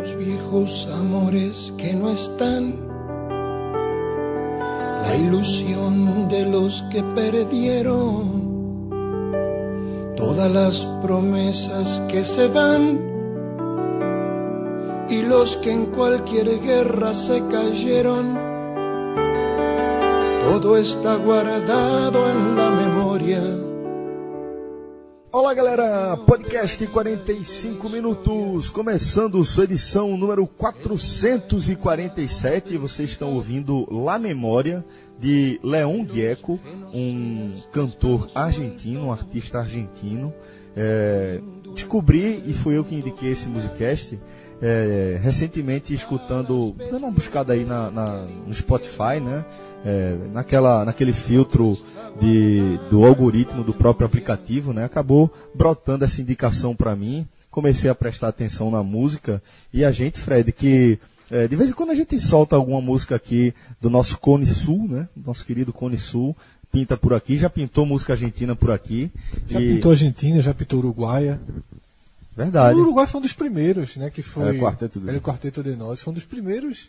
los viejos amores que no están, la ilusión de los que perdieron, todas las promesas que se van y los que en cualquier guerra se cayeron. Todo está guardado en la memoria. Olá galera, podcast 45 minutos, começando sua edição número 447. Vocês estão ouvindo La Memória de Leon Gieco, um cantor argentino, um artista argentino. É, descobri e fui eu que indiquei esse musicast é, recentemente escutando, dando uma buscada aí na, na no Spotify, né? É, naquela, naquele filtro de, do algoritmo do próprio aplicativo, né? Acabou brotando essa indicação para mim. Comecei a prestar atenção na música e a gente, Fred, que é, de vez em quando a gente solta alguma música aqui do nosso Cone Sul, né? Nosso querido Cone Sul, pinta por aqui, já pintou música argentina por aqui. Já e... pintou Argentina, já pintou Uruguaia. Verdade. O Uruguai foi um dos primeiros, né? Que foi. Era o Quarteto de, era o Quarteto de Nós. Foi um dos primeiros,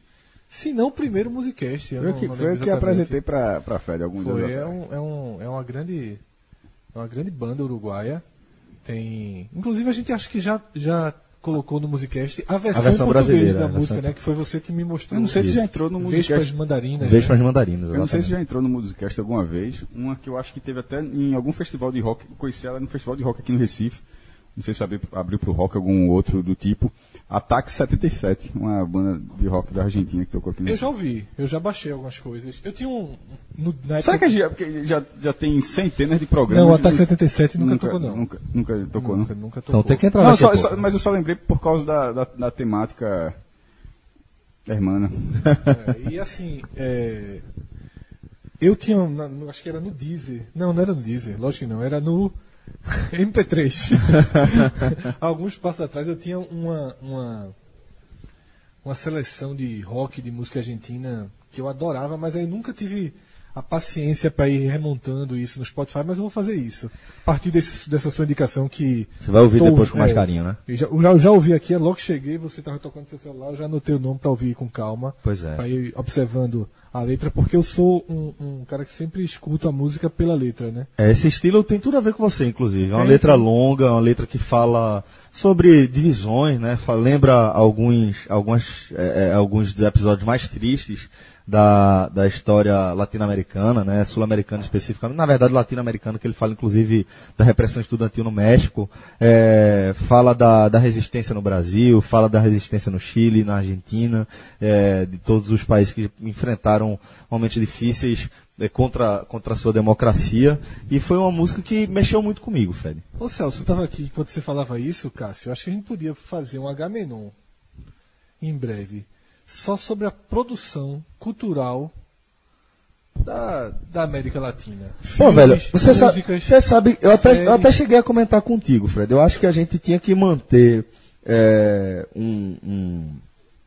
se não o primeiro musicast. Foi o que, foi que apresentei para a Fed alguns foi, anos é, um, é, um, é uma grande. É uma grande banda uruguaia. Tem. Inclusive a gente acha que já, já colocou no Musicast a versão, a versão brasileira da música, versão... né? Que foi você que me mostrou. Eu não sei se já entrou no Musicast. Vespas Mandarinas. Vespas né? Mandarinas, Eu não sei se já entrou no Musicast alguma vez. Uma que eu acho que teve até em algum festival de rock. Eu conheci ela no festival de rock aqui no Recife não sei se abriu, abriu para o rock algum outro do tipo. Ataque 77, uma banda de rock da Argentina que tocou aqui. Eu já ouvi, eu já baixei algumas coisas. Eu tinha um. No, Será que já, já, já tem centenas de programas? Não, o Ataque 77 nunca, nunca tocou, não. Nunca, nunca tocou, nunca, não? Nunca tocou. Então tem que entrar não, só, só, Mas eu só lembrei por causa da, da, da temática hermana. É, e assim, é, eu tinha, na, acho que era no Deezer. Não, não era no Deezer, lógico que não, era no MP3. Alguns passos atrás eu tinha uma, uma, uma seleção de rock, de música argentina que eu adorava, mas aí nunca tive a paciência para ir remontando isso no Spotify, mas eu vou fazer isso. A partir desse, dessa sua indicação que. Você vai ouvir depois com mais é, carinho, né? Eu já, eu já ouvi aqui, logo que cheguei, você estava tocando seu celular, eu já anotei o nome para ouvir com calma. Pois é. Para ir observando a letra, porque eu sou um, um, cara que sempre escuta a música pela letra, né? É, esse estilo tem tudo a ver com você, inclusive. É uma é, letra longa, uma letra que fala sobre divisões, né? Lembra alguns, algumas, é, é, alguns dos episódios mais tristes da, da história latino-americana, né, sul-americana especificamente, na verdade latino-americana, que ele fala inclusive da repressão estudantil no México, é, fala da, da resistência no Brasil, fala da resistência no Chile, na Argentina, é, de todos os países que enfrentaram momentos difíceis é, contra, contra a sua democracia, e foi uma música que mexeu muito comigo, Fred. Ô Celso, eu estava aqui quando você falava isso, Cássio, eu acho que a gente podia fazer um H-Menon em breve só sobre a produção cultural da, da América Latina. Pô, velho, você sabe, você sabe eu, até, eu até cheguei a comentar contigo, Fred. Eu acho que a gente tinha que manter é, um, um,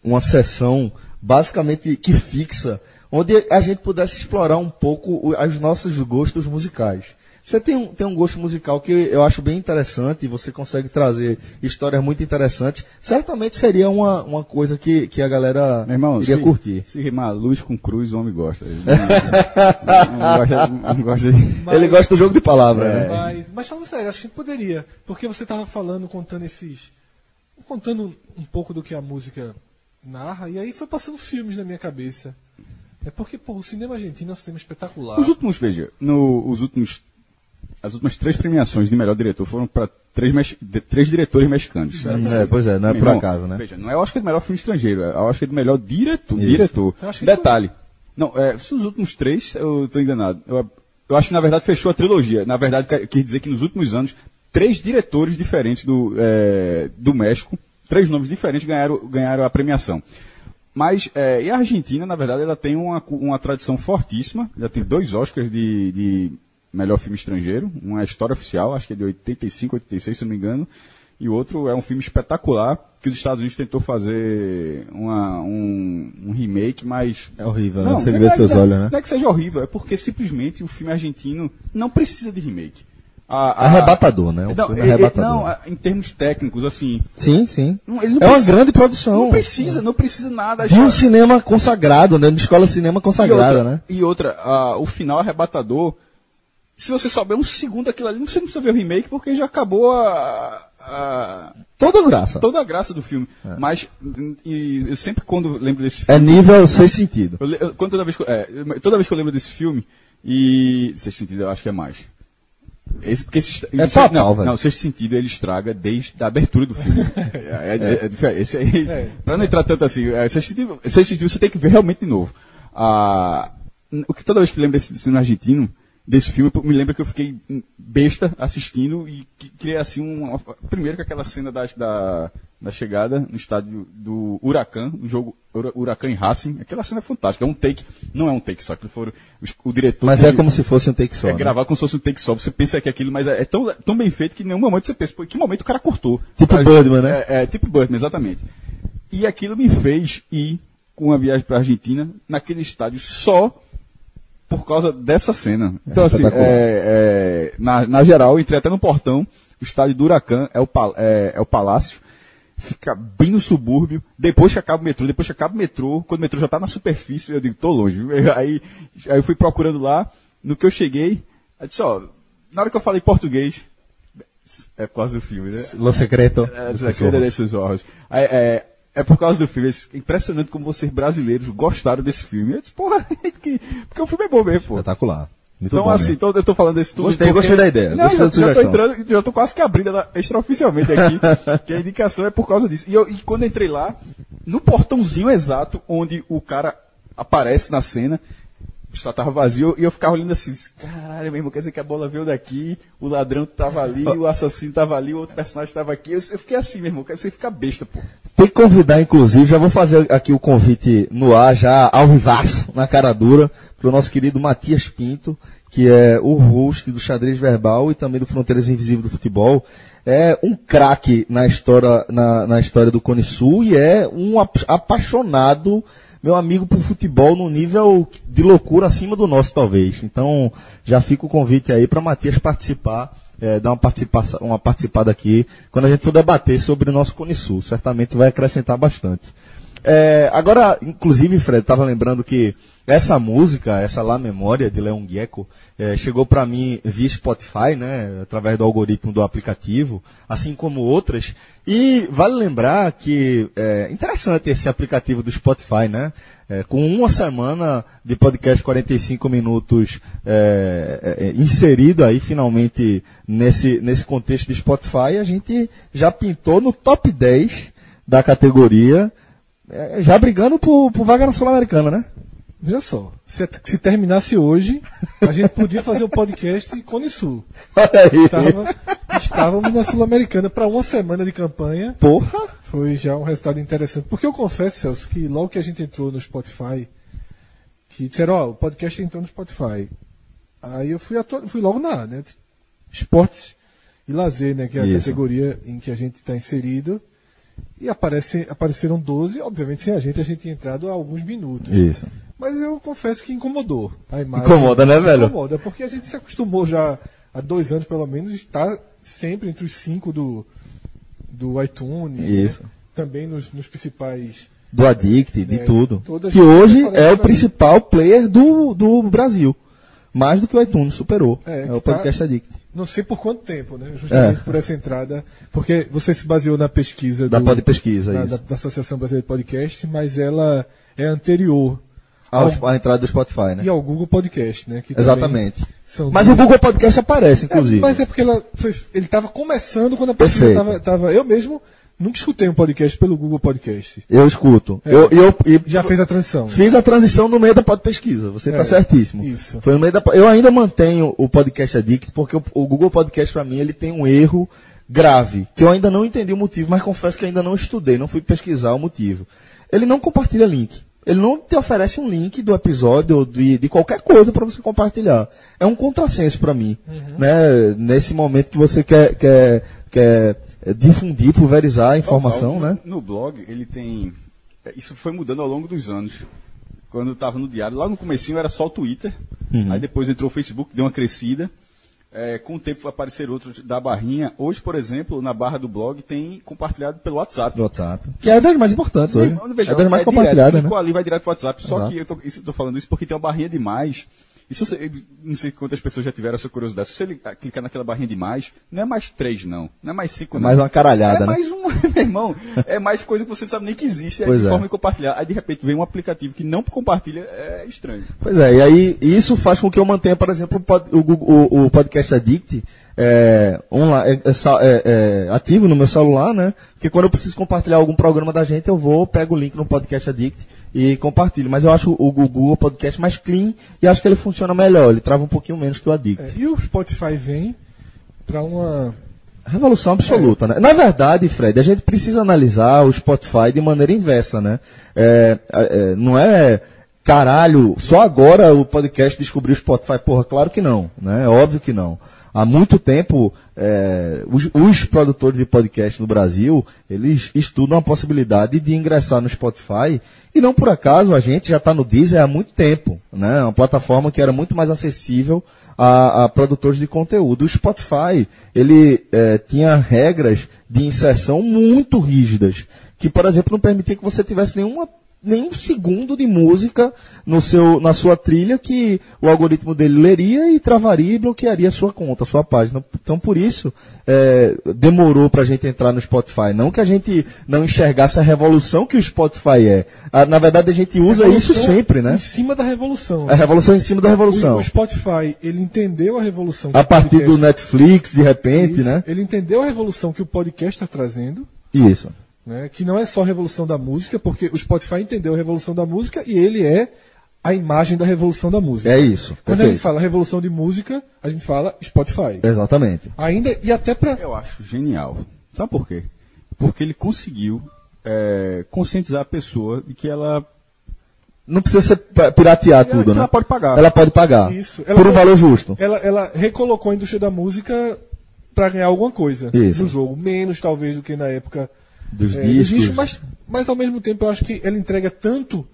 uma sessão basicamente que fixa, onde a gente pudesse explorar um pouco os nossos gostos musicais. Você tem um, tem um gosto musical que eu acho bem interessante, você consegue trazer histórias muito interessantes. Certamente seria uma, uma coisa que, que a galera irmão, iria se, curtir. Se rimar luz com cruz, o homem gosta. Ele, não, não, gosta, não gosta de... mas, Ele gosta do jogo de palavras, é. né? Mas, mas falando sério, acho que poderia. Porque você estava falando, contando esses. contando um pouco do que a música narra, e aí foi passando filmes na minha cabeça. É porque, pô, o cinema argentino é um cinema espetacular. Os últimos, veja, no, os últimos as últimas três premiações de melhor diretor foram para três, de, três diretores mexicanos. É, pois é, não é por acaso, né? Veja, não é o Oscar de melhor filme estrangeiro, é o Oscar de melhor diretor. diretor. Detalhe. Não, é, se os últimos três, eu estou enganado. Eu, eu acho que na verdade fechou a trilogia. Na verdade, quer dizer que nos últimos anos, três diretores diferentes do, é, do México, três nomes diferentes ganharam, ganharam a premiação. Mas, é, e a Argentina, na verdade, ela tem uma, uma tradição fortíssima, já tem dois Oscars de, de melhor filme estrangeiro, uma história oficial, acho que é de 85, 86, se não me engano, e o outro é um filme espetacular que os Estados Unidos tentou fazer uma, um, um remake, mas. É horrível, né? não, né? Você vê seus olhos, né? Não é que seja horrível, é porque simplesmente o filme argentino não precisa de remake. A, a... Arrebatador, né? Um não, filme arrebatador. não, em termos técnicos, assim. Sim, sim. Não, não é precisa, uma grande produção. Não precisa, não precisa nada. De um cinema consagrado, né? De escola cinema consagrada, e outra, né? E outra, o final arrebatador. Se você souber um segundo daquilo ali, você não precisa ver o remake, porque já acabou a. a toda a graça. Toda a graça do filme. É. Mas e, eu sempre quando lembro desse é filme. É nível sexto sentido. Eu, eu, quando toda, vez que, é, toda vez que eu lembro desse filme, e. Sexto sentido, eu acho que é mais. Esse, porque esse, é esse, total, não, velho. não, sexto sentido ele estraga desde a abertura do filme. é, é, é, diferente. Esse aí, é. pra não entrar tanto assim, é, sexto, sentido, sexto sentido você tem que ver realmente de novo. Ah, o que toda vez que lembro desse cinema argentino, desse filme, me lembra que eu fiquei besta assistindo e queria assim um. Primeiro com aquela cena da, da da chegada no estádio do Huracan, no jogo Huracan e Racing. Aquela cena é fantástica. É um take, não é um take só, que foram o diretor. Mas é como se fosse um take só. É né? gravar como se fosse um take só. Você pensa que aquilo, mas é, é tão, tão bem feito que em nenhum momento você pensa, pô, que momento o cara cortou. Tipo cara, Birdman, né? É, é, tipo Birdman, exatamente. E aquilo me fez ir com uma viagem para Argentina naquele estádio só por causa dessa cena. Então, é, assim, é, é, na, na geral, entrei até no portão, o estádio do Huracan é o, é, é o palácio, fica bem no subúrbio, depois que acaba o metrô, depois que acaba o metrô, quando o metrô já está na superfície, eu digo, tô longe. Aí, aí eu fui procurando lá, no que eu cheguei, eu disse, ó, na hora que eu falei português, é por causa do filme, né? Lo Secreto. É, é Horrors. É, é, é por causa do filme. É impressionante como vocês brasileiros gostaram desse filme. Eu disse, porra, porque o filme é bom mesmo, pô. Espetacular. Muito então, assim, tô, eu tô falando desse tudo. Gostei, porque... gostei da ideia. Não, já, já tô entrando, já tô quase que abrindo ela extraoficialmente aqui, que a indicação é por causa disso. E, eu, e quando eu entrei lá, no portãozinho exato onde o cara aparece na cena, só tava vazio, e eu ficava olhando assim, caralho, mesmo, quer dizer que a bola veio daqui, o ladrão tava ali, o assassino tava ali, o outro personagem tava aqui. Eu, eu fiquei assim, meu irmão, você fica besta, pô. Tem que convidar, inclusive, já vou fazer aqui o convite no ar, já ao vivaço, na cara dura, para o nosso querido Matias Pinto, que é o host do Xadrez Verbal e também do Fronteiras Invisíveis do Futebol. É um craque na história, na, na história do Cone Sul e é um apaixonado, meu amigo, por futebol no nível de loucura acima do nosso, talvez. Então, já fica o convite aí para Matias participar é, dar uma, participação, uma participada aqui quando a gente for debater sobre o nosso Cone Sul. Certamente vai acrescentar bastante. É, agora, inclusive, Fred, estava lembrando que essa música, essa lá Memória de Leon Gecko, é, chegou para mim via Spotify, né, através do algoritmo do aplicativo, assim como outras. E vale lembrar que é interessante esse aplicativo do Spotify, né? É, com uma semana de podcast 45 minutos é, inserido aí finalmente nesse, nesse contexto de Spotify, a gente já pintou no top 10 da categoria, já brigando por, por vaga na Sul-Americana, né? Veja só, se, se, terminasse hoje, a gente podia fazer o um podcast Cone Sul. Olha aí. Estava, estávamos na Sul-Americana para uma semana de campanha. Porra! Foi já um resultado interessante. Porque eu confesso, Celso, que logo que a gente entrou no Spotify, que disseram, ó, oh, o podcast entrou no Spotify. Aí eu fui, fui logo na, né? Esportes e lazer, né? Que é a Isso. categoria em que a gente está inserido. E aparece, apareceram 12, obviamente sem a gente, a gente tinha entrado há alguns minutos. Isso. Mas eu confesso que incomodou a imagem. Incomoda, né, velho? Incomoda, porque a gente se acostumou já há dois anos, pelo menos, estar sempre entre os cinco do, do iTunes. Né? Isso. Né? Também nos, nos principais. Do Addict, de é, tudo. Que hoje é o principal player do, do Brasil. Mais do que o iTunes superou. É, é o podcast tá, Addict. Não sei por quanto tempo, né? Justamente é. por essa entrada. Porque você se baseou na pesquisa da Pod Pesquisa, da, da, da Associação Brasileira de Podcast, mas ela é anterior ao, a entrada do Spotify, né? E ao Google Podcast, né? Exatamente. Mas o Google Podcast aparece, inclusive. É, mas é porque foi, ele estava começando quando a pesquisa estava. Eu mesmo nunca escutei um podcast pelo Google Podcast. Eu escuto. É, eu, eu, eu, já fez a transição. Fiz a transição no meio da pesquisa. Você está é, certíssimo. Isso. Foi no meio da. Eu ainda mantenho o podcast Addict porque o, o Google Podcast para mim ele tem um erro grave que eu ainda não entendi o motivo, mas confesso que ainda não estudei, não fui pesquisar o motivo. Ele não compartilha link. Ele não te oferece um link do episódio ou de, de qualquer coisa para você compartilhar. É um contrassenso para mim. Uhum. Né? Nesse momento que você quer, quer, quer difundir, pulverizar a informação. No, né? no blog, ele tem. Isso foi mudando ao longo dos anos. Quando eu estava no diário, lá no comecinho era só o Twitter. Uhum. Aí depois entrou o Facebook, deu uma crescida. É, com o tempo aparecer outros da barrinha. Hoje, por exemplo, na barra do blog tem compartilhado pelo WhatsApp. Do WhatsApp. Que é das mais importantes hoje. Veja, é das mais é compartilhadas, né? ali, vai direto pro WhatsApp. Só Exato. que eu tô, isso, eu tô falando isso porque tem uma barrinha de mais. E se você, não sei quantas pessoas já tiveram essa curiosidade, se você li- clicar naquela barrinha de mais, não é mais três, não. Não é mais cinco, É não. mais uma caralhada, É né? mais um, meu irmão. É mais coisa que você não sabe nem que existe. Aí Pois de é. forma de compartilhar. Aí de repente vem um aplicativo que não compartilha, é estranho. Pois é, e aí isso faz com que eu mantenha, por exemplo, o, o, o- podcast Addict é, onla- é, é é, é, ativo no meu celular, né? Porque quando eu preciso compartilhar algum programa da gente, eu vou, pego o link no podcast Addict e compartilho. Mas eu acho o Google Podcast mais clean e acho que ele funciona melhor. Ele trava um pouquinho menos que o Addict. É, e o Spotify vem para uma. Revolução absoluta, né? Na verdade, Fred, a gente precisa analisar o Spotify de maneira inversa, né? É, é, não é caralho, só agora o podcast descobriu o Spotify. Porra, claro que não, né? É óbvio que não. Há muito tempo, é, os, os produtores de podcast no Brasil, eles estudam a possibilidade de ingressar no Spotify e não por acaso a gente já está no Deezer há muito tempo, né? Uma plataforma que era muito mais acessível a, a produtores de conteúdo. O Spotify, ele eh, tinha regras de inserção muito rígidas, que, por exemplo, não permitia que você tivesse nenhuma nenhum segundo de música no seu, na sua trilha que o algoritmo dele leria e travaria e bloquearia a sua conta, a sua página. Então, por isso, eh, demorou para a gente entrar no Spotify. Não que a gente não enxergasse a revolução que o Spotify é. Ah, na verdade, a gente usa isso Revolução sempre, né? Em cima da revolução. A revolução em cima da revolução. O, o Spotify, ele entendeu a revolução A partir do podcast- Netflix, de repente, Isso. né? Ele entendeu a revolução que o podcast está trazendo, Isso. Né? que não é só a revolução da música, porque o Spotify entendeu a revolução da música e ele é a imagem da revolução da música. É isso. Quando a perfeito. gente fala revolução de música, a gente fala Spotify. Exatamente. Ainda, e até para Eu acho genial. Sabe por quê? Porque ele conseguiu é, conscientizar a pessoa de que ela, Não precisa ser piratear que tudo, né? ela pode pagar. Ela pode pagar. Isso. Ela Por um valor justo. ela, ela recolocou a indústria da música para ganhar alguma coisa Isso. no jogo. Menos, talvez, do que na época Dos é, discos. mas, mas, ao mesmo tempo, eu acho que ela entrega tanto.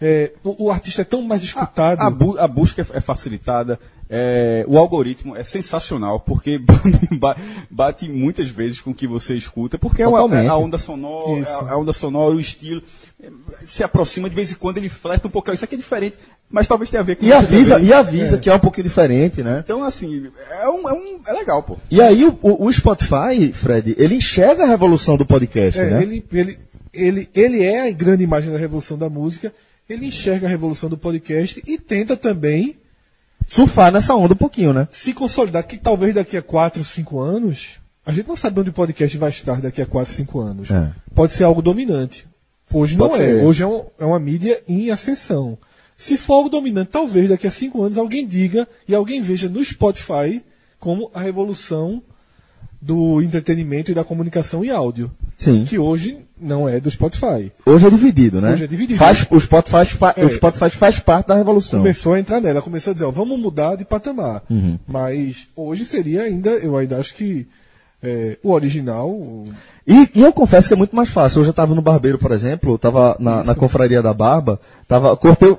é, o, o artista é tão mais escutado. A, bu- a busca é, é facilitada, é, o algoritmo é sensacional, porque ba- bate muitas vezes com o que você escuta, porque é, é a onda sonora, Isso. a, a onda sonora, o estilo, é, se aproxima de vez em quando, ele flerta um pouquinho. Isso aqui é diferente, mas talvez tenha a ver com E avisa, também. e avisa que é um pouquinho diferente, né? Então, assim, é, um, é, um, é legal, pô. E aí o, o- o Spotify, Fred, ele enxerga a revolução do podcast, É, né? ele, ele, ele, ele é a grande imagem da revolução da música, ele enxerga a revolução do podcast e tenta também Surfar nessa onda um pouquinho, né? se consolidar, que talvez daqui a 4, 5 anos, a gente não sabe onde o podcast vai estar daqui a 4, 5 anos. É. Pode ser algo dominante. Hoje não Pode é. ser. Hoje é, um- é uma mídia em ascensão. Se for algo dominante, talvez daqui a 5 anos alguém diga e alguém veja no Spotify como a revolução do entretenimento e da comunicação em áudio. Sim. Que hoje não é do Spotify. Hoje é dividido, né? Hoje é dividido. Faz, o, Spotify, fa- É. o Spotify faz parte da revolução. começou a entrar nela, começou a dizer, ó, vamos mudar de patamar. Uhum. Mas hoje seria ainda, eu ainda acho que é, o original. E, e eu confesso que é muito mais fácil. Eu já estava no barbeiro, por exemplo, estava na, na confraria da barba, tava, cortei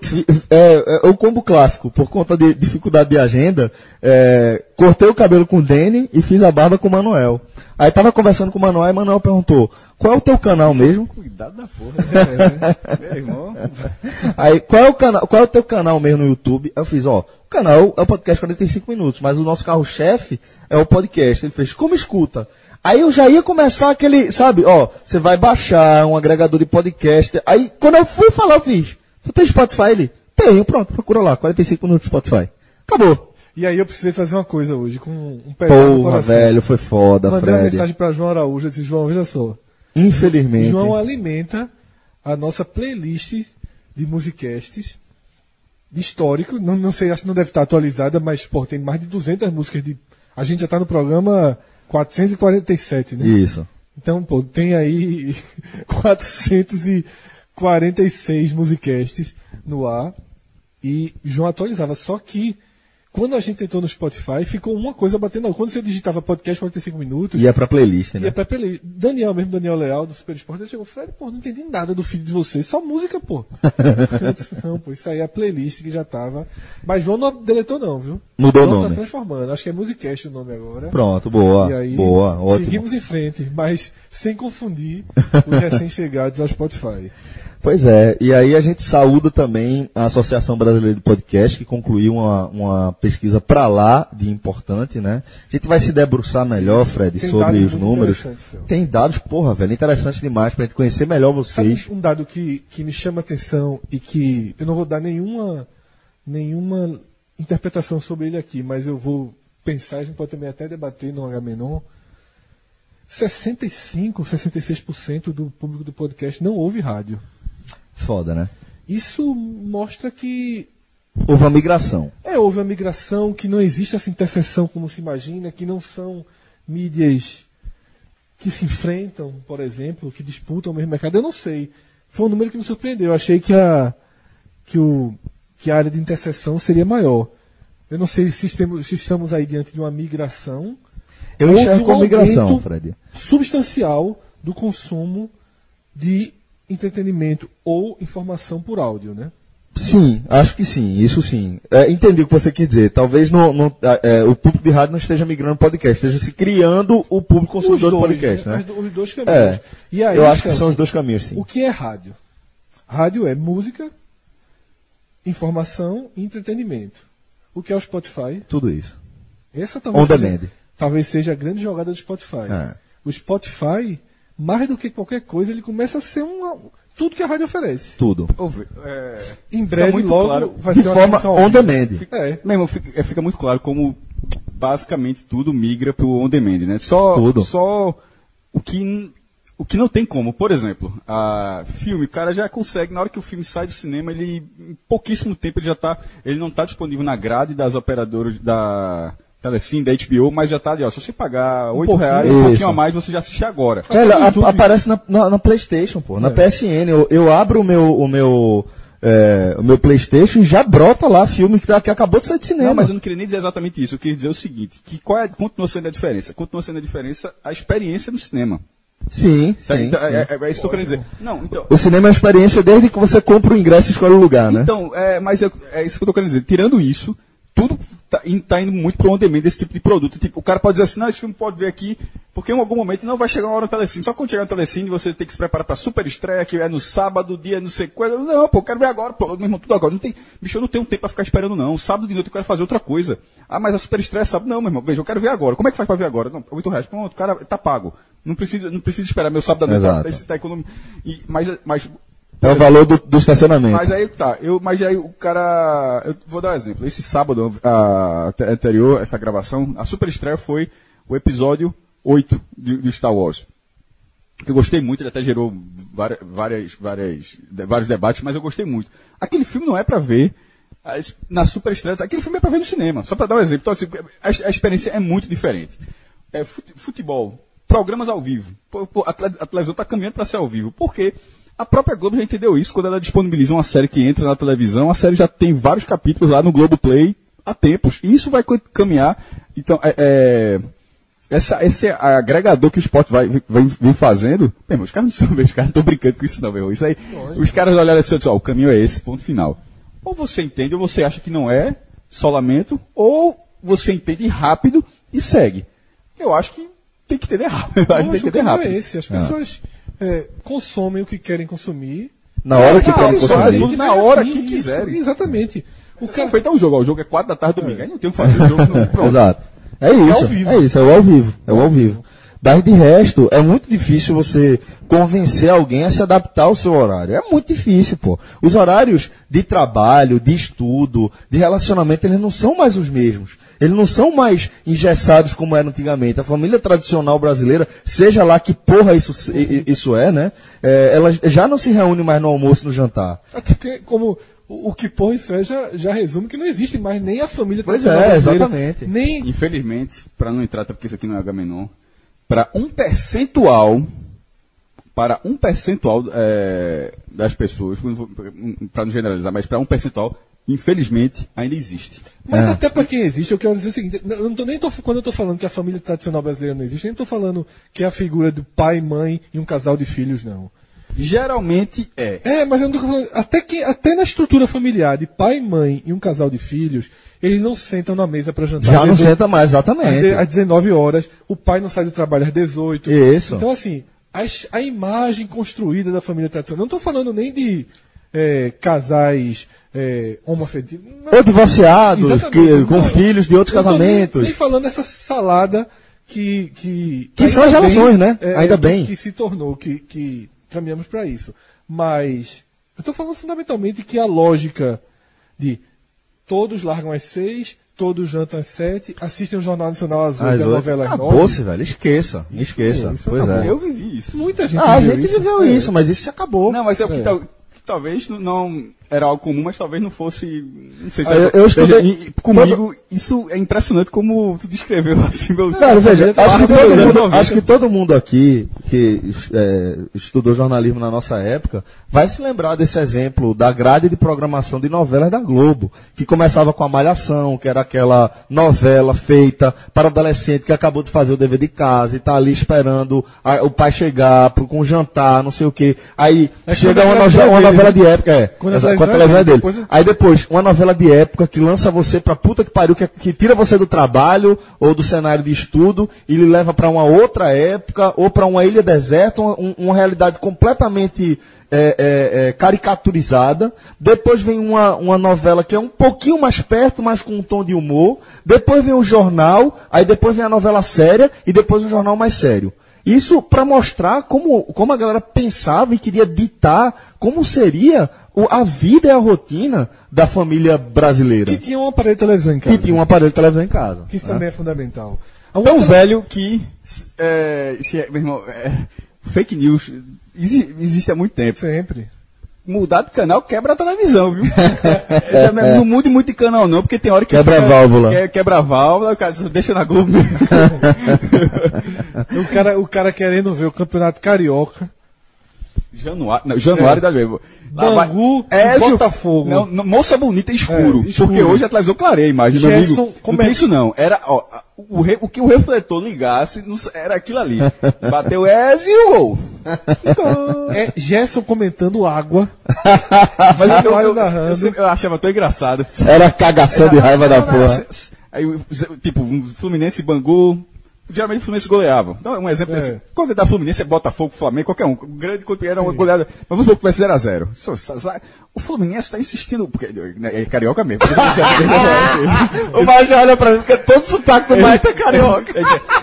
é, é, o combo clássico, por conta de dificuldade de agenda, é, cortei o cabelo com o Dene e fiz a barba com o Manuel. Aí tava conversando com o Manuel e o Manuel perguntou, qual é o teu canal mesmo? Cuidado da porra, né? Meu irmão. Aí, qual é o canal, qual é o teu canal mesmo no YouTube? Aí eu fiz, ó, o canal é o podcast 45 minutos, mas o nosso carro-chefe é o podcast. Ele fez, como escuta? Aí eu já ia começar aquele, sabe, ó, você vai baixar um agregador de podcast. Aí, quando eu fui falar, eu fiz, tu tem Spotify? Ele, tenho, pronto, procura lá, 45 minutos Spotify. Acabou. E aí eu precisei fazer uma coisa hoje, com um pesar no Porra, velho, foi foda, Mandei uma Fred. mensagem para João Araújo, eu disse, João, veja só. Infelizmente. João alimenta a nossa playlist de musicasts histórico, não, não sei, acho que não deve estar atualizada, mas pô, tem mais de 200 músicas de... A gente já está no programa 447, né? Isso. Então, pô, tem aí 446 musicasts no ar e João atualizava. Só que Quando a gente entrou no Spotify, ficou uma coisa batendo. Quando você digitava podcast 45 minutos. Ia pra playlist, né? Ia pra playlist. Daniel mesmo, Daniel Leal, do Super Esporte, ele chegou, Fred, pô, não entendi nada do filho de vocês, só música, pô. Disse, não, pô, isso aí é a playlist que já tava. Mas João não deletou, não, viu? Mudou o João nome. tá transformando. Acho que é Musicast o nome agora. Pronto, boa. E aí, boa, ótimo. seguimos em frente, mas sem confundir os recém-chegados ao Spotify. Pois é, e aí a gente saúda também a Associação Brasileira de Podcast, que concluiu uma, uma pesquisa para lá de importante, né? A gente vai se debruçar melhor, Fred, Tem sobre os números. Tem dados, porra, velho, interessantes demais pra gente conhecer melhor vocês. Sabe um dado que, que me chama a atenção e que eu não vou dar nenhuma, nenhuma interpretação sobre ele aqui, mas eu vou pensar, a gente pode também até debater no H-Menon. 65, 66% do público do podcast não ouve rádio. Foda, né? Isso mostra que Houve uma migração. é, houve uma migração, que não existe essa interseção como se imagina, que não são mídias que se enfrentam, por exemplo, que disputam o mesmo mercado. Eu não sei. Foi um número que me surpreendeu. Eu achei que a, que o, que a área de interseção seria maior. Eu não sei se estamos, se estamos aí diante de uma migração Eu enxergo um como migração, Fred. substancial do consumo de entretenimento ou informação por áudio, né? Sim, acho que sim, isso sim. É, entendi o que você quer dizer. Talvez no, no- é, o público de rádio não esteja migrando para podcast, esteja se criando o público consumidor de podcast, né? Os dois caminhos. É. E aí, Eu acho que são os dois caminhos, sim. O que é rádio? Rádio é música, informação e entretenimento. O que é o Spotify? Tudo isso. Essa talvez, seja, talvez seja a grande jogada do Spotify. É. O Spotify, mais do que qualquer coisa, ele começa a ser uma, tudo que a rádio oferece. Tudo. Ouve, é, Em fica breve, muito logo, claro, vai De ter uma forma on demand. É. Meu irmão, fica, é, fica muito claro como basicamente tudo migra para o on demand, né? Só, Tudo. só o que o que não tem como, por exemplo, a filme, o cara já consegue na hora que o filme sai do cinema, ele em pouquíssimo tempo ele já tá, ele não está disponível na grade das operadoras da Telecine, da HBO, mas já está ali, ó, se você pagar oito pouquinho. reais, um pouquinho a mais, você já assiste agora. Velho, no a- aparece na, na, na PlayStation, pô, na PSN. Eu, eu abro o meu, o meu, é, o meu PlayStation e já brota lá filme que, tá- que acabou de sair de cinema. Não, mas eu não queria nem dizer exatamente isso. Eu queria dizer o seguinte: que qual é, continua sendo a diferença? Continua sendo a diferença a experiência no cinema. Sim, Tá? sim. Então, sim. é, é- é isso que eu quero dizer. Não, então. O cinema é uma experiência desde que você compra o ingresso e escolhe o lugar, né? Então, é, mas eu- é isso que eu tô querendo dizer. Tirando isso, tudo tá, tá indo muito pro on demand desse tipo de produto. Tipo, o cara pode dizer assim, não, esse filme pode ver aqui, porque em algum momento não vai chegar uma hora no Telecine. Só quando chegar no Telecine, você tem que se preparar pra super estreia, que é no sábado, dia não sei coisa. Não, pô, eu quero ver agora, pô, meu irmão, tudo agora. Não tem, bicho, eu não tenho tempo pra ficar esperando, não. Sábado de noite eu quero fazer outra coisa. Ah, mas a super estreia é sábado. Não, meu irmão, veja, eu quero ver agora. Como é que faz pra ver agora? Não, oito reais. Pronto, o cara tá pago. Não precisa, não precisa esperar meu sábado da noite. Tá, esse tá econômico. E, mas, mas É o valor do, do estacionamento. mas aí tá, eu, mas aí o cara. Eu vou dar um exemplo. Esse sábado a, ante- anterior, essa gravação, a super estreia foi o episódio 8 de, de Star Wars. Que eu gostei muito, ele até gerou várias, várias, vários debates, mas eu gostei muito. Aquele filme não é pra ver na super estreia, aquele filme é pra ver no cinema, só pra dar um exemplo. Então, assim, a, a experiência é muito diferente. É, fute- futebol, programas ao vivo. A, tele- a televisão está caminhando para ser ao vivo. Por quê? A própria Globo já entendeu isso quando ela disponibiliza uma série que entra na televisão. A série já tem vários capítulos lá no Globo Play há tempos. E isso vai caminhar. Então, é, é, essa, esse agregador que o esporte vai, vem, vem fazendo. Irmão, os caras não são, os caras estão brincando com isso, não, meu irmão. Isso aí, os caras olharam assim e disseram, ó, o caminho é esse, ponto final. Ou você entende, ou você acha que não é, só lamento, ou você entende rápido e segue. Eu acho que tem que entender rápido. Eu acho que tem que entender não rápido. é esse. As pessoas é, consomem o que querem consumir. Na hora que Ah, querem consumir. tudo Na hora que Isso, quiserem. Exatamente. O cara é um jogo, ó, o jogo é 4 da tarde domingo. Aí não tem o que fazer. O jogo não, pronto. Exato. É isso. ao vivo. É isso, é o ao vivo. É o ao vivo. Mas de resto, é muito difícil você convencer alguém a se adaptar ao seu horário. É muito difícil, pô. Os horários de trabalho, de estudo, de relacionamento, eles não são mais os mesmos. Eles não são mais engessados como era antigamente. A família tradicional brasileira, seja lá que porra isso, isso é, né? É, ela já não se reúne mais no almoço e no jantar. Até porque, como o, que porra isso é, já, já resume que não existe mais nem a família Pois tradicional é, brasileira, exatamente. Nem. Infelizmente, para não entrar, até porque isso aqui não é H-Menon, para um percentual, para um percentual é, das pessoas, para não generalizar, mas para um percentual, infelizmente, ainda existe. Mas é. até para quem existe, eu quero dizer o seguinte: eu não tô, nem tô, quando eu estou falando que a família tradicional brasileira não existe, nem estou falando que é a figura do pai, mãe e um casal de filhos, não. Geralmente é. É, mas eu não tô falando. Até, que, até na estrutura familiar de pai, mãe e um casal de filhos, eles não sentam na mesa para jantar. Já não senta mais, exatamente. Às 19 horas, o pai não sai do trabalho às 18. Isso. Então, assim, a, a imagem construída da família tradicional. Não estou falando nem de é, casais é, homoafetivos. Ou divorciados, que, com não, filhos de outros casamentos. Nem, nem falando dessa salada que. Que, que são as relações, né? É, ainda bem. Que, que, se tornou, que, que caminhamos para isso. Mas eu estou falando fundamentalmente que a lógica de todos largam às seis, todos jantam às sete, assistem o Jornal Nacional Azul da novela Acabou-se, velho. Esqueça. Esqueça. Isso, pois é. Eu vivi isso. Muita gente ah, viveu a gente isso. viveu isso, mas isso acabou. Não, mas é o que, é. talvez não era algo comum, mas talvez não fosse. Não sei se ah, eu, eu estudei, comigo, isso é impressionante como tu descreveu assim, meu. Cara, veja, acho que, todo mundo, acho que todo mundo aqui que é, estudou jornalismo na nossa época vai se lembrar desse exemplo da grade de programação de novelas da Globo, que começava com a Malhação, que era aquela novela feita para adolescente que acabou de fazer o dever de casa e tá ali esperando a, o pai chegar pro, com jantar, não sei o quê. Aí é chega uma, no, uma novela de época, é. Com a televisão dele. Depois... Aí depois, uma novela de época que lança você pra puta que pariu, que, que tira você do trabalho ou do cenário de estudo e lhe leva para uma outra época ou para uma ilha deserta, uma, uma realidade completamente é, é, é, caricaturizada. Depois vem uma, uma novela que é um pouquinho mais perto, mas com um tom de humor. Depois vem o jornal, aí depois vem a novela séria e depois o jornal mais sério. Isso para mostrar como, como a galera pensava e queria ditar como seria a vida e a rotina da família brasileira. Que tinha um aparelho de televisão em casa. Que tinha um aparelho de televisão em casa. Que isso né? também é fundamental. Tão velho que, é, meu irmão, é, fake news existe há muito tempo. Sempre mudar de canal quebra a televisão, viu? é, não mude muito de canal não, porque tem hora que... Quebra a válvula. Que, quebra a válvula, o cara deixa na Globo o, cara, o cara querendo ver o Campeonato Carioca. Januário, não, Januário é. da mesmo. Bangu é, Botafogo. Não, não, moça bonita é escuro, é, escuro, Porque hoje a televisão clareia a imagem. Gerson, meu amigo, não tem isso não. Era, ó, o, re, o que o refletor ligasse era aquilo ali. Bateu Ezio e o gol. é, Gerson comentando água. Mas eu, eu, eu, eu, achava tão engraçado. Era cagação era, de raiva da porra. Aí, tipo, Fluminense Bangu, geralmente o Fluminense goleava. Então, um exemplo é. quando é da Fluminense é Botafogo, Flamengo, qualquer um. O grande campeão era uma goleada. Mas vamos supor que vai ser 0x0. O Fluminense está insistindo, porque né, é carioca mesmo. o Major olha pra mim, porque todo sotaque do Maio é carioca.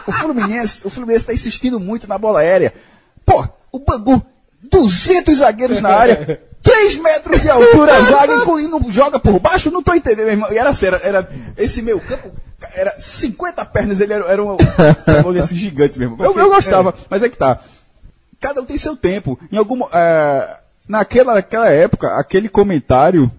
o Fluminense o Fluminense está insistindo muito na bola aérea. Pô, o Bangu, 200 zagueiros na área. 3 metros de altura, a zaga, não joga por baixo, não tô entendendo, meu irmão. E era assim, era, era esse meu campo, era 50 pernas, ele era, era um, gigante mesmo. Eu, eu gostava, é. mas é que tá. Cada um tem seu tempo. Em alguma, é, naquela, naquela época, aquele comentário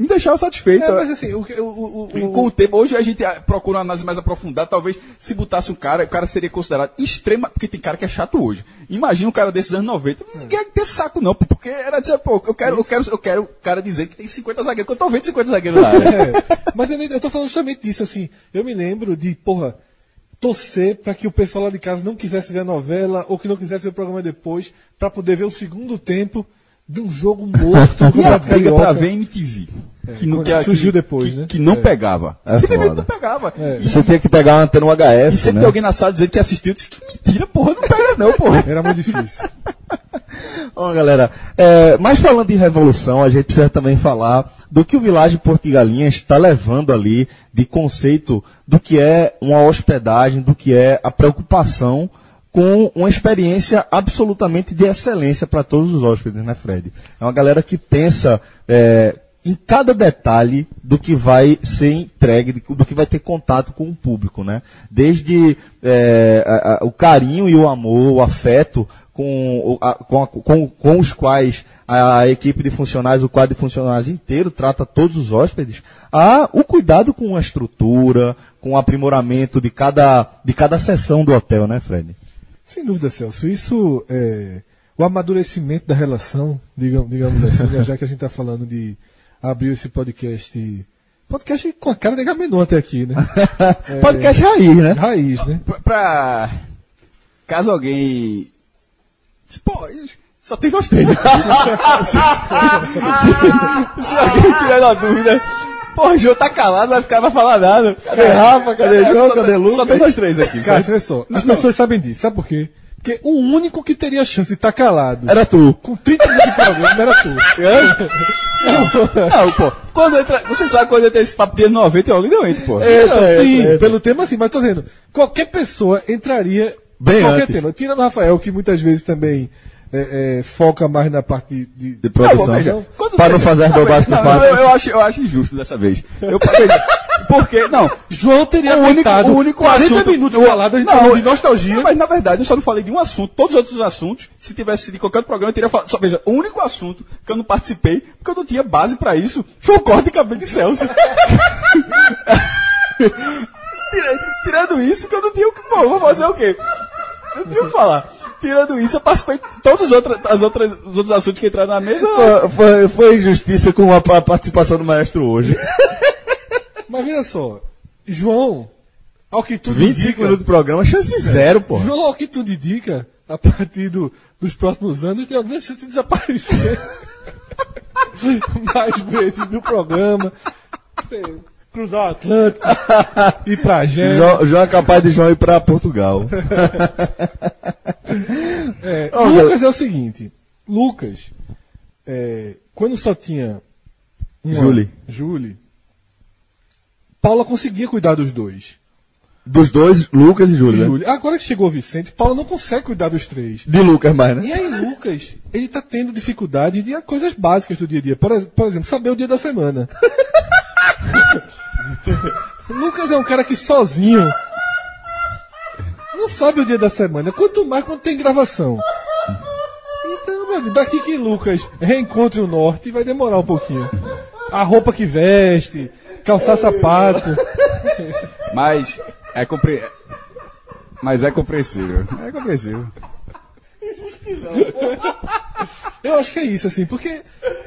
me deixava satisfeito. É, mas assim, o, o, o, com o tempo, hoje a gente procura uma análise mais aprofundada, talvez se botasse um cara, o cara seria considerado extrema, porque tem cara que é chato hoje. Imagina um cara desses anos 90, ninguém ia ter saco não, porque era dizer, pô, eu quero, eu quero, eu quero o cara dizer que tem 50 zagueiros, que eu tô vendo 50 zagueiros lá. É, mas eu, eu tô falando justamente disso, assim, eu me lembro de, porra, torcer para que o pessoal lá de casa não quisesse ver a novela ou que não quisesse ver o programa depois, para poder ver o segundo tempo de um jogo morto no Campeonato Carioca. pra ver MTV. É, que, não, que, surgiu depois, que, né? Que não é. pegava. É Simplesmente não pegava. É. E você tinha que pegar uma antena HF. E sempre né? tem alguém na sala dizendo que assistiu disse que mentira, porra, não pega não, porra. Era muito difícil. Bom, galera, é, mas falando de revolução, a gente precisa também falar do que o Vilagem Portigalinhas está levando ali de conceito do que é uma hospedagem, do que é a preocupação com uma experiência absolutamente de excelência para todos os hóspedes, né, Fred? É uma galera que pensa é, em cada detalhe do que vai ser entregue, do que vai ter contato com o público, né? Desde é, a, a, o carinho e o amor, o afeto com, a, com, com, com, os quais a, equipe de funcionários, o quadro de funcionários inteiro trata todos os hóspedes, a o cuidado com a estrutura, com o aprimoramento de cada, de cada sessão do hotel, né, Fred? Sem dúvida, Celso. Isso é o amadurecimento da relação, digamos, digamos assim, né, já que a gente está falando de abriu esse podcast. Podcast com a cara de Gamenon até aqui, né? Podcast raiz, né? Raiz, né? Pra, pra- Caso alguém. Pô, só tem nós três se, se- se alguém tiver na dúvida. Porra, o João tá calado, vai ficar, vai falar nada. Cadê Rafa? Cadê João? Só Cadê tem- Lucas? Só tem nós três aqui. Cara, sabe? só. As pessoas sabem disso. Sabe por quê? Porque o único que teria chance de estar calado Era tu. com 30 minutos de programa era tu. Não, pô. Quando entra. Você sabe quando entra esse papo de 90 eu não entro, pô. Não, Eita, sim, eita. pelo tema sim, mas tô dizendo, qualquer pessoa entraria Bem qualquer antes. tema. Tirando o Rafael, que muitas vezes também é, é, foca mais na parte de, De produção. Não, veja, Pra você- não fazer as bobagens que Não, faz. eu, eu acho, eu acho injusto dessa vez. Eu, porque, não, João teria o único, o único 40 assunto, minutos eu- falado, a gente não, falando de nostalgia. Não, mas na verdade eu só não falei de um assunto. Todos os outros assuntos, se tivesse sido em qualquer outro programa, eu teria falado. Só veja, o único assunto que eu não participei, porque eu não tinha base pra isso, foi o corte de cabelo de Celso. Tira- Tirando isso, que eu não tinha o que. Pô, vou fazer o quê? Eu não tinha o que falar. Tirando isso, eu participei de todos os outros, as outras, os outros assuntos que entraram na mesa. Foi, foi, foi injustiça com a, a participação do maestro hoje. Mas veja só, João, ao que tudo 25 indica, minutos de programa, chance zero, pô. João, ao que tudo indica, a partir do- dos próximos anos, tem alguma chance de desaparecer mais vezes do programa. Sei, cruzar o Atlântico, ir pra gente. João, João é capaz de João ir pra Portugal. É, Ó, Lucas é o seguinte, Lucas, é, quando só tinha uma, Julie. Julie, Paula conseguia cuidar dos dois. Dos dois, Lucas e Júlio. né? Julie. Agora que chegou o Vicente, Paula não consegue cuidar dos três. De Lucas mais, né? E aí, Lucas, ele tá tendo dificuldade de coisas básicas do dia a dia. Por, por exemplo, saber o dia da semana. Lucas é um cara que sozinho não sabe o dia da semana, quanto mais quando tem gravação. Então, amigo, daqui que Lucas reencontre o norte vai demorar um pouquinho. A roupa que veste, calçar sapato. Mas é compre... Mas é compreensível. É compreensível. Eu acho que é isso, assim, porque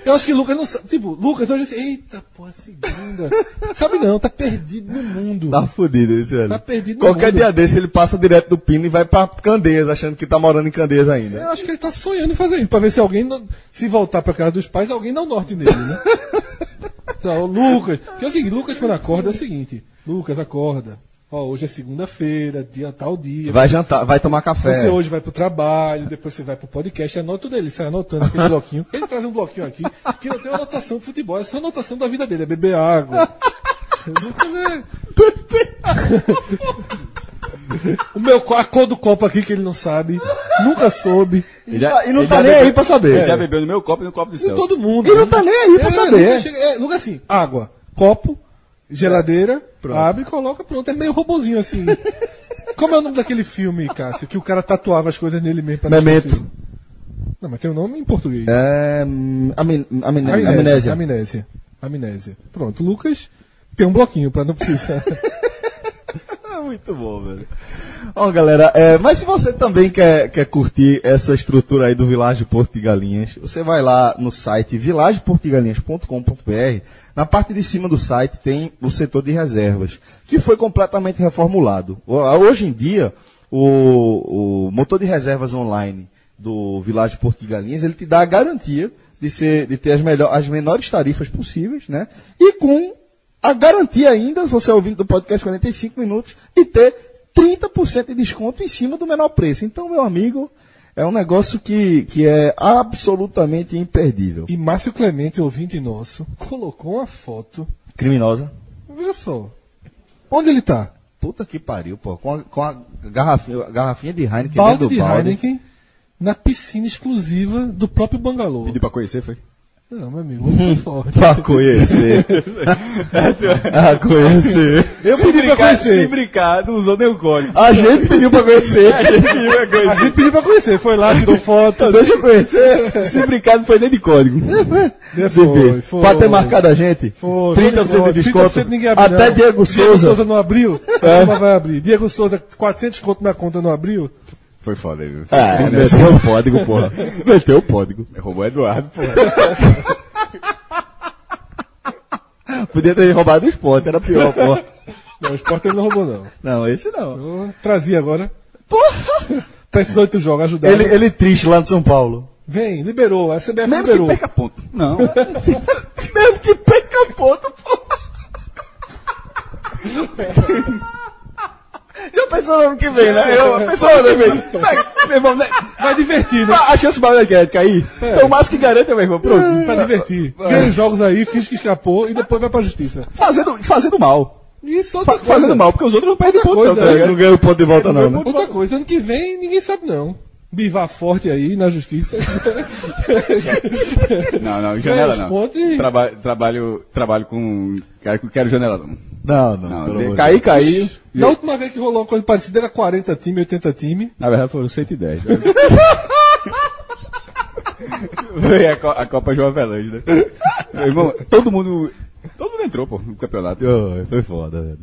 eu acho que Lucas não sabe. Tipo, Lucas hoje assim, eita, pô, a segunda. Sabe não, tá perdido no mundo. Tá fudido esse ano. Tá perdido no Qualquer mundo. dia desse ele passa direto do Pino e vai pra Candeias, achando que tá morando em Candeias ainda. Eu acho que ele tá sonhando em fazer isso, pra ver se alguém, não- se voltar pra casa dos pais, alguém dá o norte nele, né? então, Lucas, porque seguinte, Lucas quando acorda é o seguinte, Lucas acorda, ó, hoje é segunda-feira, dia tal dia, Vai jantar, vai tomar café. Você hoje vai pro trabalho, depois você vai pro podcast, anota tudo ele, sai anotando aquele bloquinho. Ele traz um bloquinho aqui que não tem uma anotação de futebol, é só anotação da vida dele, é beber água. Lucas é- o meu, a cor do copo aqui que ele não sabe, nunca soube. E não- e não ele tá já nem bebeu- aí pra saber. Ele já bebeu no meu copo e no copo do E céu. todo mundo. E não tá nem aí pra É, saber. Chega- é, Lucas assim, água, copo, geladeira, abre, coloca, pronto. É meio robozinho assim. Como é o nome daquele filme, Cássio, que o cara tatuava as coisas nele mesmo pra não Memento. esquecer? Não, mas tem um nome em português. É. hum, amin- Amnésia. amnésia. Amnésia. Amnésia. Pronto, o Lucas tem um bloquinho pra não precisar. Muito bom, velho. Ó, galera, é, mas se você também quer, quer curtir essa estrutura aí do Vilagem Porto de Galinhas, você vai lá no site vilageportigalinhas.com.br. Na parte de cima do site tem o setor de reservas, que foi completamente reformulado. Ho- Hoje em dia, o, o motor de reservas online do Vilagem Porto de Galinhas, ele te dá a garantia de, ser, de ter as, melhor, as menores tarifas possíveis, né? E com a garantia ainda, se você é ouvinte do podcast 45 minutos, de ter 30% de desconto em cima do menor preço. Então, meu amigo, é um negócio que, que é absolutamente imperdível. e Márcio Clemente, ouvinte nosso, colocou uma foto. Criminosa. Veja só. Onde ele tá? Puta que pariu, pô. Com a, com a garrafinha, garrafinha de Heineken Balde dentro do de balde. Heineken na piscina exclusiva do próprio Bangalô. Pediu pra conhecer, foi? Não, meu amigo, muito forte. Pra conhecer. pra conhecer. Eu se pedi pra brincar, conhecer. se brincar, não usou nem o código. A gente pediu pra conhecer. A gente pediu pra A conhecer. gente pediu pra conhecer, foi lá, tirou foto. Deixa eu conhecer. Se brincar, não foi nem de código. Foi, foi. Pra ter marcado a gente. Foi, 30% foi, de desconto. 30% ninguém abriu, Até não. Diego Souza. Souza não abriu? Como vai abrir? Diego Souza, 400 conto na conta não abriu? Foi foda, viu? É, meteu o código, porra. Meteu o código. Roubou Eduardo, pô. Podia ter roubado o esporte, era pior, pô. Não, o esporte ele não roubou, não. Não, esse não. Eu trazia agora. Porra! Precisou de jogo, ajudar. Ele, ele triste lá no São Paulo. Vem, liberou. A CBF Mesmo liberou. que perca ponto. Não. Mesmo que perca ponto, pô. Já pensou no ano que vem, né? Eu pensou no ano que vem. Vai, meu irmão, né? Vai divertir, né? A chance maior de cair. Então, o máximo que garanta, meu irmão. Pronto. Pra divertir. Ganha os jogos aí, finge que escapou e depois vai pra justiça. Fazendo, fazendo mal. Isso, outra Fa- coisa. fazendo mal, porque os outros não perdem ponto. coisa, não, tá é. ligado? Não ganhou o ponto de volta, não, né? Outra coisa, ano que vem ninguém sabe não. Bivar forte aí na justiça. Não, não, janela Ganha não. Traba- trabalho, trabalho com. Quero janela não. Não, não. Não, cair, caiu. Na última vez que rolou uma coisa parecida era 40 time, 80 time. Na verdade foram 110. né? Veio a, Co- a Copa João Avelange, né? Meu irmão, todo mundo. Todo mundo entrou, pô, no campeonato. Deus. Foi foda, velho.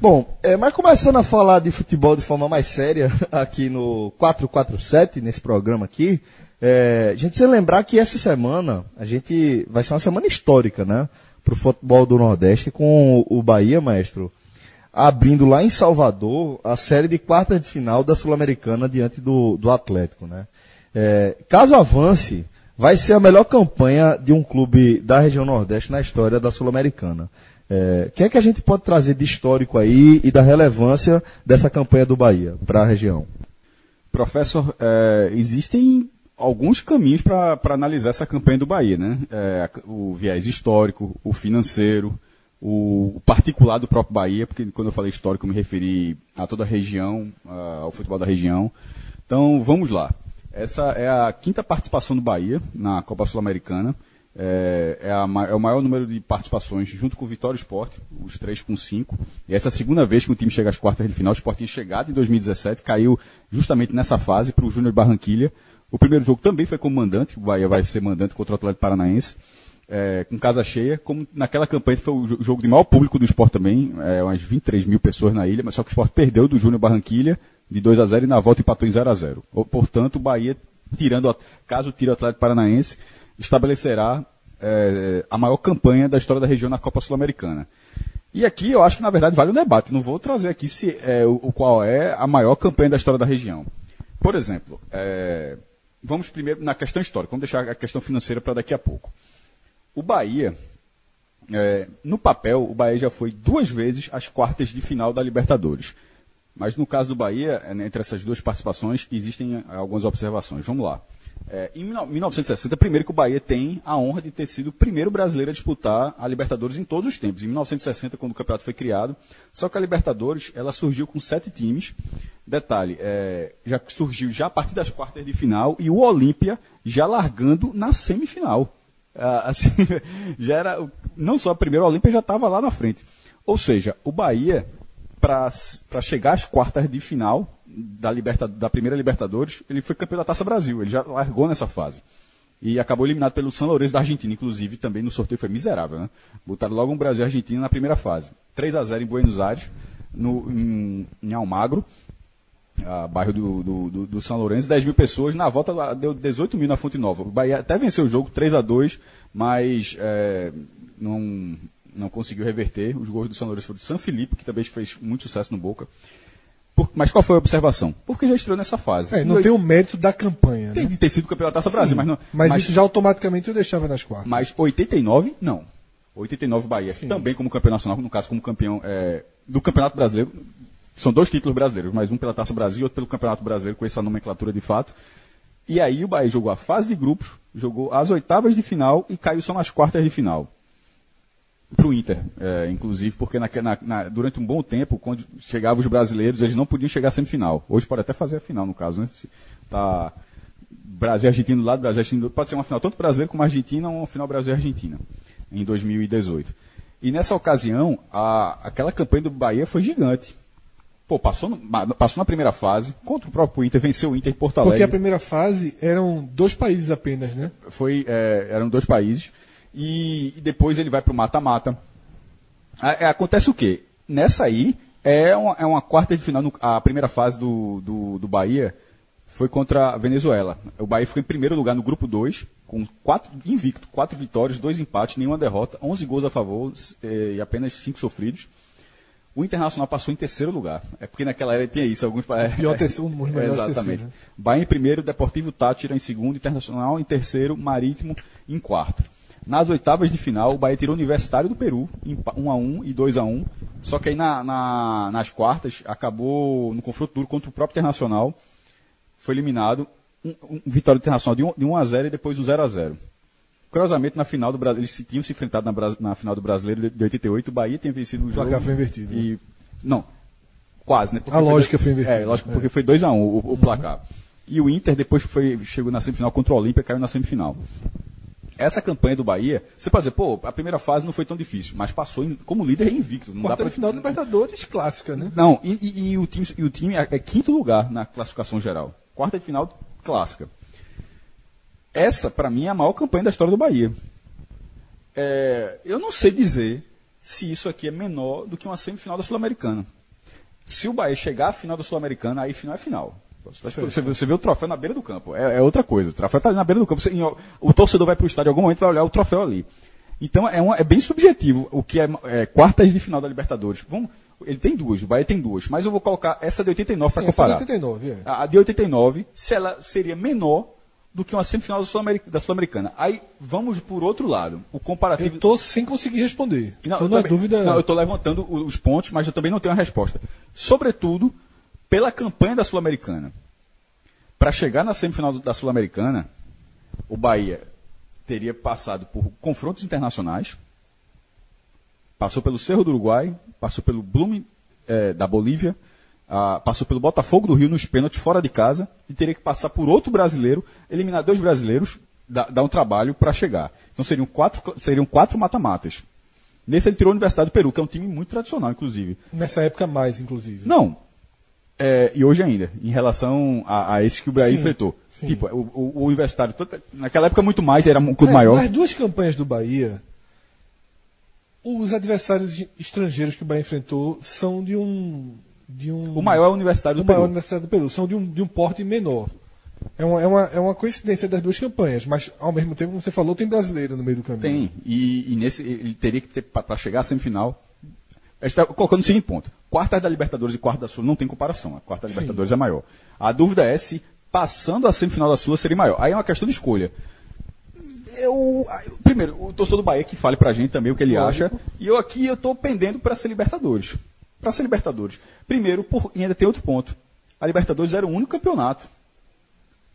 Bom, é, mas começando a falar de futebol de forma mais séria aqui no 447, nesse programa aqui, é, a gente precisa lembrar que essa semana a gente vai ser uma semana histórica, né? Pro futebol do Nordeste com o Bahia, maestro, abrindo lá em Salvador a série de quartas de final da Sul-Americana diante do, do Atlético, né? É, caso avance, vai ser a melhor campanha de um clube da região Nordeste na história da Sul-Americana. É, o que é que a gente pode trazer de histórico aí e da relevância dessa campanha do Bahia para a região? Professor, é, existem alguns caminhos para analisar essa campanha do Bahia, né? É, o viés histórico, o financeiro, o, particular do próprio Bahia, porque quando eu falei histórico eu me referi a toda a região, ao futebol da região. Então, vamos lá. Essa é a quinta participação do Bahia na Copa Sul-Americana. É, é, a é o maior número de participações, junto com o Vitória Esporte, os três com cinco. E essa é a segunda vez que o time chega às quartas de final. O Sport tinha chegado em 2017, caiu justamente nessa fase para o Júnior Barranquilha. O primeiro jogo também foi como mandante, o Bahia vai ser mandante contra o Atlético Paranaense, é, com casa cheia, como naquela campanha foi o jo- jogo de maior público do Sport também, é, umas 23 mil pessoas na ilha, mas só que o Sport perdeu do Júnior Barranquilha de 2 a 0 e na volta empatou em 0 a 0 Ou, Portanto, o Bahia, tirando, caso tire o Atlético Paranaense, estabelecerá é, a maior campanha da história da região na Copa Sul-Americana. E aqui eu acho que na verdade vale um debate. Não vou trazer aqui se é, o qual é a maior campanha da história da região. Por exemplo, é, vamos primeiro na questão histórica. Vamos deixar a questão financeira para daqui a pouco. O Bahia, é, no papel, o Bahia já foi duas vezes às quartas de final da Libertadores. Mas no caso do Bahia, é, né, entre essas duas participações, existem é, algumas observações. Vamos lá. É, em 1960, primeiro que o Bahia tem a honra de ter sido o primeiro brasileiro a disputar a Libertadores em todos os tempos. Em 1960, quando o campeonato foi criado, só que a Libertadores ela surgiu com sete times. Detalhe, é, já surgiu já a partir das quartas de final e o Olímpia já largando na semifinal. Ah, assim, já era não só a primeira, o Olímpia já estava lá na frente. Ou seja, o Bahia para chegar às quartas de final da, liberta, da primeira Libertadores, ele foi campeão da Taça Brasil, ele já largou nessa fase. E acabou eliminado pelo São Lourenço da Argentina, inclusive também no sorteio foi miserável, né? Botaram logo um Brasil e Argentina na primeira fase. 3 a 0 em Buenos Aires, no, em, em Almagro, ah, bairro do, do, do- do São Lourenço, 10 mil pessoas, na volta deu 18 mil na Fonte Nova. O Bahia até venceu o jogo 3 a 2 mas é, não, não conseguiu reverter. Os gols do São Lourenço foram de São Felipe, que também fez muito sucesso no Boca. Por- mas qual foi a observação? Porque já estreou nessa fase. É, não tem o mérito da campanha. tem né? de ter sido campeão da Taça Brasil, mas não. Mas, isso já automaticamente eu deixava nas quartas. Mas 89, não. 89 Bahia, também como campeão nacional, no caso como campeão é, do Campeonato Brasileiro. São dois títulos brasileiros, mas um pela Taça Brasil e outro pelo Campeonato Brasileiro, com essa nomenclatura de fato. E aí o Bahia jogou a fase de grupos, jogou as oitavas de final e caiu só nas quartas de final. Para o Inter, é, inclusive, porque na- na- durante um bom tempo, quando chegavam os brasileiros, eles não podiam chegar à semifinal. Hoje pode até fazer a final, no caso, né? Se tá Brasil e Argentina do lado, Brasil Argentina do pode ser uma final tanto brasileiro como Argentina, ou uma final Brasil e Argentina, em 2018. E nessa ocasião, a- aquela campanha do Bahia foi gigante. Pô, passou, no- passou na primeira fase, contra o próprio Inter, venceu o Inter em Porto Porque a Alegre. primeira fase eram dois países apenas, né? Foi, é, eram dois países. E, e depois ele vai para o mata-mata. É, Acontece o quê? Nessa aí, é uma, é uma quarta de final. no- a primeira fase do, do, do Bahia foi contra a Venezuela. O Bahia ficou em primeiro lugar no grupo 2, com quatro, invicto, quatro vitórias, dois empates, nenhuma derrota, 11 gols a favor eh, e apenas cinco sofridos. O Internacional passou em terceiro lugar. É porque naquela era tinha isso, alguns é, pior terceiro, muito melhor Exatamente. Terceiro, né? Bahia em primeiro, Deportivo Tátira em segundo, Internacional em terceiro, Marítimo em quarto. Nas oitavas de final, o Bahia tirou o Universitário do Peru, 1 a 1 e 2 a 1 Só que aí na, na, nas quartas, acabou no confronto duro contra o próprio Internacional. Foi eliminado. Um, um, vitória do Internacional de 1, de 1 a 0 e depois um 0 a 0 Curiosamente, na final do Brasil, eles tinham se enfrentado na, na, final do Brasileiro de 88, o Bahia tinha vencido o jogo. O placar foi invertido. E, né? Não, quase, né? Porque a lógica foi, invertida. É, lógico, porque é. foi 2 a 1 um, o, o, placar. E o Inter depois foi, chegou na semifinal contra o Olímpia, caiu na semifinal essa campanha do Bahia, você pode dizer, pô, a primeira fase não foi tão difícil, mas passou em, como líder invicto. Não Quarta dá pra... final do Libertadores clássica, né? Não, e, e, e, o time, e o time é, é, quinto lugar na classificação geral. Quarta de final clássica. Essa, para mim, é a maior campanha da história do Bahia. É, eu não sei dizer se isso aqui é menor do que uma semifinal da Sul-Americana. Se o Bahia chegar à final da Sul-Americana, aí final é final. Você, você, vê o troféu na beira do campo. É, é outra coisa. O troféu está na beira do campo. Você, o torcedor vai para o estádio em algum momento vai olhar o troféu ali. Então é, uma, é bem subjetivo o que é, é, quartas de final da Libertadores. Vamos, ele tem duas, o Bahia tem duas, mas eu vou colocar essa de 89 para comparar. De 89, é. A de 89, se ela seria menor do que uma semifinal da Sul-Americana. Aí vamos por outro lado. O comparativo. Eu estou sem conseguir responder. Não, então, também, dúvida. Não, eu estou levantando os pontos, mas eu também não tenho a resposta. Sobretudo pela campanha da Sul-Americana. Para chegar na semifinal da Sul-Americana, o Bahia teria passado por confrontos internacionais, passou pelo Cerro do Uruguai, passou pelo Blume eh, da Bolívia, ah, passou pelo Botafogo do Rio nos pênaltis fora de casa e teria que passar por outro brasileiro, eliminar dois brasileiros, dá, um trabalho para chegar. Então seriam quatro seriam quatro mata-matas. Nesse ele tirou a Universidade do Peru, que é um time muito tradicional, inclusive. Nessa época mais, inclusive. Não, é, e hoje ainda, em relação a, a esses que o Bahia sim, enfrentou. Sim. Tipo, o, o, o, Universitário, naquela época muito mais, era um clube é, maior. Nas duas campanhas do Bahia, os adversários estrangeiros que o Bahia enfrentou são de um. De um o maior é o Universitário do o Peru. maior Universitário do Peru, são de um, de um porte menor. É uma, é, uma, é uma coincidência das duas campanhas, mas ao mesmo tempo, como você falou, tem brasileiro no meio do caminho. Tem, e, e nesse ele teria que ter, para chegar à semifinal, está colocando o seguinte ponto. Quarta da Libertadores e quarta da Sul não tem comparação. A quarta da Libertadores Sim. é maior. A dúvida é se passando a semifinal da Sul seria maior. Aí é uma questão de escolha. Eu, primeiro, o torcedor do Bahia que fale pra gente também o que ele Lógico. acha. E eu aqui eu estou pendendo para ser Libertadores. Para ser Libertadores. Primeiro, por, e ainda tem outro ponto. A Libertadores era o único campeonato.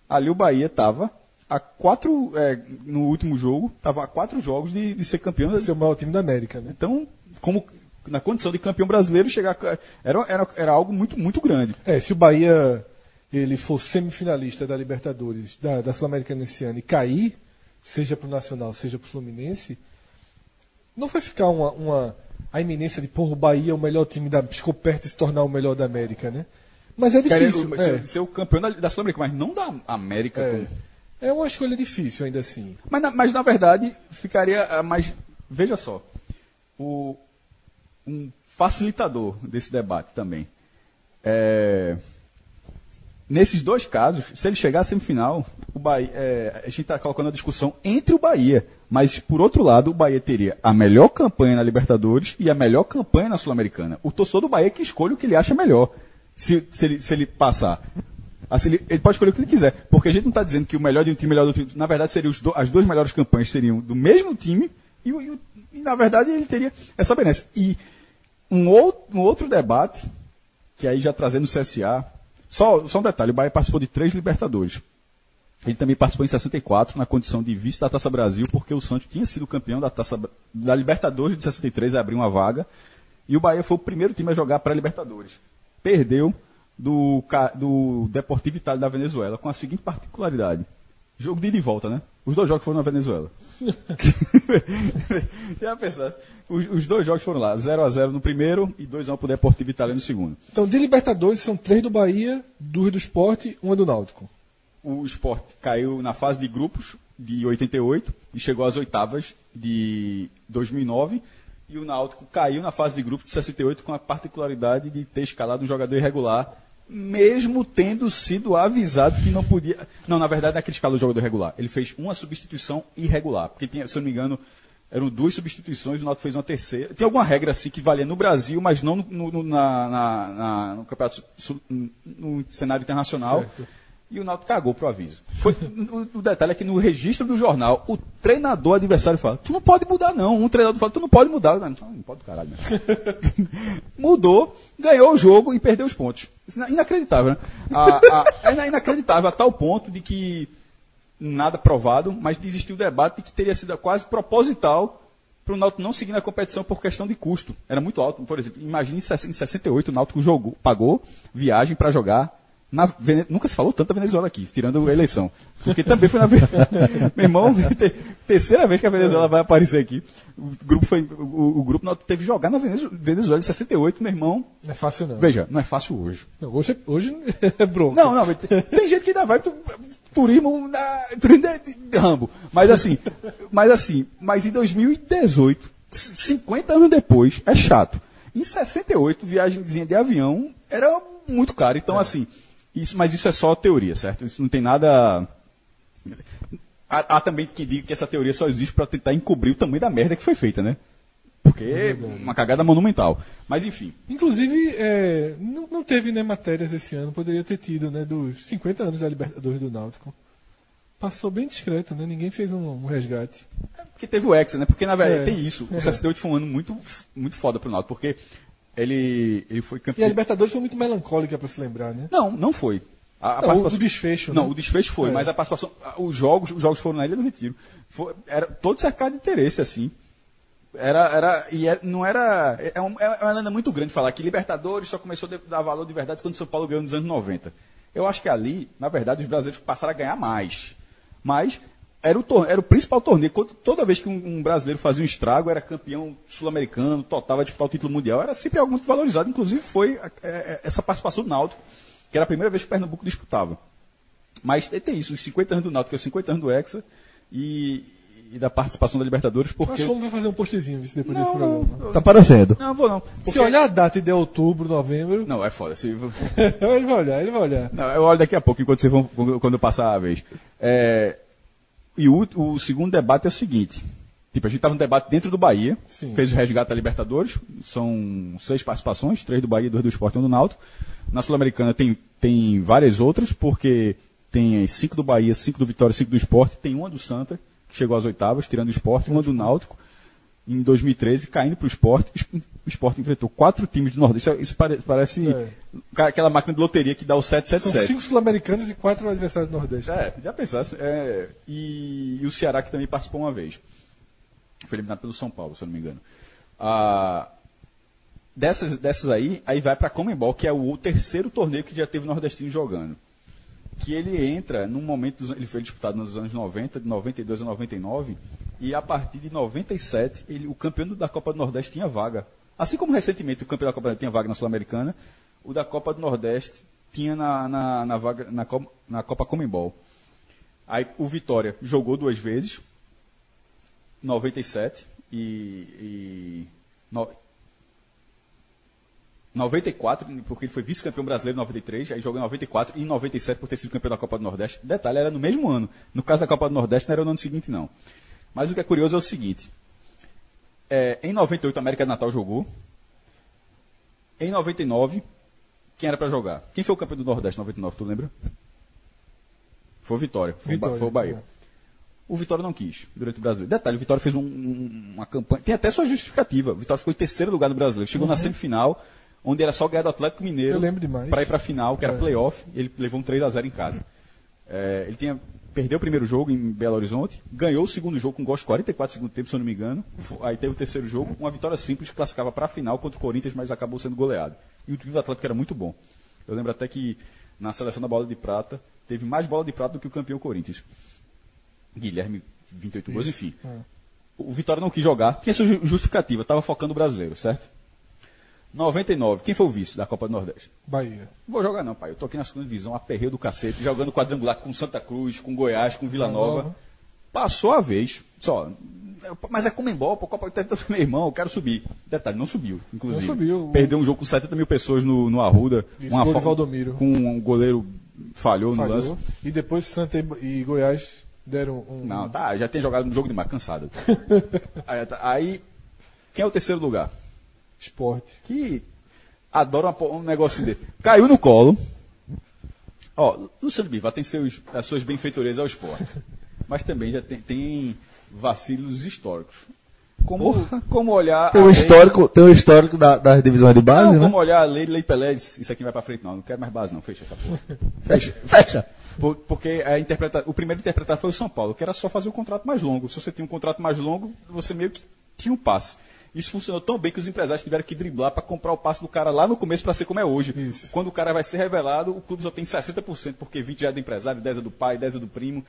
Ali o Bahia estava a quatro, é, no último jogo, estava a quatro jogos de, de ser campeão. Ser o maior time da América, né? Então, como na condição de campeão brasileiro, chegar era, era, era algo muito, muito grande. É, se o Bahia ele for semifinalista da Libertadores, da, da Sul-Americana esse ano e cair, seja para o Nacional, seja para o Fluminense, não vai ficar uma, uma a iminência de pôr o Bahia o melhor time da ficou perto de se tornar o melhor da América, né? Mas é difícil. Querendo, é. Ser, o campeão da, da Sul-Americana, mas não da América. É. é uma escolha difícil ainda assim. Mas na, mas na verdade ficaria ah, mais. Veja só. O, um facilitador desse debate também. É, nesses dois casos, se ele chegar à semifinal, o Bahia, é, a gente está colocando a discussão entre o Bahia. Mas, por outro lado, o Bahia teria a melhor campanha na Libertadores e a melhor campanha na Sul-Americana. O torcedor do Bahia que escolhe o que ele acha melhor. Se, se, ele, se ele passar. Assim, ele, ele, pode escolher o que ele quiser. Porque a gente não está dizendo que o melhor de um time melhor do outro. Na verdade, seriam do, as duas melhores campanhas seriam do mesmo time e, e, e, na verdade, ele teria essa benesse. E um outro, um outro debate, que aí já trazendo o CSA, só, só um detalhe, o Bahia participou de três Libertadores. Ele também participou em 64 na condição de vice da Taça Brasil, porque o Santos tinha sido campeão da Taça da Libertadores de 63, abriu uma vaga, e o Bahia foi o primeiro time a jogar para Libertadores. Perdeu do, do Deportivo Itália da Venezuela, com a seguinte particularidade. Jogo de ida e volta, né? Os dois jogos foram na Venezuela. Já pensasse? Os, os, dois jogos foram lá, 0 a 0 no primeiro e 2 a 1 para o Deportivo Itália no segundo. Então, de Libertadores, são três do Bahia, duas do Esporte, uma do Náutico. O Esporte caiu na fase de grupos de 88 e chegou às oitavas de 2009. E o Náutico caiu na fase de grupos de 68 com a particularidade de ter escalado um jogador irregular mesmo tendo sido avisado que não podia. Não, na verdade, naquele escala do jogador regular. Ele fez uma substituição irregular. Porque, tinha, se eu não me engano, eram duas substituições, o Náutico fez uma terceira. Tem alguma regra assim que valia no Brasil, mas não no, no, na, na, na, no campeonato no cenário internacional. Certo. E o Náutico cagou pro aviso. Foi, o, o, detalhe é que no registro do jornal, o treinador adversário fala: Tu não pode mudar, não. Um treinador fala: Tu não pode mudar. Não, não pode, caralho. Mudou, ganhou o jogo e perdeu os pontos. Inacreditável, né? A, a, é inacreditável a tal ponto de que nada provado, mas existiu o debate de que teria sido quase proposital para o Náutico não seguir na competição por questão de custo. Era muito alto. Por exemplo, imagine em 68 o Náutico jogou, pagou viagem para jogar. Na, nunca se falou tanto da Venezuela aqui, tirando a eleição. Porque também foi na Meu irmão, terceira vez que a Venezuela vai aparecer aqui. O grupo foi. O, o grupo teve que jogar na Venezuela em 68, meu irmão. Não é fácil, não. Veja, não é fácil hoje. Não, hoje, hoje é bronca. Não, não, tem gente que ainda vai turismo, na, turismo de, de Rambo. Mas assim, mas assim, mas em 2018, 50 anos depois, é chato. Em 68, viagemzinha de avião era muito caro. Então, é. assim, isso, mas isso é só teoria, certo? Isso não tem nada. Há, há também quem diga que essa teoria só existe para tentar encobrir o tamanho da merda que foi feita, né? Porque é uma cagada monumental. Mas enfim. Inclusive, é, não, não, teve né, matérias esse ano, poderia ter tido, né? Dos 50 anos da Libertadores do Náutico. Passou bem discreto, né? Ninguém fez um, um resgate. É porque teve o Hexa, né? Porque na verdade é, tem isso. O é. 68 foi um ano muito, muito foda pro Náutico, porque ele, ele foi campeão. E a Libertadores foi muito melancólica para se lembrar, né? Não, não foi. A, a não, o desfecho. Não, né? o desfecho foi, é. mas a participação. Os jogos, os jogos foram na Ilha do Retiro. Foi, era todo cercado de interesse, assim. Era, era, e era, não era. É, é, um, é uma lenda muito grande falar que Libertadores só começou a dar valor de verdade quando São Paulo ganhou nos anos 90. Eu acho que ali, na verdade, os brasileiros passaram a ganhar mais. Mas era o, torneio, era o principal torneio. Toda vez que um, um brasileiro fazia um estrago, era campeão sul-americano, total, a disputar o título mundial, era sempre algo muito valorizado. Inclusive, foi é, é, essa participação do Náutico, que era a primeira vez que o Pernambuco disputava. Mas tem isso, os 50 anos do Náutico, os 50 anos do Hexa, e, e da participação da Libertadores, porque... Acho que vamos fazer um postzinho depois não, desse programa. Não, tá aparecendo. Não, vou não. Porque... Se olhar a data de outubro, novembro... Não, é foda. Se... ele vai olhar, ele vai olhar. Não, eu olho daqui a pouco, enquanto vocês vão, quando eu passar a vez. É... E o, o segundo debate é o seguinte. Tipo, a gente estava no debate dentro do Bahia, Sim. fez o resgate da Libertadores, são seis participações, três do Bahia, dois do Esporte e um do Náutico. Na Sul-Americana tem, tem várias outras, porque tem cinco do Bahia, cinco do Vitória, cinco do Esporte, tem uma do Santa, que chegou às oitavas, tirando o esporte, uma do Náutico, em 2013, caindo para o esporte. O esporte enfrentou quatro times do Nordeste. Isso parece é. Aquela máquina de loteria que dá o 777. São cinco sul-americanos e quatro adversários do Nordeste. É, já pensasse. É, e, e, o Ceará, que também participou uma vez. Foi eliminado pelo São Paulo, se eu não me engano. Ah, dessas, dessas aí, aí vai para a Comembol, que é o terceiro torneio que já teve o Nordestino jogando que ele entra num momento, ele foi disputado nos anos 90, de 92 a 99, e a partir de 97, ele, o campeão da Copa do Nordeste tinha vaga. Assim como recentemente o campeão da Copa do Nordeste tinha vaga na Sul-Americana, o da Copa do Nordeste tinha na, na, na vaga, na, Copa, na Copa Comembol. Aí o Vitória jogou duas vezes, 97 e, e no, 94, porque ele foi vice-campeão brasileiro em 93, aí jogou em 94 e em 97 por ter sido campeão da Copa do Nordeste. Detalhe, era no mesmo ano. No caso da Copa do Nordeste não era no ano seguinte, não. Mas o que é curioso é o seguinte. É, em 98 a América do Natal jogou. Em 99, quem era para jogar? Quem foi o campeão do Nordeste em 99, tu lembra? Foi o Vitória, foi, Vitória, o, foi o Bahia. É. O Vitória não quis durante o Brasileiro. Detalhe, o Vitória fez um, um, uma campanha. Tem até sua justificativa. O Vitória ficou em terceiro lugar no Brasileiro. Chegou uhum. na semifinal onde era só ganhar do Atlético Mineiro para ir para a final, que era é. playoff, ele levou um 3 a 0 em casa. É, ele tinha perdeu o primeiro jogo em Belo Horizonte, ganhou o segundo jogo com gosto 44 segundo tempo, se eu não me engano. Aí teve o terceiro jogo, uma vitória simples, classificava para a final contra o Corinthians, mas acabou sendo goleado. E o time do Atlético era muito bom. Eu lembro até que na seleção da bola de prata, teve mais bola de prata do que o campeão Corinthians. Guilherme, 28 gols, enfim. É. O Vitória não quis jogar, tinha sua justificativa, estava focando o brasileiro, certo? 99. Quem foi o vice da Copa do Nordeste? Bahia. Não vou jogar não, pai. Eu tô aqui na segunda divisão, aperreio do cacete, jogando quadrangular com Santa Cruz, com Goiás, com Vila Nova. Passou a vez. Só, Mas é Comembol, pô, Copa do meu irmão, eu quero subir. Detalhe, não subiu, inclusive. Não subiu. Perdeu um jogo com 70 mil pessoas no, no Arruda. Isso, de Valdomiro. Com um goleiro falhou, Falhou. no lance. E depois Santa e Goiás deram um. Não, tá, já tem jogado um jogo demais, cansado. aí, tá- aí, quem é o terceiro lugar? Esporte. que adora uma um negócio dele. Caiu no colo. Ó, Luciano Bivar tem seus, as suas benfeitorias ao esporte. Mas também já tem, tem vacilos históricos. Como, como olhar. Tem um lei- histórico, tem um histórico da- das divisões de base, Não, né? como olhar a lei Lei Pelé isso aqui vai pra frente, não, não quero mais base, não, fecha essa porra. Fecha, fecha. Por- porque a interpreta, o primeiro interpretado foi o São Paulo, que era só fazer o contrato mais longo. Se você tinha um contrato mais longo, você meio que tinha um passe. Isso funcionou tão bem que os empresários tiveram que driblar para comprar o passe do cara lá no começo para ser como é hoje. Isso. Quando o cara vai ser revelado, o clube só tem 60%, porque 20 já é do empresário, 10 é do pai, 10 é do primo.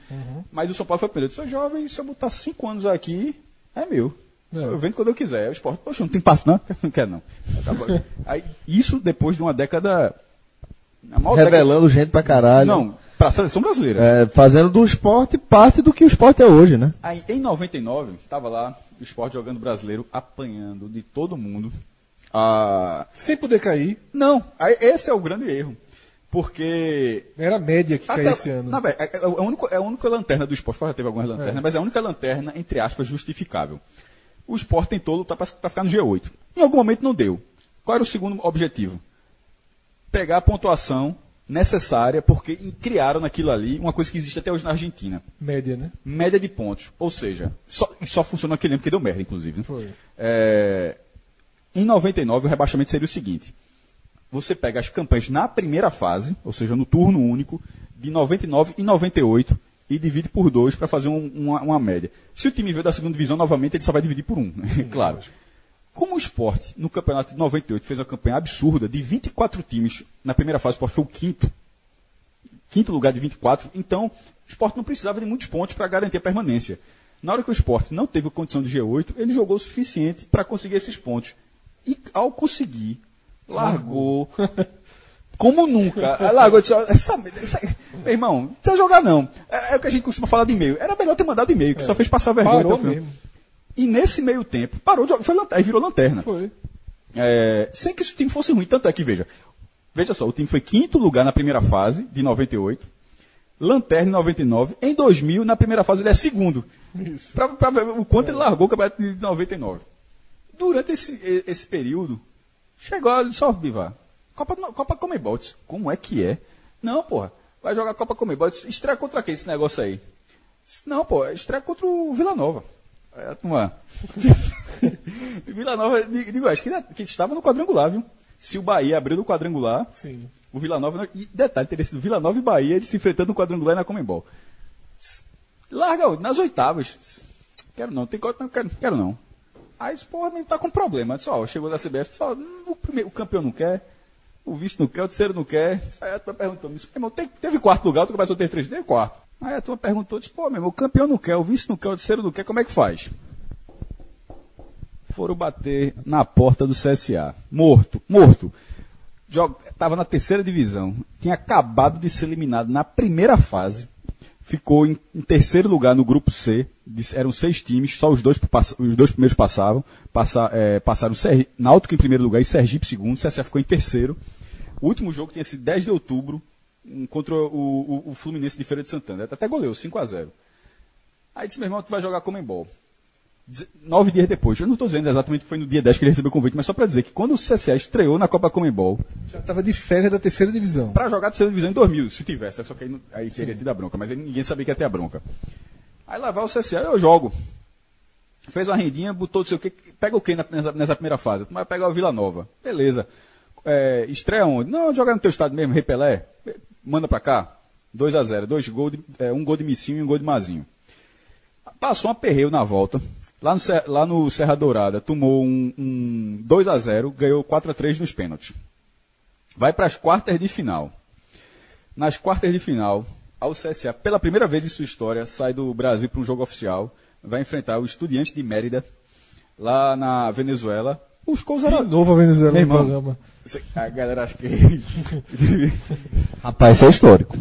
Mas o São Paulo foi primeiro. "Ô, jovem, se eu botar 5 anos aqui, é meu. É. Eu vendo quando eu quiser. O esporte. Poxa, não tem passe não? Não quer não. Aí, isso depois de uma década... maior década- Revelando gente pra caralho. Não, para a seleção brasileira. É, fazendo do esporte parte do que o esporte é hoje, né? Aí, em 99, estava lá o esporte jogando brasileiro, apanhando de todo mundo. Ah, Sem poder cair. não, esse é o grande erro. Porque. Era a média que caiu esse ano. na verdade, é, é, o único- é a única lanterna do esporte, já teve algumas lanternas, É. mas é a única lanterna, entre aspas, justificável. O esporte tentou lutar para ficar no G8. Em algum momento não deu. Qual era o segundo objetivo? Pegar a pontuação necessária, porque criaram naquilo ali uma coisa que existe até hoje na Argentina Média, né? média de pontos. Ou seja, só, só funcionou aquele ano porque deu merda, inclusive. Né? Foi. É, em 99, o rebaixamento seria o seguinte: você pega as campanhas na primeira fase, ou seja, no turno único, de 99 e 98, e divide por dois para fazer um- uma, uma média. Se o time veio da segunda divisão novamente, ele só vai dividir por um, né? claro. Como o esporte, no campeonato de 98, fez uma campanha absurda, de 24 times, na primeira fase o esporte foi o quinto, quinto lugar de 24, então o esporte não precisava de muitos pontos para garantir a permanência. Na hora que o esporte não teve condição de G8, ele jogou o suficiente para conseguir esses pontos. E ao conseguir, largou. Como nunca. Aí Largou e disse, "Ó, essa, essa, meu irmão, não precisa jogar não. É, é o que a gente costuma falar de e-mail. Era melhor ter mandado e-mail, que só fez passar vergonha. Parou final. mesmo. E nesse meio tempo, parou de jogar, foi lanterna, virou lanterna. Foi. É, sem que esse time fosse ruim. Tanto é que, veja, veja só, o time foi quinto lugar na primeira fase, de 98, lanterna em 99, em 2000, na primeira fase, ele é segundo. Isso. Pra, pra ver o quanto ele largou o campeonato de 99. Durante esse, esse período, chegou a só Bivar. Copa, Copa Comebol. Disse, Como é que é? Não, porra. Vai jogar Copa Comebol. Disse, Estreia contra quem esse negócio aí? Disse, Não, pô, estreia contra o Vila Nova. Turma. Vila Nova, digo, acho que, que estava no quadrangular, viu? Se o Bahia abriu no quadrangular, Sim. o Vila Nova. E detalhe, teria sido Vila Nova e Bahia eles se enfrentando no quadrangular e na Comembol. Larga o- nas oitavas. Quero não, tem não quero, quero não. Aí, porra, mesmo tá com problema. Disse, ó, chegou da CBF, só, o, primeiro, o campeão não quer, o vice não quer, o terceiro não quer. Aí a perguntou, irmão, tem- teve quarto lugar, tu começou a ter três, teve quarto. Aí a turma perguntou, disse, pô, meu irmão, o campeão não quer, o vice não quer, o terceiro não quer, como é que faz? Foram bater na porta do CSA. Morto, morto. Joga, tava na terceira divisão. Tinha acabado de ser eliminado na primeira fase. Ficou em, em terceiro lugar no grupo C. Eram seis times, só os dois, os dois primeiros passavam. Passa, é, passaram Náutico em primeiro lugar e Sergipe segundo. O CSA ficou em terceiro. O último jogo tinha sido 10 de outubro contra o, o- o Fluminense de Feira de Santana. Até goleou, 5 a 0 Aí disse, meu irmão, tu vai jogar Comembol. Nove dias depois, eu não estou dizendo exatamente que foi no dia 10 que ele recebeu o convite, mas só para dizer que quando o CSA estreou na Copa Comembol, Já estava de férias da terceira divisão. para jogar a terceira divisão em 2000, se tivesse, só que aí, aí teria tido a bronca, mas aí ninguém sabia que ia ter a bronca. Aí lá vai o CSA, eu jogo. Fez uma rendinha, botou não sei o que, pega o que nessa, nessa primeira fase? Tu vai pegar o Vila Nova. Beleza. É, estreia onde? Não, jogar no teu estado mesmo, Repelé. Manda pra cá. 2 a 0 dois gol de, é, um gol de Missinho e um gol de Mazinho. Passou um aperreio na volta. Lá no, lá no Serra Dourada, tomou um, um 2 a 0 ganhou 4 a 3 nos pênaltis. Vai para as quartas de final. Nas quartas de final, ao CSA, pela primeira vez em sua história, sai do Brasil para um jogo oficial. Vai enfrentar o Estudiante de Mérida, lá na Venezuela. Os gols De eram novo a Venezuela Meu irmão. programa. A galera acha que. Rapaz, isso é histórico.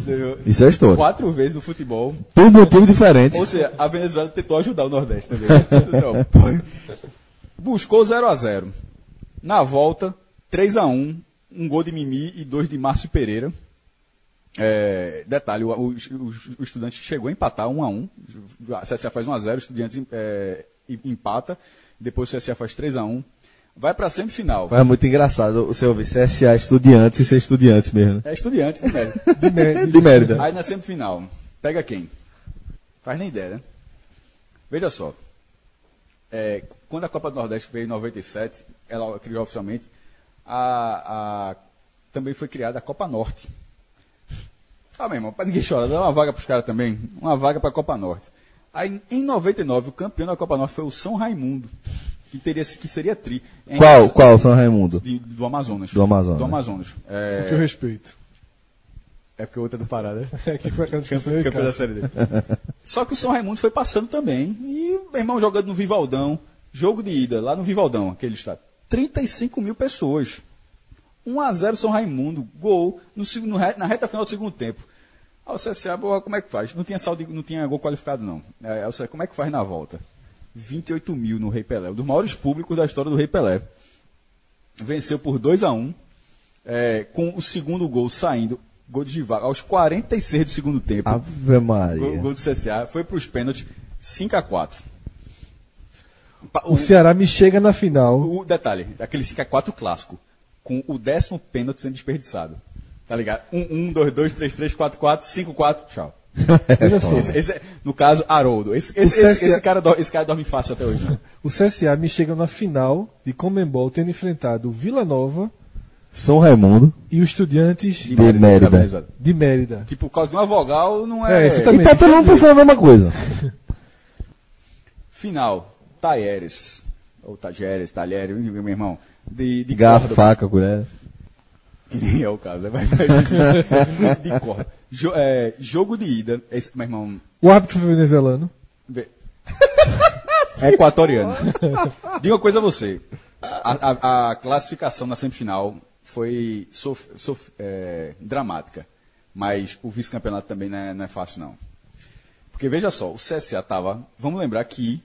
Isso é histórico. Quatro vezes no futebol. Por motivo diferente. Ou seja, a Venezuela tentou ajudar o Nordeste também. Então, buscou 0 a 0 Na volta, 3 a 1 um gol de Mimi e dois de Márcio Pereira. É, detalhe, o, o, o, o, estudante chegou a empatar 1 a 1 A CSA faz 1 a 0 o estudante é, empata. Depois o CSA faz 3 a 1 Vai pra semifinal. É muito engraçado você ouvir CSA estudiantes e ser estudiantes mesmo. É estudiantes de Mérida. de, Mérida. de Mérida. Aí na semifinal, pega quem? Faz nem ideia, né? Veja só. É, quando a Copa do Nordeste veio em 97, ela criou oficialmente, a, a, também foi criada a Copa Norte. Ah, meu irmão, para ninguém chorar, dá uma vaga para os caras também, uma vaga para a Copa Norte. Aí, em 99, o campeão da Copa Norte foi o São Raimundo que, teria, que seria tri. É qual, qual, São Raimundo? De, do Amazonas. Do Amazonas. Do Amazonas. É... que eu respeito. É porque o outro é do Pará, né? É que foi aquela discussão campeão da série dele. Só que o São Raimundo foi passando também. E meu irmão jogando no Vivaldão. Jogo de ida, lá no Vivaldão, aquele estado. 35 mil pessoas. 1 a 0 São Raimundo, gol no, no, na reta final do segundo tempo. Aí o CSA, como é que faz? Não tinha, saldo, não tinha gol qualificado, não. É, como é que faz na volta? 28 mil no Rei Pelé, um dos maiores públicos da história do Rei Pelé. Venceu por 2 a 1 é, com o segundo gol saindo, gol de Givago, aos 46 do segundo tempo. Ave Maria. Gol, gol do CSA, foi para os pênaltis, 5 a 4 o, o, Ceará me chega na final. O detalhe, aquele 5 a 4 clássico, com o décimo pênalti sendo desperdiçado. Tá ligado? 1, 2, 2, 3, 3, 4, 4, 5, 4, tchau. Esse, esse, no caso, Haroldo. Esse, esse, CSA... esse, cara, esse cara dorme fácil até hoje. O CSA me chega na final de Comembol tendo enfrentado o Vila Nova. São Raimundo. E os estudantes de, de Mérida. Mérida. De Mérida. Tipo, por causa de uma vogal, não é. é e tá todo mundo pensando a mesma coisa. Final. Taieres. Ou Tajeres, Talheres, meu irmão. De, de Garfo, faca, colher. Que nem é o caso. Vai, vai, de, de corda. Jo, é, jogo de ida. Esse, meu irmão. O árbitro foi venezuelano? É equatoriano. Diga uma coisa a você. A, a, a classificação na semifinal foi sof, sof, é, dramática. Mas o vice-campeonato também não é, não é fácil, não. Porque veja só, o CSA estava. Vamos lembrar que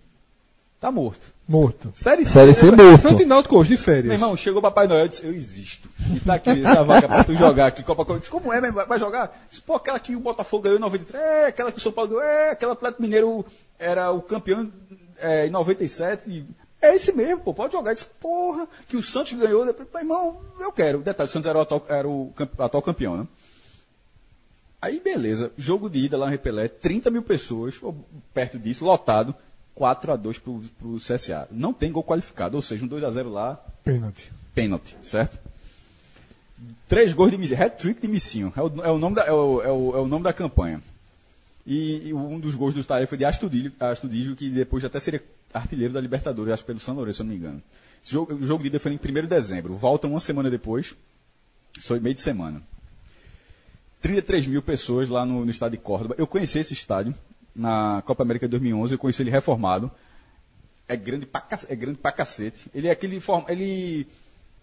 Tá morto. Morto. Série C. Série C morto. Frente Náutico hoje, de férias. Meu irmão, chegou o Papai Noel e disse, eu existo. E tá aqui essa vaga pra tu jogar aqui. Copa Disse, como é, vai jogar? Disse, pô, aquela que o Botafogo ganhou em 93, é, aquela que o São Paulo ganhou, é, aquela Atlético Mineiro era o campeão é, em 97. E, é esse mesmo, pô, pode jogar. Disse, porra, que o Santos ganhou. Depois, meu irmão, eu quero. Detalhe, o Santos era o atual, era o atual campeão, né? Aí, beleza. Jogo de ida lá no Repelé, 30 mil pessoas, perto disso, lotado. 4 a 2 para o CSA. Não tem gol qualificado, ou seja, um 2 a 0 lá. Pênalti. Pênalti, certo? Três gols de Missinho. Hat-trick de Missinho. É o, é, o nome da, é, o, é, o, é o nome da campanha. E, e, um dos gols do Tarefa foi de Astudilho, Astudilho, que depois até seria artilheiro da Libertadores, acho pelo São Lourenço, se eu não me engano. Esse jogo, o jogo de ida foi em 1 de dezembro. Volta uma semana depois. Foi meio de semana. 33 mil pessoas lá no, no estádio de Córdoba. Eu conheci esse estádio na Copa América de 2011, eu conheci ele reformado. É grande pra, é grande pra cacete. Ele é aquele ele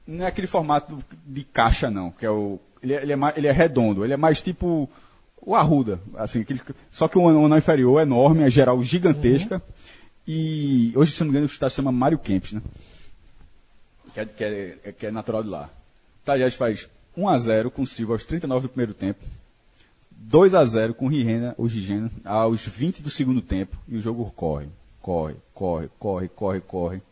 não é aquele formato de caixa não, que é o ele é, ele é, mais, ele é redondo, ele é mais tipo o Arruda, assim, aquele, só que o anão inferior é enorme, é geral gigantesca. Uhum. E hoje, se não me engano, o estádio se chama Mário Kempis, né? Que é, que é, que é natural de lá. Talheres faz 1 a 0 com o Silva aos 39 do primeiro tempo. 2 a 0 com o Rirena, o Gigena, aos 20 do segundo tempo. E o jogo corre, corre, corre, corre, corre, corre.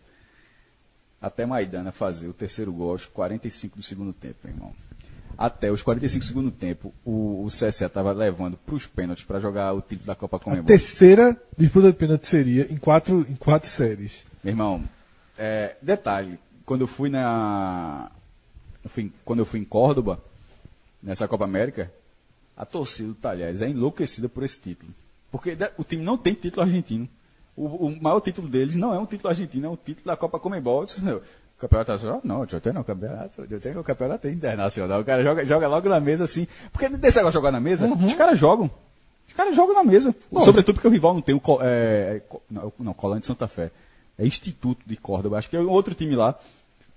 Até Maidana fazer o terceiro gol aos 45 do segundo tempo, meu irmão. Até os 45 do segundo tempo, o, o CSA estava levando para os pênaltis para jogar o título da Copa Comembol. A terceira disputa de pênalti seria em quatro, em quatro séries. Meu irmão, é, detalhe, quando eu fui na. Eu fui, quando eu fui em Córdoba, nessa Copa América, a torcida do Talheres é enlouquecida por esse título. Porque o time não tem título argentino. O, o maior título deles não é um título argentino, é um título da Copa Comembol. Campeonato nacional? Não, eu tenho não, campeonato, eu tenho o campeonato internacional. O cara joga, joga logo na mesa assim. Porque desse negócio de jogar na mesa, uhum. os caras jogam. Os caras jogam na mesa. Bom, Sobretudo porque o rival não tem o. É, é não, não, Colônia de Santa Fé. É Instituto de Córdoba. Acho que é outro time lá.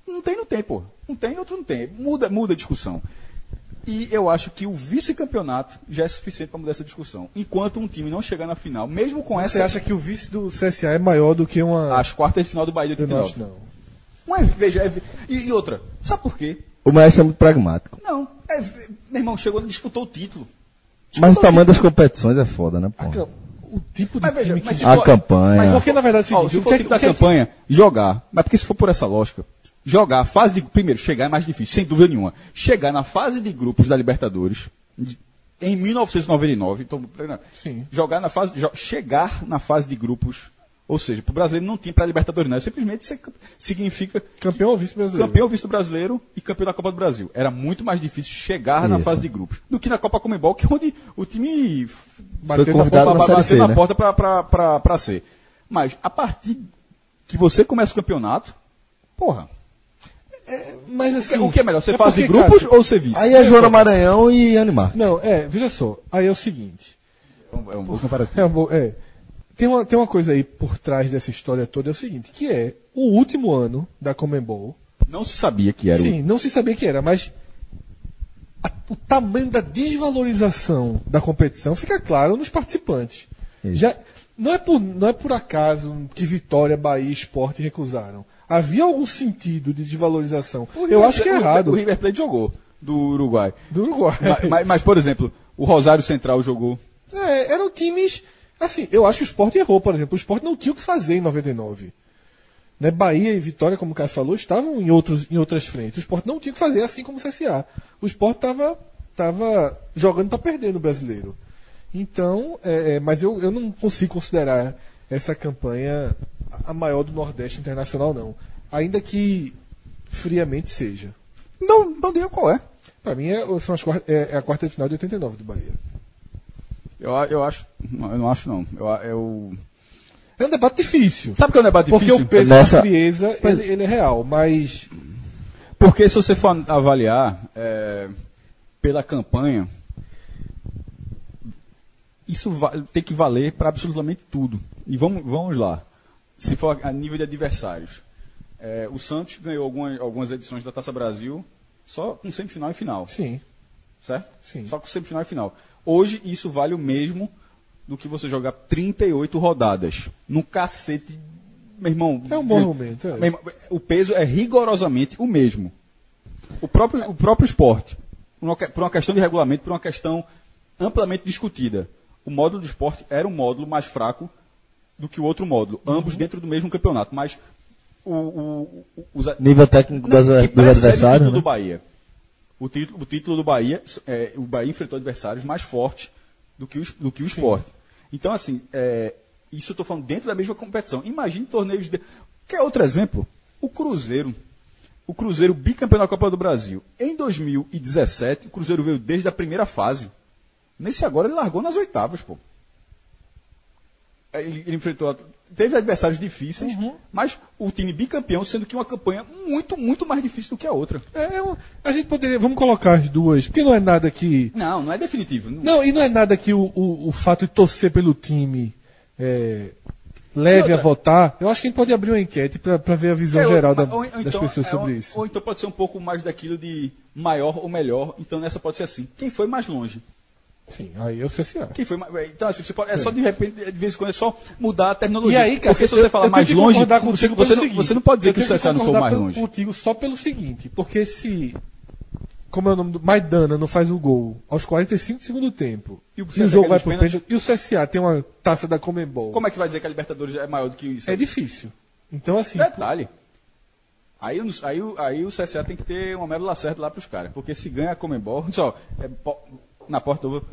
Não tem, não tem, pô. Não tem, outro não tem. Muda, muda a discussão. E eu acho que o vice-campeonato já é suficiente para mudar essa discussão. Enquanto um time não chegar na final, mesmo com Você essa. acha que o vice do CSA é maior do que uma. As quartas de final do Bahia de Eu não 89. acho, não. Uma, veja, é- e, e outra, sabe por quê? O maestro é muito pragmático. Não, é- meu irmão chegou e disputou o título. Mas o tamanho das competições é foda, né, pô? O tipo de Mas veja, time mas que. A for- campanha. Mas porque na verdade é o Ó, seguinte, se o for que, o é- tipo da o que é- campanha, jogar. Mas porque se for por essa lógica, jogar, fase de. Primeiro, chegar é mais difícil, sem dúvida nenhuma. Chegar na fase de grupos da Libertadores, em 1999, então, Sim. jogar na fase. jo- chegar na fase de grupos. Ou seja, para o brasileiro não tinha para Libertadores, não. É simplesmente significa campeão ou vice-brasileiro? campeão vice do brasileiro e campeão da Copa do Brasil. Era muito mais difícil chegar na Isso. fase de grupos do que na Copa Comebol, que é onde o time Bateu Foi na convidado porta- na C, na né? porta pra ser. Mas a partir que você começa o campeonato, porra, Mas assim. o que é melhor? Ser é fase de grupos Cássio, ou vice? Aí é Joana Maranhão e Animar. Não, é, veja só. Aí é o seguinte. É um bom comparativo. É, um bom- é. Tem, uma, tem uma coisa aí por trás dessa história toda, é o seguinte, que é o último ano da Comembol. Não se sabia que era Sim, não se sabia que era, mas a- o tamanho da desvalorização da competição fica claro nos participantes. Isso. Já, não, é por, não é por acaso que Vitória, Bahia e Sport recusaram. Havia algum sentido de desvalorização. o. Eu River acho que é errado. O River Plate jogou do Uruguai. Do Uruguai. mas, mas- mas, por exemplo, o Rosário Central jogou. É, eram times. Assim, eu acho que o Sport errou, por exemplo. O Sport não tinha o que fazer em 99. Né? Bahia e Vitória, como o Cássio falou, estavam em, outros, em outras frentes. O Sport não tinha o que fazer, assim como o CSA. O Sport estava tava jogando para perder no brasileiro. Então, é, é, mas eu, eu não consigo considerar essa campanha a maior do Nordeste Internacional, não. Ainda que friamente seja. Não, não diga qual é. Para mim, é, são as, quar- é, é a quarta de final de 89 do Bahia. Eu, eu acho. não, Eu não acho, não. Eu, eu... É um debate difícil. Sabe que é um debate Porque difícil? o peso Nessa- da frieza, ele, ele é real, mas. Porque se você for avaliar é, pela campanha, isso tem que valer para absolutamente tudo. E vamos, vamos lá. Se for a nível de adversários. É, o Santos ganhou algumas, algumas edições da Taça Brasil só com semifinal e final, Sim. certo? Sim. Só com semifinal e final. Hoje isso vale o mesmo do que você jogar 38 rodadas. Num cacete, meu irmão. É um bom argumento, é. Irmão, o peso é rigorosamente o mesmo. O próprio, o próprio esporte, por uma, que- por uma questão de regulamento, por uma questão amplamente discutida, o módulo do esporte era um módulo mais fraco do que o outro módulo, Uhum. ambos dentro do mesmo campeonato, mas o, o, o- os Nível técnico das, não, dos precede o adversários, título né? do Bahia. O título, o título do Bahia, é, o Bahia enfrentou adversários mais fortes do que o, do que o esporte. Então, assim, é, isso eu estou falando dentro da mesma competição. Imagine torneios de. Quer outro exemplo? O Cruzeiro. O Cruzeiro bicampeão da Copa do Brasil. Em 2017, o Cruzeiro veio desde a primeira fase. Nesse agora ele largou nas oitavas, pô. Ele, ele enfrentou. Teve adversários difíceis, mas o time bicampeão, sendo que uma campanha muito, muito mais difícil do que a outra. É, é a gente poderia. Vamos colocar as duas, porque não é nada que. Não, não é definitivo. Não- Não, e não é nada que o, o, o fato de torcer pelo time é, leve a votar. Eu acho que a gente pode abrir uma enquete para ver a visão É, ou- geral da- ou- ou das então, pessoas é, sobre ou- isso. Ou então pode ser um pouco mais daquilo de maior ou melhor. Então nessa pode ser assim. Quem foi mais longe? Sim, aí eu sei se é. Quem foi mais... Então, assim, você pode... é só de repente, de vez em quando, é só mudar a terminologia. E aí, cara, Porque se você eu- falar eu mais longe, você, você, não, você não pode dizer que o CSA não foi o mais pelo- longe. contigo só pelo seguinte, porque se como é o nome do Maidana não faz o gol aos 45 do segundo tempo E e o o, CSA jogo vai pro pênalti e o CSA tem uma taça da Comembol. Como é que vai dizer que a Libertadores é maior do que isso? É difícil. Então assim, Detalhe. Aí, aí, o- aí o CSA tem que ter uma médula certa lá pros caras. Porque se ganha a Comembol, só, é, na porta do.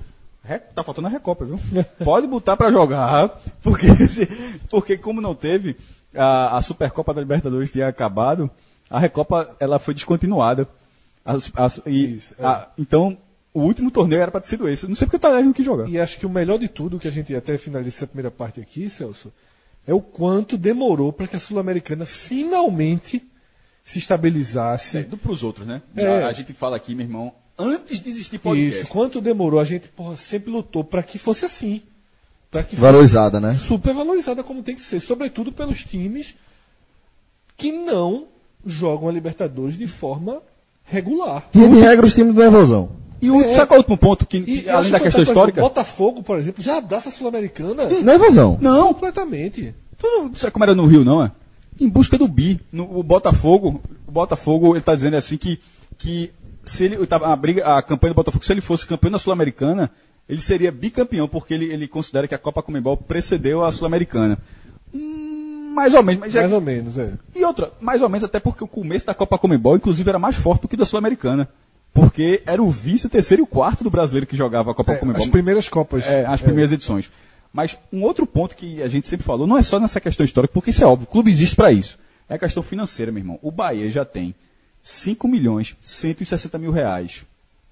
Tá faltando a Recopa, viu? Pode botar pra jogar, porque, se- porque como não teve, a, a Supercopa da Libertadores tinha acabado, a Recopa ela foi descontinuada. A- a- e- Isso, é. a- então, o último torneio era pra ter sido esse. Não sei porque o Talheres não quis jogar. E acho que o melhor de tudo, que a gente até finaliza essa primeira parte aqui, Celso, é o quanto demorou para que a Sul-Americana finalmente se estabilizasse. É, do pros outros, né? É. A, a gente fala aqui, meu irmão, antes de existir podcast. Isso, quanto demorou, a gente porra, sempre lutou para que fosse assim. Para que fosse Valorizada, né? super valorizada como tem que ser, sobretudo pelos times que não jogam a Libertadores de forma regular. Via de regra, os times do Evosão. E o, é, sabe qual é o último ponto, que, que além da questão histórica? O Botafogo, por exemplo, já abraça a Sul-Americana. Não é evasão. Não. Completamente. Tu não sabe como era no Rio, não é? Em busca do bi. No, o Botafogo, o Botafogo, ele tá dizendo assim que, que se ele, a, briga, a campanha do Botafogo, se ele fosse campeão da Sul-Americana, ele seria bicampeão, porque ele, ele considera que a Copa Comembol precedeu a Sul-Americana. Hum, mais ou menos. Mas mais é, ou menos, é. E outra, mais ou menos até porque o começo da Copa Comembol, inclusive, era mais forte do que da Sul-Americana. Porque era o vice, o terceiro e o quarto do brasileiro que jogava a Copa é, Comembol. As primeiras Copas. É, as primeiras é. edições. Mas um outro ponto que a gente sempre falou, não é só nessa questão histórica, porque isso é óbvio, o clube existe para isso. É a questão financeira, meu irmão. O Bahia já tem 5 milhões 160 mil reais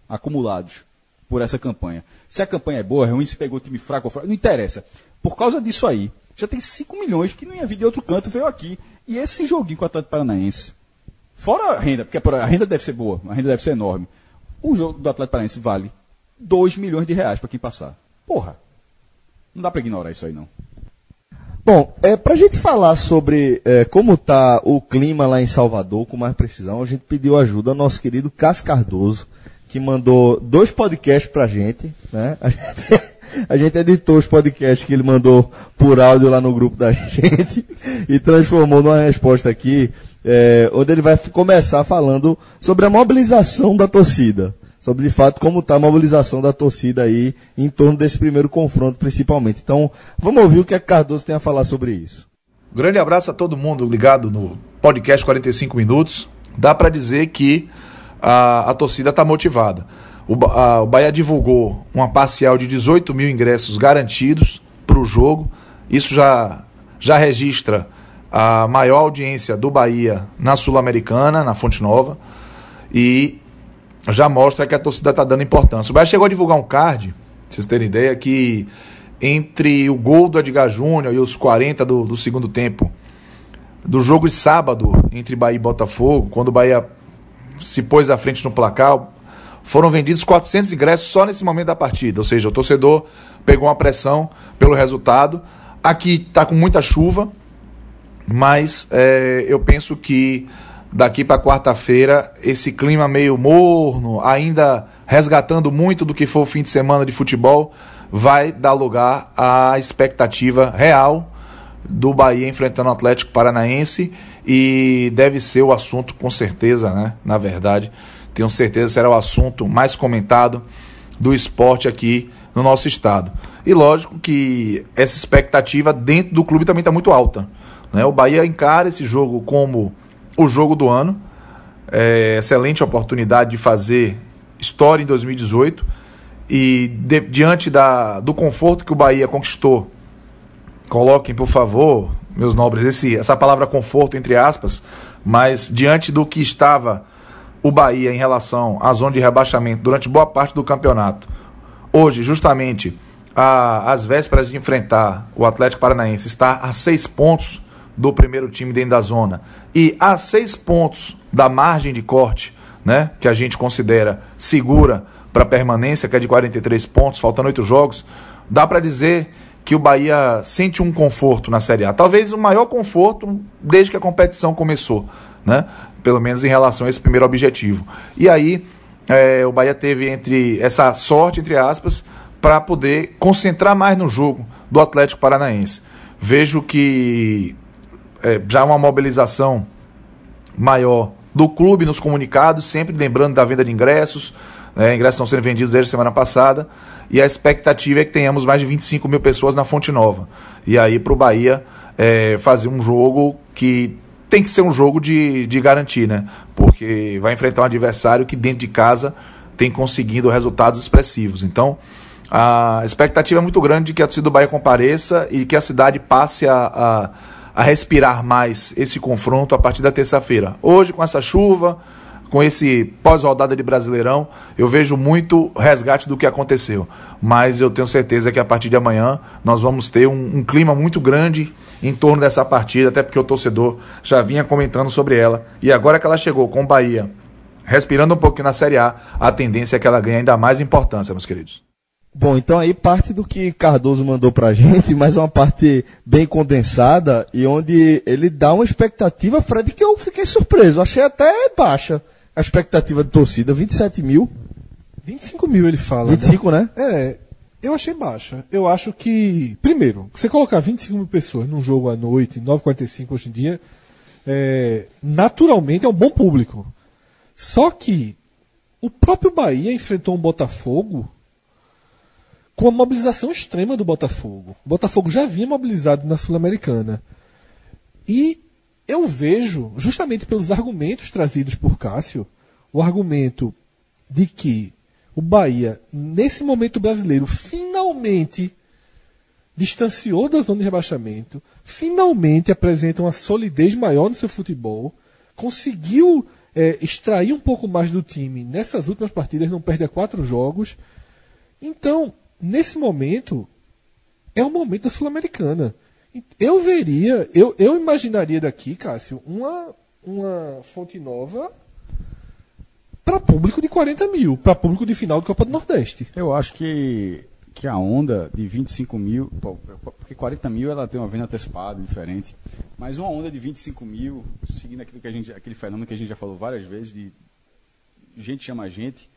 acumulados por essa campanha. Se a campanha é boa, é ruim, se pegou time fraco ou fraco, não interessa. Por causa disso aí, já tem 5 milhões que não ia vir de outro canto, veio aqui. E esse joguinho com o Atlético Paranaense, fora a renda, porque a renda deve ser boa, a renda deve ser enorme. O jogo do Atlético Paranaense vale 2 milhões de reais para quem passar. Porra, não dá para ignorar isso aí não. Bom, é, para a gente falar sobre é, como está o clima lá em Salvador, com mais precisão, a gente pediu ajuda ao nosso querido Cássio Cardoso, que mandou dois podcasts para. Né? A gente, a gente editou os podcasts que ele mandou por áudio lá no grupo da gente e transformou numa resposta aqui, é, onde ele vai começar falando sobre a mobilização da torcida sobre de fato como está a mobilização da torcida aí em torno desse primeiro confronto, principalmente. Então, vamos ouvir o que a Cardoso tem a falar sobre isso. Grande abraço a todo mundo ligado no podcast 45 Minutos. Dá para dizer que a, a torcida está motivada. O, a, o Bahia divulgou uma parcial de 18 mil ingressos garantidos para o jogo. Isso já, já registra a maior audiência do Bahia na Sul-Americana, na Fonte Nova. E já mostra que a torcida está dando importância. O Bahia chegou a divulgar um card, pra vocês terem ideia, que entre o gol do Edgar Júnior e os 40 do, do segundo tempo, do jogo de sábado entre Bahia e Botafogo, quando o Bahia se pôs à frente no placar, foram vendidos 400 ingressos só nesse momento da partida. Ou seja, o torcedor pegou uma pressão pelo resultado. Aqui está com muita chuva, mas é, eu penso que daqui para quarta-feira, esse clima meio morno, ainda resgatando muito do que foi o fim de semana de futebol, vai dar lugar à expectativa real do Bahia enfrentando o Atlético Paranaense e deve ser o assunto, com certeza, né? Na verdade, tenho certeza será o assunto mais comentado do esporte aqui no nosso estado. E lógico que essa expectativa dentro do clube também está muito alta. Né? O Bahia encara esse jogo como o jogo do ano. É, excelente oportunidade de fazer história em 2018. E de, diante da, do conforto que o Bahia conquistou, coloquem, por favor, meus nobres, esse, essa palavra conforto, entre aspas, mas diante do que estava o Bahia em relação à zona de rebaixamento durante boa parte do campeonato, hoje, justamente, às vésperas de enfrentar o Atlético Paranaense, está a seis pontos do primeiro time dentro da zona e a seis pontos da margem de corte, né, que a gente considera segura para permanência, que é de 43 pontos, faltando oito jogos, dá para dizer que o Bahia sente um conforto na Série A. Talvez o maior conforto desde que a competição começou, né? Pelo menos em relação a esse primeiro objetivo. E aí é, o Bahia teve entre essa sorte, entre aspas, para poder concentrar mais no jogo do Atlético Paranaense. Vejo que é, já uma mobilização maior do clube nos comunicados, sempre lembrando da venda de ingressos. Né, ingressos estão sendo vendidos desde a semana passada. E a expectativa é que tenhamos mais de 25 mil pessoas na Fonte Nova. E aí para o Bahia é, fazer um jogo que tem que ser um jogo de, de garantir, né? Porque vai enfrentar um adversário que dentro de casa tem conseguido resultados expressivos. Então, a expectativa é muito grande de que a torcida do Bahia compareça e que a cidade passe a, a a respirar mais esse confronto a partir da terça-feira. Hoje, com essa chuva, com esse pós-rodada de Brasileirão, eu vejo muito resgate do que aconteceu. Mas eu tenho certeza que a partir de amanhã nós vamos ter um, um, clima muito grande em torno dessa partida, até porque o torcedor já vinha comentando sobre ela. E agora que ela chegou com o Bahia, respirando um pouquinho na Série A, a tendência é que ela ganhe ainda mais importância, meus queridos. Bom, então aí parte do que Cardoso mandou pra gente, mas uma parte bem condensada e onde ele dá uma expectativa, Fred, que eu fiquei surpreso. Achei até baixa a expectativa de torcida, 27 mil. 25 mil ele fala. 25, né? É, eu achei baixa. Eu acho que, primeiro, você colocar 25 mil pessoas num jogo à noite, 9h45 hoje em dia, é, naturalmente é um bom público. Só que o próprio Bahia enfrentou um Botafogo com a mobilização extrema do Botafogo. O Botafogo já vinha mobilizado na Sul-Americana. E eu vejo, justamente pelos argumentos trazidos por Cássio, o argumento de que o Bahia, nesse momento brasileiro, finalmente distanciou da zona de rebaixamento, finalmente apresenta uma solidez maior no seu futebol, conseguiu é, extrair um pouco mais do time nessas últimas partidas, não perde a quatro jogos. Então, nesse momento, é o momento da Sul-Americana. Eu veria, eu, eu imaginaria daqui, Cássio, uma, uma fonte nova para público de 40 mil, para público de final do Copa do Nordeste. Eu acho que, que a onda de 25 mil, porque 40 mil ela tem uma venda antecipada, diferente, mas uma onda de 25 mil, seguindo aquilo que a gente, aquele fenômeno que a gente já falou várias vezes, de gente chama gente,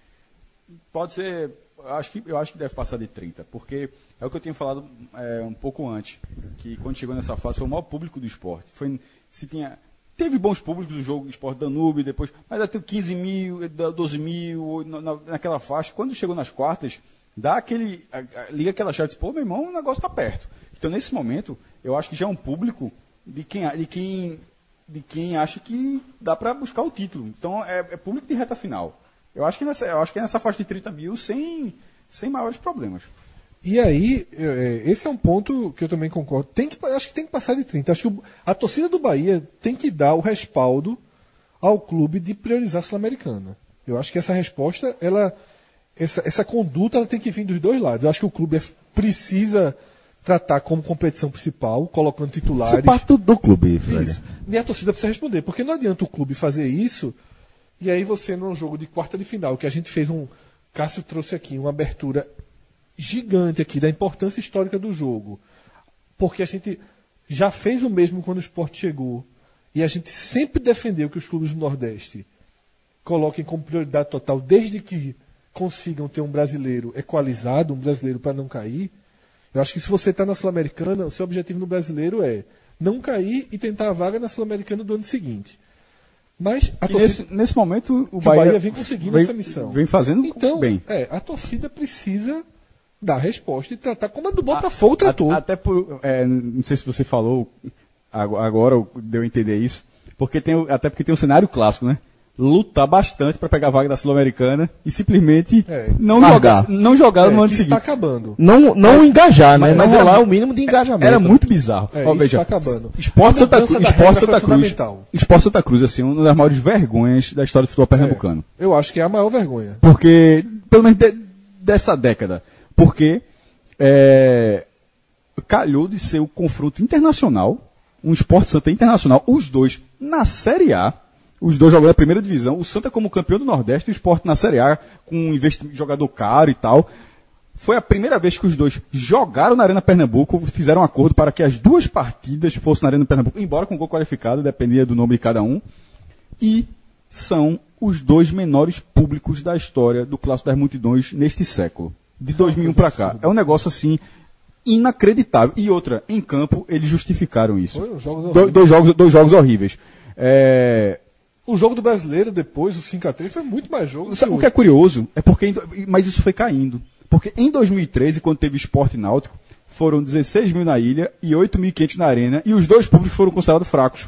pode ser, eu acho que, eu acho que deve passar de 30, porque é o que eu tinha falado é, um pouco antes, que quando chegou nessa fase foi o maior público do esporte. Foi, se tinha Teve bons públicos do jogo Esporte Danube, depois, mas até 15 mil, 12 mil, na, naquela faixa. Quando chegou nas quartas, dá aquele. liga aquela chave e diz, pô, meu irmão, o negócio está perto. Então, nesse momento, eu acho que já é um público de quem, de quem, de quem acha que dá para buscar o título. Então, é, é, público de reta final. Eu acho que nessa, eu acho que é nessa faixa de 30 mil sem, sem maiores problemas. E aí, é, esse é um ponto que eu também concordo. Tem que, acho que tem que passar de 30. Acho que a torcida do Bahia tem que dar o respaldo ao clube de priorizar a Sul-Americana. Eu acho que essa resposta, ela, essa, essa conduta, ela tem que vir dos dois lados. Eu acho que o clube é, precisa tratar como competição principal, colocando titulares. Isso é parte do, do clube, Fred. Isso. E a torcida precisa responder, porque não adianta o clube fazer isso e aí você, num jogo de quarta de final, que a gente fez um. Cássio trouxe aqui uma abertura gigante aqui da importância histórica do jogo. Porque a gente já fez o mesmo quando o esporte chegou. E a gente sempre defendeu que os clubes do Nordeste coloquem como prioridade total, desde que consigam ter um brasileiro equalizado, um brasileiro para não cair. Eu acho que se você está na Sul-Americana, o seu objetivo no brasileiro é não cair e tentar a vaga na Sul-Americana do ano seguinte. Mas torcida, nesse, nesse, momento o Bahia, Bahia, vem conseguindo vem, essa missão. Vem fazendo então, bem. É, a torcida precisa dar resposta e tratar como a do Botafogo a, tratou. A, até por. É, não sei se você falou, agora deu a entender isso. Porque tem, até porque tem um cenário clássico, né? Lutar bastante para pegar a vaga da Sul-Americana e simplesmente é. não jogar, não jogar é, no ano seguinte. Está acabando. Não, não engajar, né? Mas, não rolar o mínimo de engajamento. Era muito bizarro. É, Ó, veja, está acabando. Esporte Santa, Cruz, Esporte Santa Cruz. Esporte Santa Cruz, assim, uma das maiores vergonhas da história do futebol pernambucano. É, eu acho que é a maior vergonha. Porque, pelo menos de, dessa década, porque é, calhou de ser o confronto internacional, um esporte Santa internacional, os dois na Série A, os dois jogando a primeira divisão, o Santa como campeão do Nordeste, o esporte na Série A, com um investimento, jogador caro e tal. Foi a primeira vez que os dois jogaram na Arena Pernambuco, fizeram um acordo para que as duas partidas fossem na Arena Pernambuco, embora com gol qualificado, dependia do nome de cada um. E são os dois menores públicos da história do Clássico das Multidões neste século de 2001 para cá. É um negócio assim inacreditável. E outra, em campo eles justificaram isso. Foi, jogos Do, dois, jogos, dois jogos horríveis. É... O jogo do brasileiro depois, o 5x3, foi muito mais jogo. Sabe, o que é curioso é porque. Mas isso foi caindo. Porque em 2013, quando teve esporte náutico, foram 16 mil na ilha e 8.500 na arena, e os dois públicos foram considerados fracos.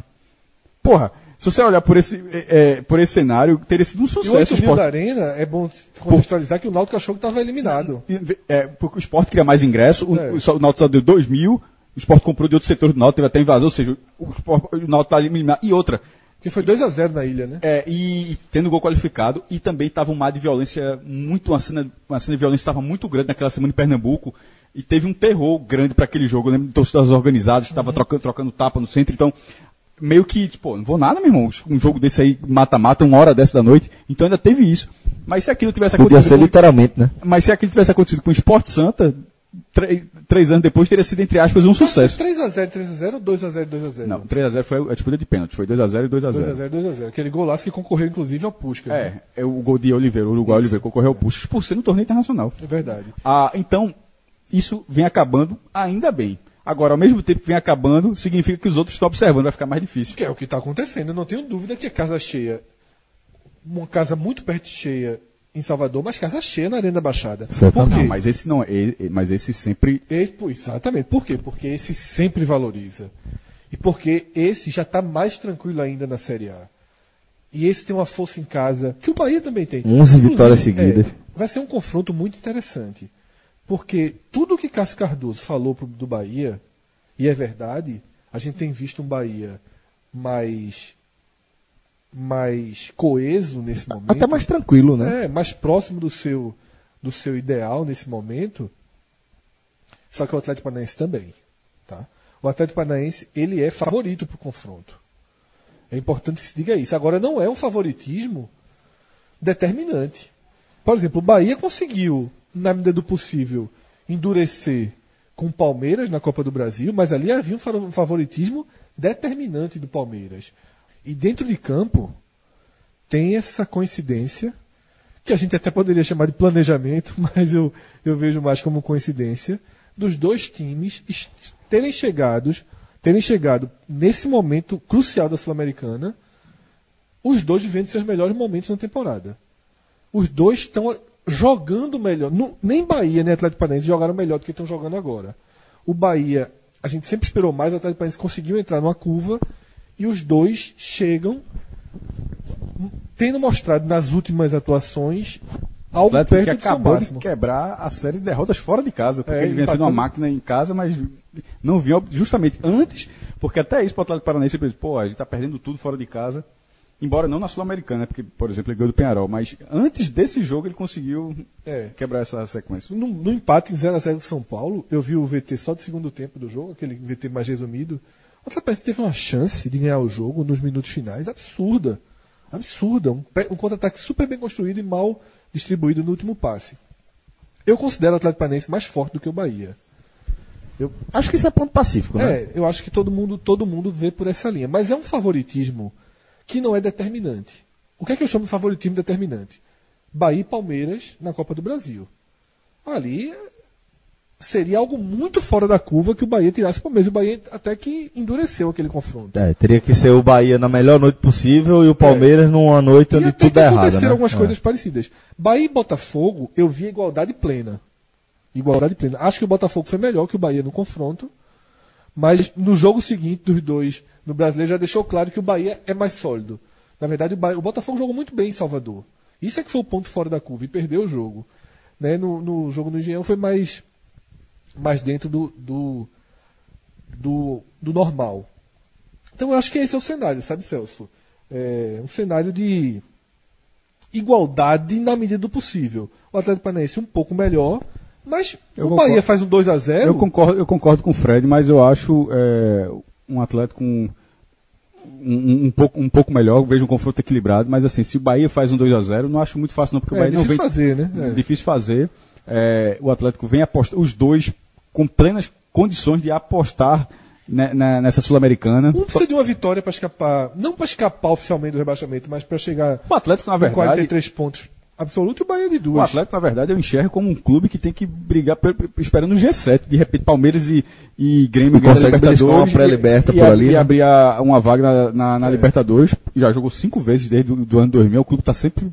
Porra, se você olhar por esse, é, é por esse cenário, teria sido um sucesso. E o esporte... da Arena, é bom contextualizar que o Náutico achou que estava eliminado. É, porque o esporte queria mais ingresso, o, é. o, o Náutico só deu 2 mil, o esporte comprou de outro setor do Náutico, teve até invasão, ou seja, o, esporte, o Náutico está eliminado. E outra... Que foi 2 a 0 na ilha, né? É, e, e tendo gol qualificado, e também estava um mar de violência, muito, uma cena, uma cena de violência estava muito grande naquela semana em Pernambuco, e teve um terror grande para aquele jogo, eu lembro de torcidas organizadas, que estava uhum. trocando, trocando tapa no centro, então meio que, tipo, não vou nada, meu irmão. Um jogo desse aí, mata-mata, uma hora dessa da noite. Então ainda teve isso. Mas se aquilo tivesse Podia acontecido. Podia ser com... literalmente, né? Mas se aquilo tivesse acontecido com o Esporte Santa, três, anos depois teria sido, entre aspas, um sucesso. 3x0, 3x0 ou 2x0, 2x0? Não, 3x0 foi a disputa de pênalti, foi 2x0 e 2x0. 2x0, 2x0. Aquele golaço que concorreu, inclusive, ao Puskas. né? É, é o gol de Oliveira, o Uruguai Oliveira concorreu ao Puxos por ser no torneio internacional. É verdade. Ah, então, isso vem acabando ainda bem. Agora, ao mesmo tempo que vem acabando, significa que os outros estão observando, vai ficar mais difícil. Que é o que está acontecendo. Eu não tenho dúvida que a casa cheia, uma casa muito perto cheia em Salvador, mas casa cheia na Arena da Baixada. Por Certamente. quê? Não, mas esse não é, é- mas esse sempre Esse, exatamente. Por quê? Porque esse sempre valoriza. E porque esse já está mais tranquilo ainda na Série A. E esse tem uma força em casa, que o Bahia também tem. 11 vitórias Inclusive, seguidas. é, vai ser um confronto muito interessante. Porque tudo que Cássio Cardoso falou pro, do Bahia, e é verdade, a gente tem visto um Bahia mais mais coeso nesse momento. Até mais tranquilo, né? É, mais próximo do seu, do seu ideal nesse momento. Só que o Atlético Paranaense também. Tá? O Atlético Paranaense ele é favorito para o confronto. É importante que se diga isso. Agora, não é um favoritismo determinante. Por exemplo, o Bahia conseguiu, na medida do possível, endurecer com o Palmeiras na Copa do Brasil, mas ali havia um fa- um favoritismo determinante do Palmeiras. E dentro de campo, tem essa coincidência, que a gente até poderia chamar de planejamento, mas eu, eu vejo mais como coincidência, dos dois times terem chegados, terem chegado nesse momento crucial da Sul-Americana, os dois vivendo seus melhores momentos na temporada. Os dois estão jogando melhor. Nem Bahia nem Atlético Paranaense jogaram melhor do que estão jogando agora. O Bahia, a gente sempre esperou mais, o Atlético Paranaense conseguiu entrar numa curva e os dois chegam tendo mostrado nas últimas atuações algo Atlético que perto seu acabou de quebrar a série de derrotas fora de casa, porque É, ele vinha sendo uma máquina em casa, mas não vinha justamente antes, porque até isso para o Atlético Paranaense, pô, a gente está perdendo tudo fora de casa, embora não na Sul-Americana, né, porque, por exemplo, ele ganhou do Penharol, mas antes desse jogo ele conseguiu É. quebrar essa sequência. No, no empate em 0x0 com São Paulo, eu vi o VT só do segundo tempo do jogo, aquele VT mais resumido. O Atlético teve uma chance de ganhar o jogo nos minutos finais absurda. Absurda. Um, um contra-ataque super bem construído e mal distribuído no último passe. Eu considero o Atlético Paranaense mais forte do que o Bahia. Acho que isso é ponto pacífico, né? É, eu acho que todo mundo, todo mundo vê por essa linha. Mas é um favoritismo que não é determinante. O que é que eu chamo de favoritismo determinante? Bahia e Palmeiras na Copa do Brasil. Ali seria algo muito fora da curva que o Bahia tirasse o Palmeiras. O Bahia até que endureceu aquele confronto. É, teria que ser o Bahia na melhor noite possível e o Palmeiras numa noite E onde tudo é errado. aconteceram Né? algumas É. coisas parecidas. Bahia e Botafogo, eu vi igualdade plena. Igualdade plena. Acho que o Botafogo foi melhor que o Bahia no confronto. Mas no jogo seguinte dos dois, no brasileiro, já deixou claro que o Bahia é mais sólido. Na verdade, o, Bahia- o Botafogo jogou muito bem em Salvador. Isso é que foi o ponto fora da curva e perdeu o jogo. Né? No, no jogo no Engenhão foi mais, mais dentro do, do, do, do normal. Então eu acho que esse é o cenário, sabe, Celso? É um cenário de igualdade na medida do possível. O Atlético Paranaense um pouco melhor, mas Eu o concordo. Bahia faz um 2 a 0 Eu concordo, eu concordo com o Fred, mas eu acho é, um Atlético um, um, um pouco, um pouco melhor, eu vejo um confronto equilibrado, mas assim, se o Bahia faz um 2 a 0 não acho muito fácil não, porque o É Bahia não difícil vem fazer, né? É. difícil fazer. É, o Atlético vem apostar, os dois com plenas condições de apostar nessa Sul-Americana. Um precisa de uma vitória para escapar, não para escapar oficialmente do rebaixamento, mas para chegar O Atlético, na com verdade, 43 pontos absoluto e o Bahia de o duas. Atlético, na verdade, eu enxergo como um clube que tem que brigar pe- pe- esperando o G7. De repente, Palmeiras e, e Grêmio ganham a Consegue beliscar uma Libertadores. pré-liberta e, por e, ali, E né? abrir a- uma vaga na, na, É. na Libertadores. Já jogou cinco vezes desde o do ano 2000. O clube está sempre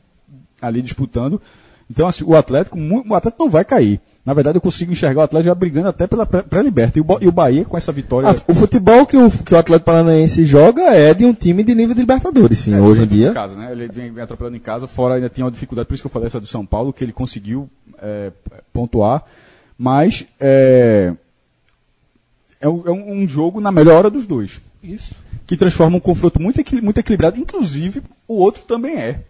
ali disputando. Então, assim, o Atlético, o Atlético não vai cair. Na verdade, eu consigo enxergar o Atlético já brigando até pela pré- pré-liberta. e, e o Bahia, com essa vitória. Ah, o futebol que o, que o Atlético Paranaense joga é de um time de nível de Libertadores, sim, É, hoje em dia. Em casa, né? Ele vem, vem atropelando em casa, fora ainda tinha uma dificuldade, por isso que eu falei essa do São Paulo, que ele conseguiu é, pontuar. Mas é, é, um, é jogo na melhor hora dos dois. Isso. Que transforma um confronto muito, equili- muito equilibrado, inclusive o outro também é.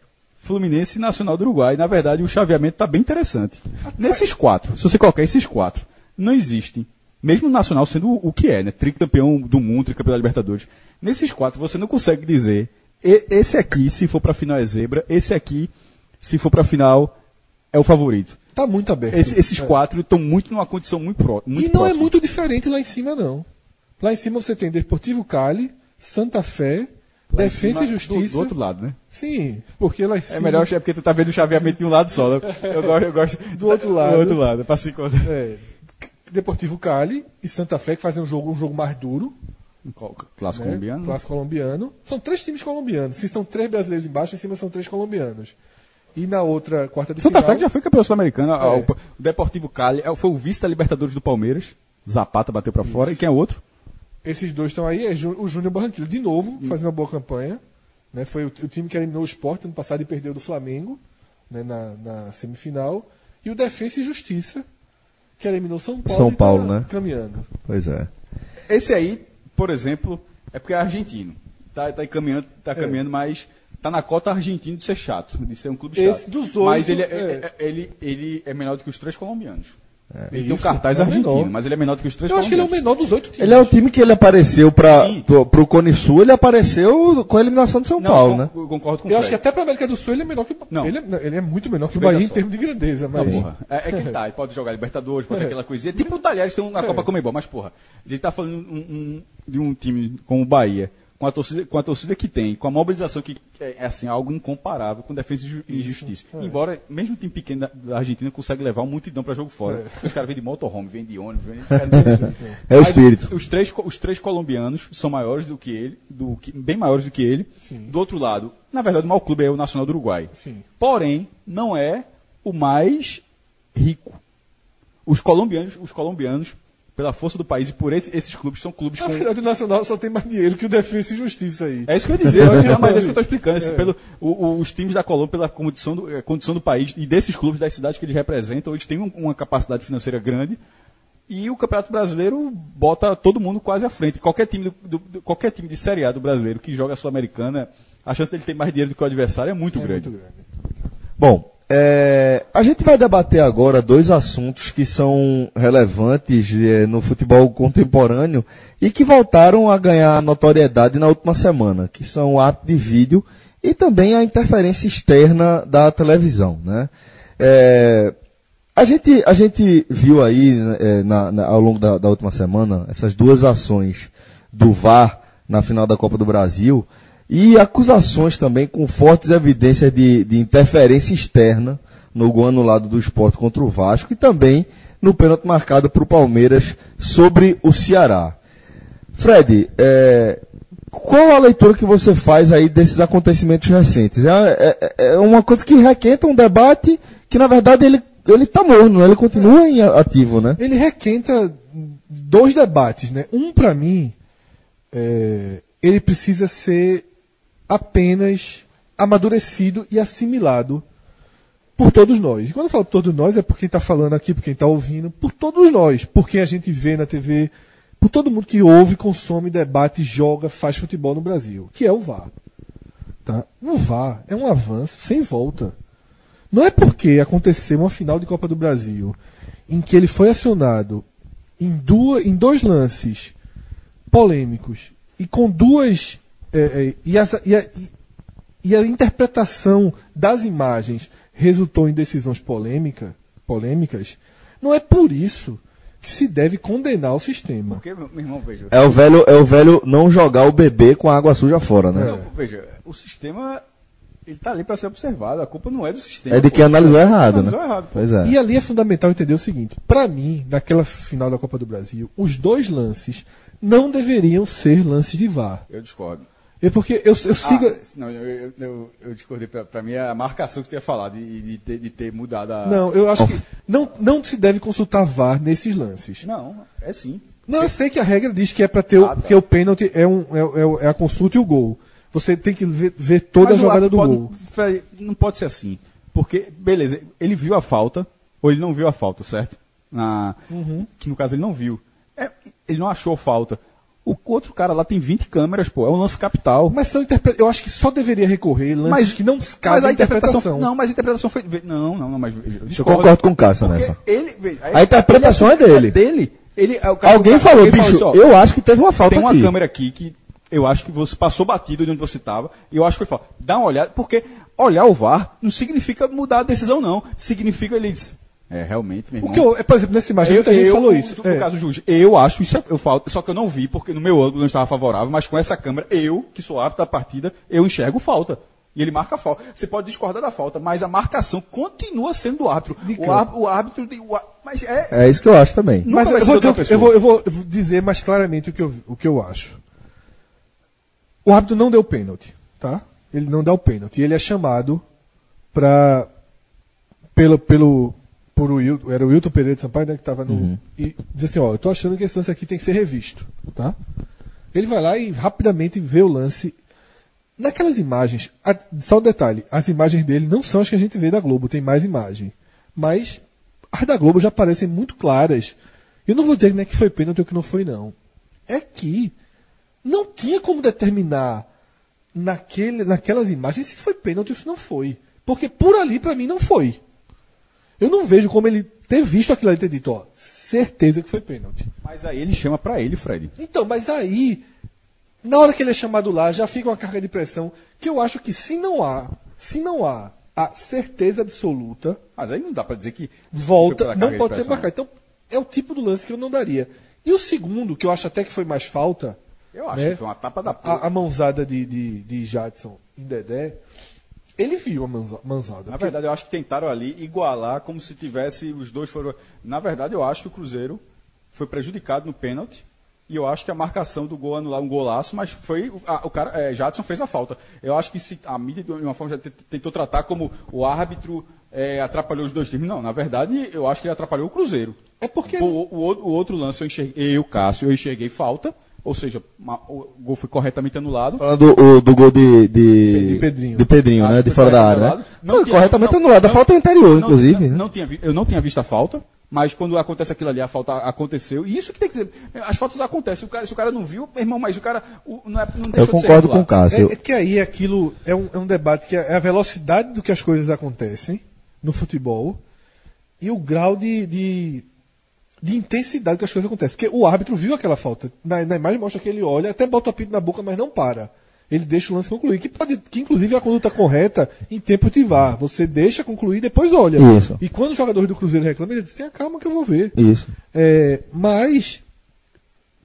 Fluminense e Nacional do Uruguai. Na verdade, o chaveamento está bem interessante. Nesses quatro, se você colocar esses quatro, não existem, mesmo o Nacional sendo o, que é, né? Tricampeão do mundo, tricampeão da Libertadores. Nesses quatro, você não consegue dizer, "E- esse aqui, se for para final, é zebra, esse aqui, se for para final, é o favorito. Tá muito aberto. Esse- esses É. quatro estão muito numa condição muito, pró muito E não é próxima. muito diferente lá em cima, não. Lá em cima você tem Deportivo Cali, Santa Fé, Defesa e Justiça. Do, do outro lado, né? Sim, porque lá em cima. É melhor é porque tu tá vendo o chaveamento de um lado só. né? Eu gosto, eu gosto Do outro lado. Do outro lado, pra se encontrar. É, Deportivo Cali e Santa Fé que fazem um jogo, um jogo mais duro. Clássico né? colombiano. Clássico colombiano. São três times colombianos. Se estão três brasileiros embaixo, em cima são três colombianos. E na outra quarta de Santa final. Fé que já foi campeão sul-americano. É. O Deportivo Cali é, foi o vice da Libertadores do Palmeiras. Zapata bateu pra fora. E quem é o outro? Esses dois estão aí, é o Júnior Barranquilla, de novo, Hum. fazendo uma boa campanha. Né? Foi o, o time que eliminou o Sport ano passado e perdeu do Flamengo né? na, na semifinal. E o Defensa e Justiça, que eliminou São Paulo. São e tá Paulo, né? Caminhando. Pois é. Esse aí, por exemplo, é porque é argentino. Tá, tá caminhando, tá caminhando, mas tá na cota argentino de ser chato, de ser um clube chato. Esse dos oito, mas ele é, é. é- ele, ele é menor do que os três colombianos. Ele tem um cartaz é o argentino, menor. mas ele é menor do que os três Eu acho que ele é o menor dos oito times. Ele é o time que ele apareceu para pro Cone Sul, ele apareceu com a eliminação de São Não, Paulo, eu né? eu concordo com o Eu acho que até para América do Sul ele é menor que o Não. Ele, é, ele é muito menor que o Bahia em só. termos de grandeza, mas. Não, porra. É, é que ele tá, ele pode jogar Libertadores, pode ter aquela coisinha. Tipo o Talheres tem um na Copa Comebol, mas porra, a gente tá falando um- um- de um time como o Bahia, com a, torcida, com a torcida que tem, com a mobilização que é, é, assim, algo incomparável com defesa e ju- justiça. Embora, mesmo um time pequeno da, Argentina consegue levar uma multidão pra jogo fora. Os caras vêm de motorhome, vêm de ônibus, vêm de... É o Mas espírito. Os três, os três colombianos são maiores do que ele, do que- bem maiores do que ele. Sim. Do outro lado, na verdade, o maior clube é o Nacional do Uruguai. Sim. Porém, não é o mais rico. Os colombianos, os colombianos, pela força do país e por esse- esses clubes, são clubes Na com. verdade, o Nacional só tem mais dinheiro que o Defesa e Justiça aí. É isso que eu ia dizer, não, mas é isso que eu estou explicando. esse- pelo, o- o- os times da Colômbia, pela condição do, eh, condição do país e desses clubes das cidades que eles representam, eles têm um- uma capacidade financeira grande. E o Campeonato Brasileiro bota todo mundo quase à frente. Qualquer time, do, do- do- qualquer time de Série A do brasileiro que joga a Sul-Americana, a chance dele ter mais dinheiro do que o adversário é muito É grande. muito grande. Bom, é, a gente vai debater agora dois assuntos que são relevantes é, no futebol contemporâneo e que voltaram a ganhar notoriedade na última semana, que são o ato de vídeo e também a interferência externa da televisão. Né? É, a, gente, a gente viu aí é, na- na- ao longo da, da última semana essas duas ações do VAR na final da Copa do Brasil e acusações também com fortes evidências de, de interferência externa no gol anulado do esporte contra o Vasco e também no pênalti marcado para o Palmeiras sobre o Ceará. Fred, é, qual a leitura que você faz aí desses acontecimentos recentes? É, é- é uma coisa que requenta um debate que, na verdade, ele ele está morno, ele continua em ativo, né? Ele requenta dois debates, né? Um, para mim, é, ele precisa ser apenas amadurecido e assimilado por todos nós. E quando eu falo por todos nós, é por quem está falando aqui, por quem está ouvindo, por todos nós, por quem a gente vê na TV, por todo mundo que ouve, consome, debate, joga, faz futebol no Brasil, que é o VAR. Tá? O VAR é um avanço sem volta. Não é porque aconteceu uma final de Copa do Brasil em que ele foi acionado em, duas, em dois lances polêmicos e com duas. É, é, e, as- e a, e- a interpretação das imagens resultou em decisões polêmica, polêmicas, não é por isso que se deve condenar o sistema. Porque, meu irmão, veja. É o velho, é o velho não jogar o bebê com a água suja fora, né? Não, veja, o sistema ele tá ali para ser observado. A culpa não é do sistema. É de quem analisou errado, né? Analisou errado, pô. Pois é. E ali é fundamental entender o seguinte: para mim, naquela final da Copa do Brasil, os dois lances não deveriam ser lances de VAR. Eu discordo. É porque eu, eu sigo. Ah, não, eu, eu, eu, eu discordei. Pra, pra mim, é a marcação que tu ia falar, de, de, ter, de ter mudado a. Não, eu acho que não, não se deve consultar VAR nesses lances. Não, é sim. Não, eu sei que a regra diz que é para ter o, Ah, tá. que o pênalti é, um, é, é- é a consulta e o gol. Você tem que ver, ver toda Mas a o jogada do pode- gol. Não pode ser assim. Porque, beleza, ele viu a falta, ou ele não viu a falta, certo? Na, Uhum. Que no caso ele não viu. É, ele não achou falta. O outro cara lá tem 20 câmeras, pô. É um lance capital. Mas são interpre... eu acho que só deveria recorrer lances Mas- que não Mas cabem a interpretação. interpretação. Não, mas a interpretação foi. Não, não, não, mas. veja, Eu discordo. concordo com o Cássio nessa. ele, veja, A interpretação é dele. dele. Ele, é o cara- Alguém falou, alguém bicho, assim, ó, eu acho que teve uma falta Tem uma aqui. câmera aqui que eu acho que você passou batido de onde você estava. E eu acho que foi falta. Dá uma olhada, porque olhar o VAR não significa mudar a decisão, não. Significa ele diz. É, realmente, meu O irmão. que eu, é, por exemplo, nessa imagem, muita gente falou isso. No É. caso do juiz, eu acho isso, eu falo, só que eu não vi, porque no meu ângulo não estava favorável, mas com essa câmera, eu, que sou árbitro da partida, eu enxergo falta. E ele marca a falta. Você pode discordar da falta, mas a marcação continua sendo do árbitro. De O, árbitro, o árbitro. tem- o á- mas é. É isso que eu acho também. Mas eu vou, eu, vou, eu vou- eu vou dizer mais claramente o que, eu, o que eu acho. O árbitro não deu pênalti, tá? Ele não dá o pênalti. Ele é chamado para pelo pelo por o Wilton, era o Wilton Pereira de Sampaio, né, que estava no e diz assim, ó, eu tô achando que esse lance aqui tem que ser revisto, tá? Ele vai lá e rapidamente vê o lance. Naquelas imagens, a- só um detalhe, as imagens dele não são as que a gente vê da Globo, tem mais imagem. Mas as da Globo já parecem muito claras. Eu não vou dizer né, que foi pênalti ou que não foi, não. É que não tinha como determinar naquele, naquelas imagens se foi pênalti ou se não foi. Porque por ali, pra mim, não foi. Eu não vejo como ele ter visto aquilo ali e ter dito, ó, certeza que foi pênalti. Mas aí ele chama pra ele, Fred. Então, mas aí, na hora que ele é chamado lá, já fica uma carga de pressão que eu acho que se não há, se não há a certeza absoluta, Mas aí não dá pra dizer que. volta, não pode ser marcado. Então, é o tipo do lance que eu não daria. E o segundo, que eu acho até que foi mais falta, Eu acho né? que foi uma tapa da a, a mãozada de, de, de Jadson em Dedé, ele viu a manza- manzada. Na verdade, eu acho que tentaram ali igualar como se tivesse os dois foram. Na verdade, eu acho que o Cruzeiro foi prejudicado no pênalti. E eu acho que a marcação do gol anular um golaço, mas foi. o- a- o cara, é, Jadson fez a falta. Eu acho que se a mídia, de uma forma, já te- tentou tratar como o árbitro é, atrapalhou os dois times. Não, na verdade, eu acho que ele atrapalhou o Cruzeiro. É porque- O, o, o outro lance eu enxerguei, eu, Cássio, eu enxerguei falta. Ou seja, ma- o gol foi corretamente anulado. Falando do, do gol de, de, De Pedrinho. de Pedrinho, né? De fora da área, né? Não Foi tinha- corretamente não- anulado. A não- falta é anterior, não- inclusive. não- né? não tinha eu não tinha visto a falta, mas quando acontece aquilo ali, a falta aconteceu. E isso que tem que dizer. As faltas acontecem. O cara- se o cara não viu, meu irmão, mas o cara o- não, é, não deixou Eu de ser concordo com regular. o Cássio. É, é que aí aquilo é um, é um debate que é a velocidade do que as coisas acontecem no futebol e o grau de, de, de intensidade que as coisas acontecem. Porque o árbitro viu aquela falta. Na, na imagem mostra que ele olha, até bota o apito na boca, mas não para. Ele deixa o lance concluir. Que, pode, que inclusive é a conduta correta em tempo de VAR. Você deixa concluir e depois olha. Isso. E quando os jogadores do Cruzeiro reclamam, ele diz: tenha calma que eu vou ver. Isso. É, mas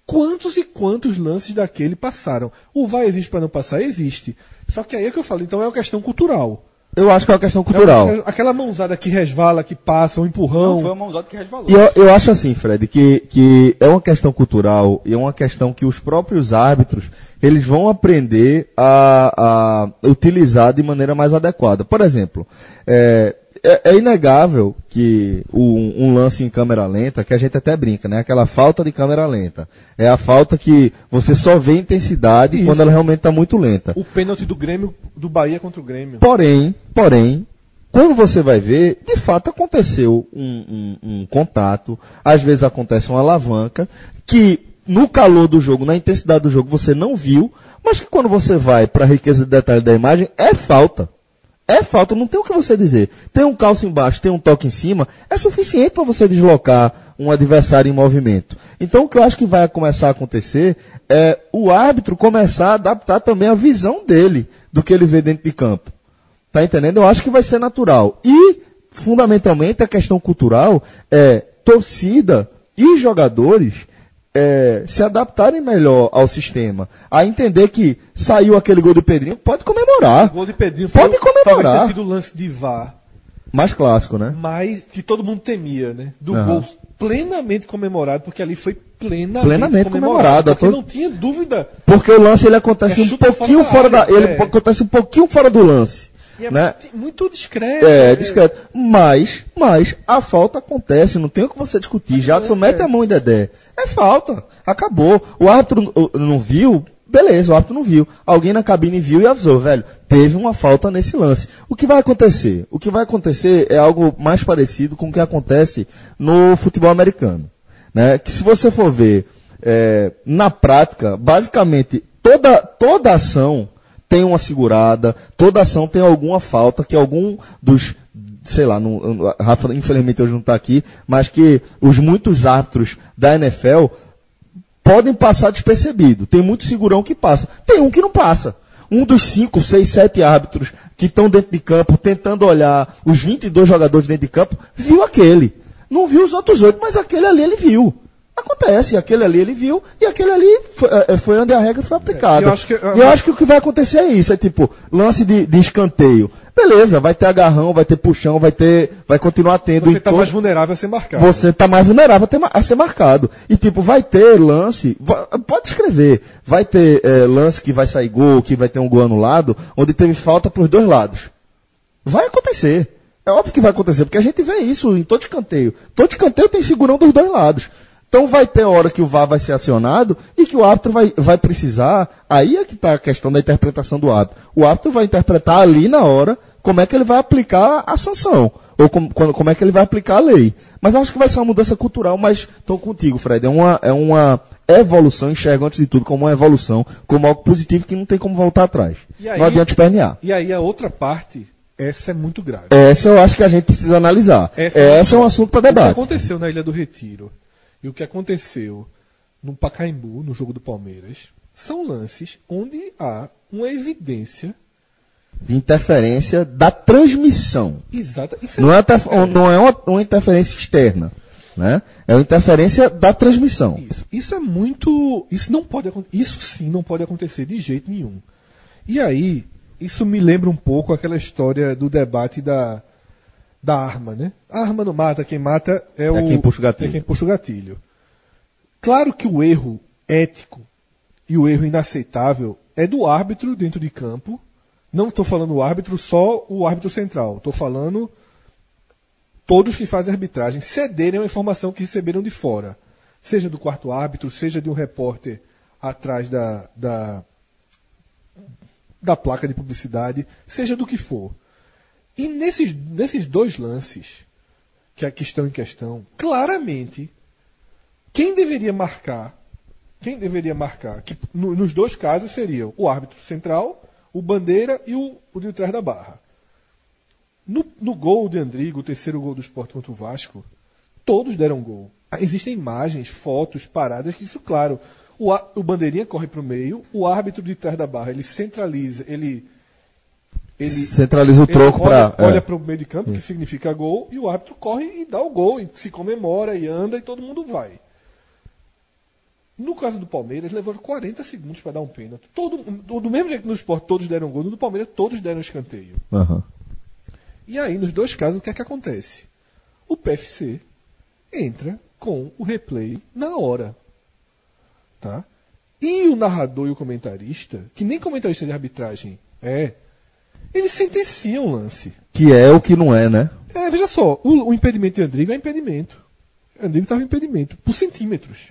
quantos e quantos lances daquele passaram? O VAR existe para não passar? Existe. Só que aí é que eu falo, então é uma questão cultural. Eu acho que é uma questão É cultural. uma- aquela mãozada que resvala, que passa, um empurrão. Não foi uma mãozada que resvalou. E eu, eu acho assim, Fred, que, que é uma questão cultural e é uma questão que os próprios árbitros eles vão aprender a, a utilizar de maneira mais adequada. Por exemplo, é, é, é inegável que o- um lance em câmera lenta, que a gente até brinca, né? Aquela falta de câmera lenta. É a falta que você só vê intensidade Isso. quando ela realmente está muito lenta. O pênalti do Grêmio, do Bahia contra o Grêmio. Porém, porém, quando você vai ver, de fato aconteceu um, um- um contato, às vezes acontece uma alavanca, que no calor do jogo, na intensidade do jogo, você não viu, mas que quando você vai para a riqueza de detalhe da imagem, é falta. É falta, não tem o que você dizer. Tem um calço embaixo, tem um toque em cima, é suficiente para você deslocar um adversário em movimento. Então o que eu acho que vai começar a acontecer é o árbitro começar a adaptar também a visão dele do que ele vê dentro de campo. Tá entendendo? Eu acho que vai ser natural. E, fundamentalmente, a questão cultural é torcida e jogadores é, se adaptarem melhor ao sistema. A entender que saiu aquele gol do Pedrinho, pode comemorar. O gol de Pedrinho Pode foi, comemorar. talvez sido o lance de VAR, Mais clássico, né? mas que todo mundo temia, né? Do Aham. gol plenamente comemorado, porque ali foi plenamente, Plenamente comemorado. Porque Todo- não tinha dúvida. Porque o lance ele acontece É um pouquinho fora fora da da, área, ele é. acontece um pouquinho fora do lance, E é né? muito, discreto. É, discreto. Mas, mas a falta acontece, não tem o que você discutir. Jadson mete a mão em Dedé. É falta. Acabou. O árbitro não viu, beleza, o árbitro não viu. Alguém na cabine viu e avisou, velho, teve uma falta nesse lance. O que vai acontecer? O que vai acontecer é algo mais parecido com o que acontece no futebol americano. Né? Que se você for ver é, na prática, basicamente, toda, toda ação tem uma segurada, toda ação tem alguma falta que algum dos, sei lá, não, Rafa, infelizmente hoje não está aqui, mas que os muitos árbitros da NFL podem passar despercebido. Tem muito segurão que passa. Tem um que não passa. um dos 5, 6, 7 árbitros que estão dentro de campo, tentando olhar os 22 jogadores dentro de campo, viu aquele. Não viu os outros oito, mas aquele ali ele viu. Acontece, aquele ali ele viu e aquele ali foi, é, foi onde a regra foi aplicada. eu acho que- eu- e eu acho que o que vai acontecer é isso, é tipo, lance de, de escanteio. Beleza, vai ter agarrão, vai ter puxão, vai ter, vai continuar tendo. Você está mais vulnerável a ser marcado. você tá mais vulnerável a, ser marcado. E tipo, vai ter lance, pode escrever, vai ter eh, lance que vai sair gol, que vai ter um gol anulado, onde teve falta pros dois lados. Vai acontecer. É óbvio que vai acontecer, porque a gente vê isso em todo escanteio. Todo escanteio tem segurão dos dois lados. Então vai ter hora que o VAR vai ser acionado e que o árbitro vai, vai precisar. Aí é que está a questão da interpretação do árbitro. O árbitro vai interpretar ali na hora como é que ele vai aplicar a sanção. Ou como, como é que ele vai aplicar a lei. Mas acho que vai ser uma mudança cultural, mas estou contigo, Fred. É uma, é uma evolução, enxergo antes de tudo como uma evolução, como algo positivo que não tem como voltar atrás. Aí- não adianta espernear. E aí a outra parte, essa é muito grave. Essa eu acho que a gente precisa analisar. Essa- Essa é um assunto para O que debate. aconteceu na Ilha do Retiro e o que aconteceu no Pacaembu, no jogo do Palmeiras, são lances onde há uma evidência De interferência da transmissão. exata. Isso Não é, interf- não é uma, uma interferência externa. Né? É uma interferência da transmissão. Isso, isso é muito. Isso não pode Isso sim não pode acontecer de jeito nenhum. E aí, isso me lembra um pouco aquela história do debate da, da arma, né? A arma não mata, quem mata é, o. quem puxa o gatilho. É quem puxa o gatilho. Claro que o erro ético e o erro inaceitável é do árbitro dentro de campo. Não estou falando o árbitro, só o árbitro central. Estou falando todos que fazem arbitragem cederem a informação que receberam de fora. Seja do quarto árbitro, seja de um repórter atrás da, da, da placa de publicidade, seja do que for. E nesses, nesses dois lances que aqui estão em questão, claramente, quem deveria marcar, quem deveria marcar, que no- nos dois casos seriam o árbitro central, o bandeira e o, o de trás da barra. No, no gol de Andrigo, o terceiro gol do Sport contra o Vasco, todos deram gol. Existem imagens, fotos, paradas que isso, claro. O, o bandeirinha corre para o meio, o árbitro de trás da barra, ele centraliza, ele. Ele Centraliza o troco para. olha para o meio de campo, que significa gol, e o árbitro corre e dá o gol, e se comemora e anda e todo mundo vai. No caso do Palmeiras, levou 40 segundos para dar um pênalti. Todo, do mesmo jeito que no esporte todos deram gol, no do Palmeiras todos deram escanteio. Aham. E aí, nos dois casos, o que é que acontece? O PFC entra com o replay na hora. Tá? E o narrador e o comentarista, que nem comentarista de arbitragem é, eles sentenciam o lance. Que é o que não é, né? É, veja só, o, o impedimento de Andrigo é impedimento. Andrigo estava impedimento, por centímetros.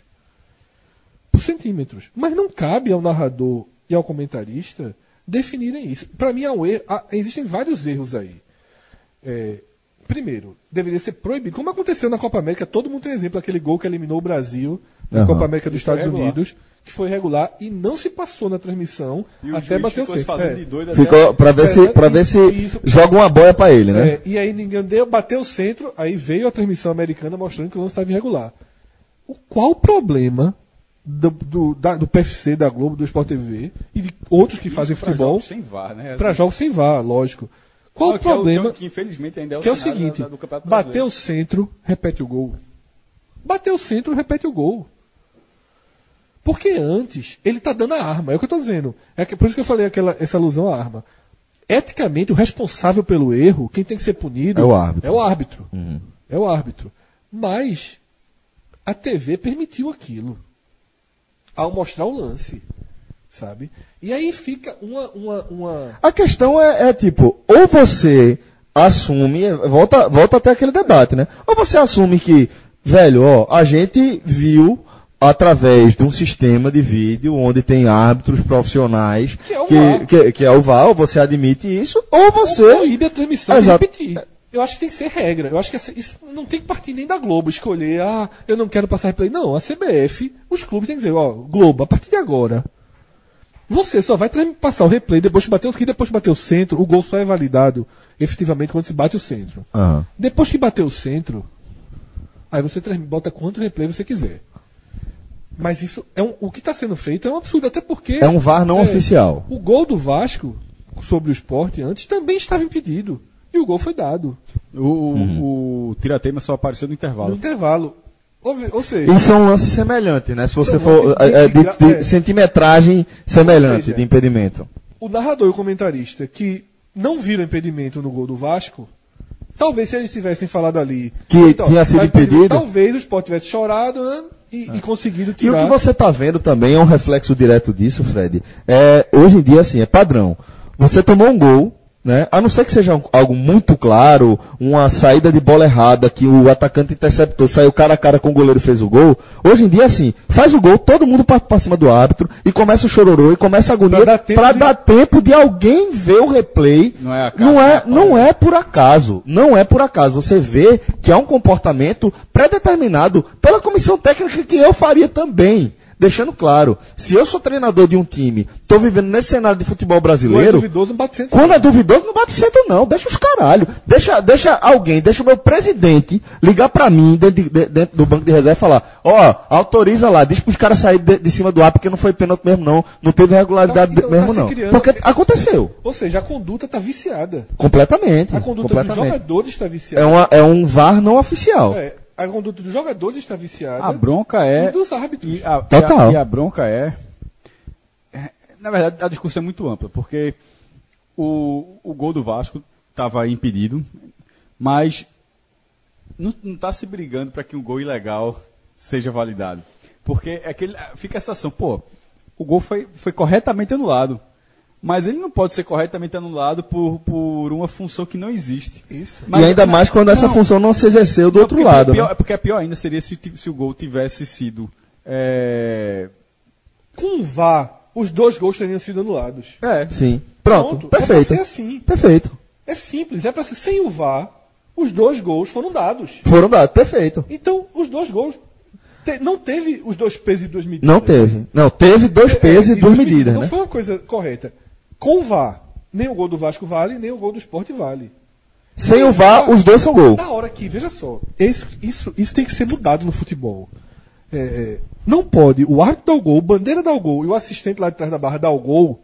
Por centímetros. Mas não cabe ao narrador e ao comentarista definirem isso. Para mim, há um erro, há- existem vários erros aí. É, primeiro, deveria ser proibido. Como aconteceu na Copa América, todo mundo tem exemplo, aquele gol que eliminou o Brasil na Aham. Copa América dos Estados regular. Unidos, que foi regular e não se passou na transmissão E até bater o ficou se centro. fazendo É. Ficou para ver se, pra ver se Isso. joga uma boia para ele, né? É, e aí ninguém deu, bateu o centro, aí veio a transmissão americana mostrando que o lance estava irregular. O, qual o problema do, do, da- do PFC, da Globo, do Sport TV e de outros que fazem Isso pra futebol jogos sem VAR, né? para jogos sem VAR, lógico. Qual Não, o é problema? que, é o- que infelizmente ainda é o, Que é o seguinte: da- da- bateu o centro, repete o gol. Bateu o centro, repete o gol. Porque antes ele tá dando a arma, é o que eu tô dizendo. É por isso que eu falei aquela, essa alusão à arma. Eticamente, o responsável pelo erro, quem tem que ser punido É o árbitro. É o árbitro. É o árbitro. Mas a TV permitiu aquilo ao mostrar o lance, sabe? E aí fica uma, uma, uma A questão é, é tipo, ou você assume, volta, volta até aquele debate, né? Ou você assume que, velho, ó, a gente viu através de um sistema de vídeo onde tem árbitros profissionais Que é o VAR. que, que é o VAR, ou você admite isso, ou você. proíbe a transmissão Exato. de repetir. Eu acho que tem que ser regra. Eu acho que isso não tem que partir nem da Globo escolher, ah, eu não quero passar replay. Não, a CBF, os clubes têm que dizer, ó, Globo, a partir de agora, você só vai passar o replay depois que bater o que depois que bater o centro, o gol só é validado efetivamente quando se bate o centro. Aham. Depois que bater o centro, aí você bota quanto replay você quiser. Mas isso é um, o que está sendo feito é um absurdo, até porque. É um VAR não é, oficial. O gol do Vasco sobre o esporte antes também estava impedido. E o gol foi dado. O, o, o tiratema só apareceu no intervalo. No intervalo. Ou, ou seja. E são lances semelhantes, né? Se você São for. lances é, de- de, de é. centimetragem semelhante seja, de impedimento. o narrador e o comentarista que não viram impedimento no gol do Vasco, talvez se eles tivessem falado ali Que tinha sido impedido. talvez o Sport tivesse chorado né, e, e conseguido E o tirar. que você está vendo também é um reflexo direto disso, Fred. É, hoje em dia, assim, é padrão. Você tomou um gol, né? A não ser que seja um- algo muito claro, uma saída de bola errada, que o atacante interceptou, saiu cara a cara com o goleiro e fez o gol. Hoje em dia, assim, faz o gol, todo mundo para pra cima do árbitro, e começa o chororô, e começa a agonia, Pra dar tempo pra de- dar tempo de alguém ver o replay. Não é acaso, não é, né, não é por acaso. Não é por acaso. Você vê que há um comportamento pré-determinado pela comissão técnica que eu faria também. Deixando claro, se eu sou treinador de um time, estou vivendo nesse cenário de futebol Quando é brasileiro, duvidoso, não bate centro. quando é duvidoso, não bate centro, não. Deixa os caralho. Deixa, deixa alguém, deixa o meu presidente ligar pra mim dentro, de- de- dentro do banco de reserva e falar: Ó, autoriza lá, diz pros caras saírem de, de cima do ar porque não foi pênalti mesmo, não. Não teve regularidade Tá se- mesmo, tá não. criando- Porque aconteceu. Ou seja, a conduta está viciada. Completamente. A conduta dos completamente. jogadores está viciada. É, uma, é um VAR não oficial. É, a conduta dos jogadores está viciada. A bronca é. E dos árbitros. E a, Total. E a, e a bronca é, é- Na verdade, a discussão é muito ampla, porque o, o gol do Vasco estava impedido, mas não está se brigando para que um gol ilegal seja validado. Porque é aquele, fica a sensação, pô, o gol foi, foi corretamente anulado. Mas ele não pode ser corretamente anulado por, por uma função que não existe. Isso. Mas- e ainda mais quando essa não, função não se exerceu do não, outro porque lado. é pior, né? Porque é pior ainda seria se, se o gol tivesse sido. é, Com o VAR, os dois gols teriam sido anulados. É. Sim. Pronto, Pronto, é perfeito. pra ser assim. Perfeito. É simples, é para ser sem o VAR, os dois gols foram dados. Foram dados, perfeito. Então, os dois gols. te- não teve os dois pesos e duas medidas. Não teve. Não, teve dois pesos É, e duas medidas, Não né? foi uma coisa correta. Com o VAR, nem o gol do Vasco vale, nem o gol do Sport vale. Sem o VAR, os dois são gol. Na hora que, veja só, isso, isso, isso tem que ser mudado no futebol. É, é, não pode o árbitro dar o gol, o bandeira dar o gol e o assistente lá de trás da barra dar o gol.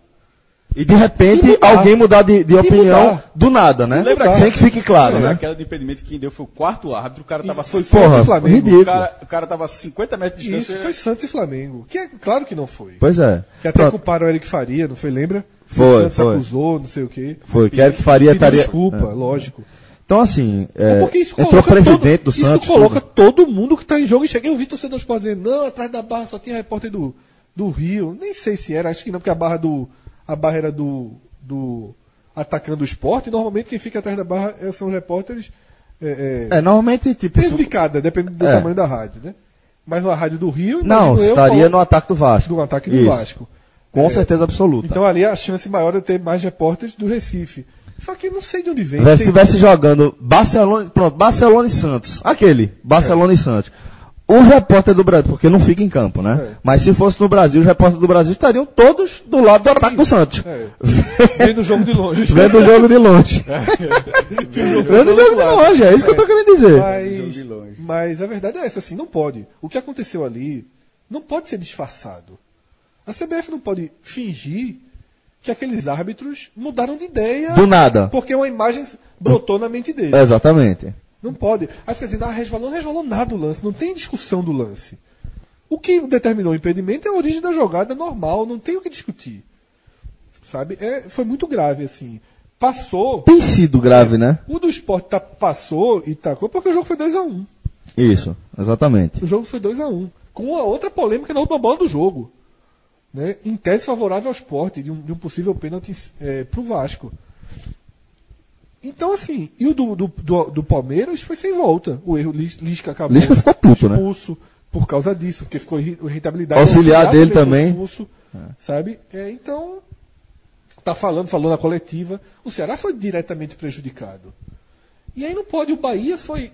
E de repente E mudar. alguém mudar de, de opinião mudar. do nada, né? Lembra Sem que fique claro, Lembra né? aquela do impedimento que quem deu foi o quarto árbitro, o cara tava Isso foi 50 Santos Porra, e Flamengo. ridículo. o cara, o cara tava a 50 metros de distância. isso foi Santos e Flamengo. Que é claro que não foi. Pois é. Que até Pronto. culparam o Eric Faria, não foi? Lembra? Foi, o Santos foi. acusou, não sei o quê. Foi, que Eric Faria estaria. desculpa, É. lógico. Então, assim, é, entrou presidente todo, do Santos. Isso coloca tudo. todo mundo que está em jogo e chega. Eu vi torcedor do Sport dizendo, não, atrás da barra só tinha repórter do, do Rio. Nem sei se era, acho que não, porque a barra do. A barra era do. do atacando o esporte. Normalmente quem fica atrás da barra é- são os repórteres. É, é, É, normalmente, tipo. cada, dependendo do É. tamanho da rádio, né? Mas uma rádio do Rio, Não, eu, estaria colo- no ataque do Vasco. do ataque do Isso. Vasco. Com É, certeza absoluta. Então ali a chance maior é ter mais repórteres do Recife. Só que não sei de onde vem. Se estivesse jogando Barcelona, pronto, Barcelona e Santos. Aquele, Barcelona e Santos. Os repórteres do Brasil, porque não fica em campo, né? É. Mas se fosse no Brasil, os repórteres do Brasil estariam todos do lado do ataque do Santos. É. Vendo o jogo de longe. Vendo o jogo de longe. Vendo o jogo de longe, é isso que eu tô querendo dizer. Mas, mas a verdade é essa, assim, não pode. O que aconteceu ali não pode ser disfarçado. A CBF não pode fingir que aqueles árbitros mudaram de ideia Do nada. porque uma imagem brotou na mente deles. Exatamente. Não pode. Aí fica dizendo, ah, resvalou, não resvalou nada do lance, não tem discussão do lance. O que determinou o impedimento é a origem da jogada normal, não tem o que discutir. Sabe? É, foi muito grave, assim. Passou. Tem sido grave, né? O do esporte tá, passou e tacou porque o jogo foi 2x1. Isso, exatamente. O jogo foi 2 a 1 Com uma outra polêmica na última bola do jogo. Né? Em tese favorável ao esporte, de um, de um possível pênalti é, pro Vasco. Então, assim, e o do, do, do, do Palmeiras foi sem volta. O erro Lis- Lisca acabou Lisca ficou puto, né? expulso por causa disso, porque ficou irri- irritabilidade. Auxiliar dele também. Expulso, Sabe? É, então, tá falando, falou na coletiva. O Ceará foi diretamente prejudicado. E aí não pode, o Bahia foi.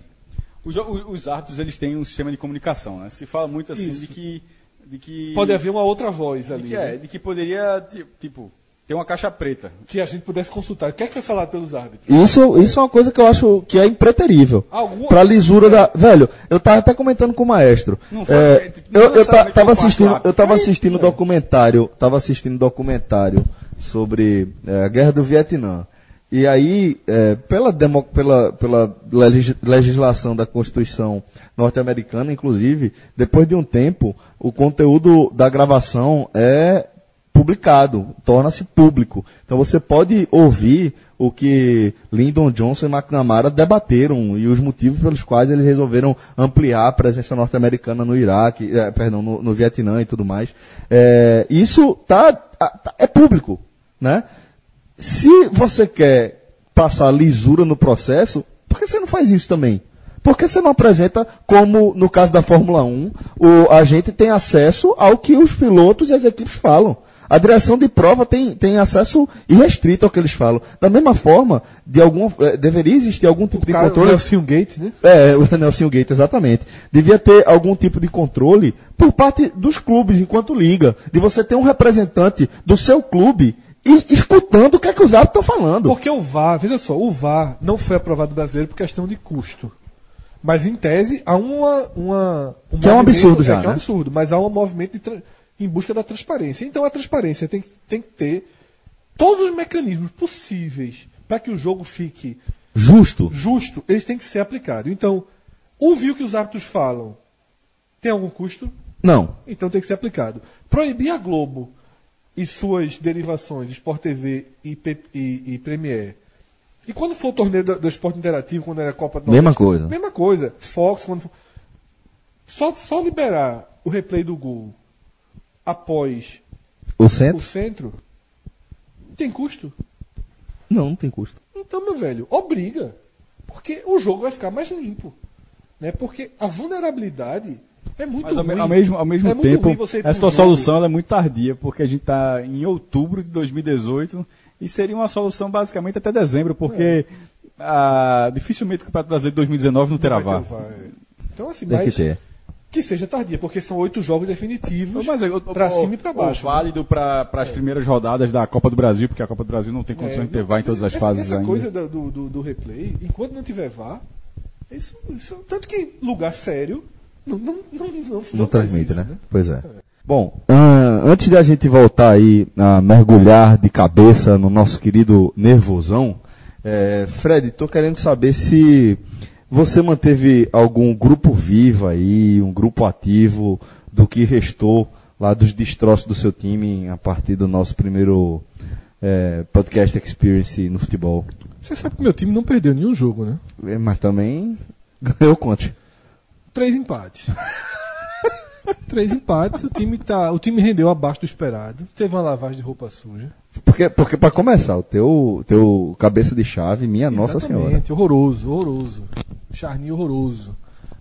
Os, os- os árbitros eles têm um sistema de comunicação, né? Se fala muito assim Isso. de que. De que Pode haver uma outra voz de ali. que, né? é, de que poderia, ti- tipo, tem uma caixa preta. Que a gente pudesse consultar. O que é que foi falado pelos árbitros? Isso, isso é uma coisa que eu acho que é impreterível. Alguma- Pra lisura da. Velho, eu tava até comentando com o maestro. Não foi, É, é, tipo, não eu, eu tava no quarto assistindo, eu tava assistindo é. documentário, tava assistindo documentário sobre é, a guerra do Vietnã. E aí, é, pela, demo- pela, pela legis- legislação da Constituição norte-americana, inclusive, depois de um tempo, o conteúdo da gravação é publicado, torna-se público. Então você pode ouvir o que Lyndon Johnson e McNamara debateram e os motivos pelos quais eles resolveram ampliar a presença norte-americana no Iraque, eh, perdão, no, no Vietnã e tudo mais. É, isso tá, tá- tá- é público, né? Se você quer passar lisura no processo, por que você não faz isso também? Por que você não apresenta como, no caso da Fórmula 1, o, a gente tem acesso ao que os pilotos e as equipes falam? A direção de prova tem, tem acesso irrestrito ao que eles falam. Da mesma forma, de algum, eh, deveria existir algum tipo de Cara, o controle. Nelson Gate, né? É, o Nelson Gate, exatamente. Devia ter algum tipo de controle por parte dos clubes, enquanto liga. De você ter um representante do seu clube e escutando o que é que os árbitros estão falando. Porque o VAR, veja só, o VAR não foi aprovado brasileiro por questão de custo. Mas em tese há uma. uma um Que é um absurdo já, que é um né? absurdo, mas há um movimento em busca da transparência. Então a transparência tem, que- tem que ter todos os mecanismos possíveis para que o jogo fique Justo. justo, eles têm que ser aplicados. Então, ouvir o que os árbitros falam tem algum custo? Não. Então tem que ser aplicado. Proibir a Globo e suas derivações, Sport TV e, e, e Premier. E quando for o torneio do, do esporte interativo, quando era a Copa do Mesma Nordeste, coisa. Mesma coisa. Fox, quando for... só, só liberar o replay do gol após O o centro? centro tem custo. Não, não tem custo. Então, meu velho, obriga. Porque o jogo vai ficar mais limpo. Né? Porque a vulnerabilidade é muito Mas ao, ruim. ao mesmo, ao mesmo É tempo, essa tua jogo- solução ela é muito tardia, porque a gente está em outubro de 2018 e seria uma solução basicamente até dezembro, porque ah, dificilmente o Campeonato Brasileiro de 2019 não terá VAR. VAR, é. Então, assim, Tem que ter. que seja tardia, porque são oito jogos definitivos pra o- cima e pra o baixo. né? válido para as primeiras rodadas da Copa do Brasil, porque a Copa do Brasil não tem condições de ter VAR em todas as essa, fases Essa ainda. coisa do, do, do- do replay, enquanto não tiver VAR, isso, isso- tanto que lugar sério não, não, não, não, transmite, isso, né? Pois é. Bom, ah, antes de a gente voltar aí a mergulhar de cabeça no nosso querido nervosão, é, Fred, tô querendo saber se você manteve algum grupo vivo aí, um grupo ativo do que restou lá dos destroços do seu time a partir do nosso primeiro é, podcast experience no futebol. Você sabe que meu time não perdeu nenhum jogo, né? É, Mas também ganhou quantos? Três empates. Três empates, o time, tá, o time rendeu abaixo do esperado. Teve uma lavagem de roupa suja. Porque, porque para começar, o teu, teu cabeça de chave, minha Nossa Senhora. Exatamente, horroroso, horroroso. Charninho horroroso.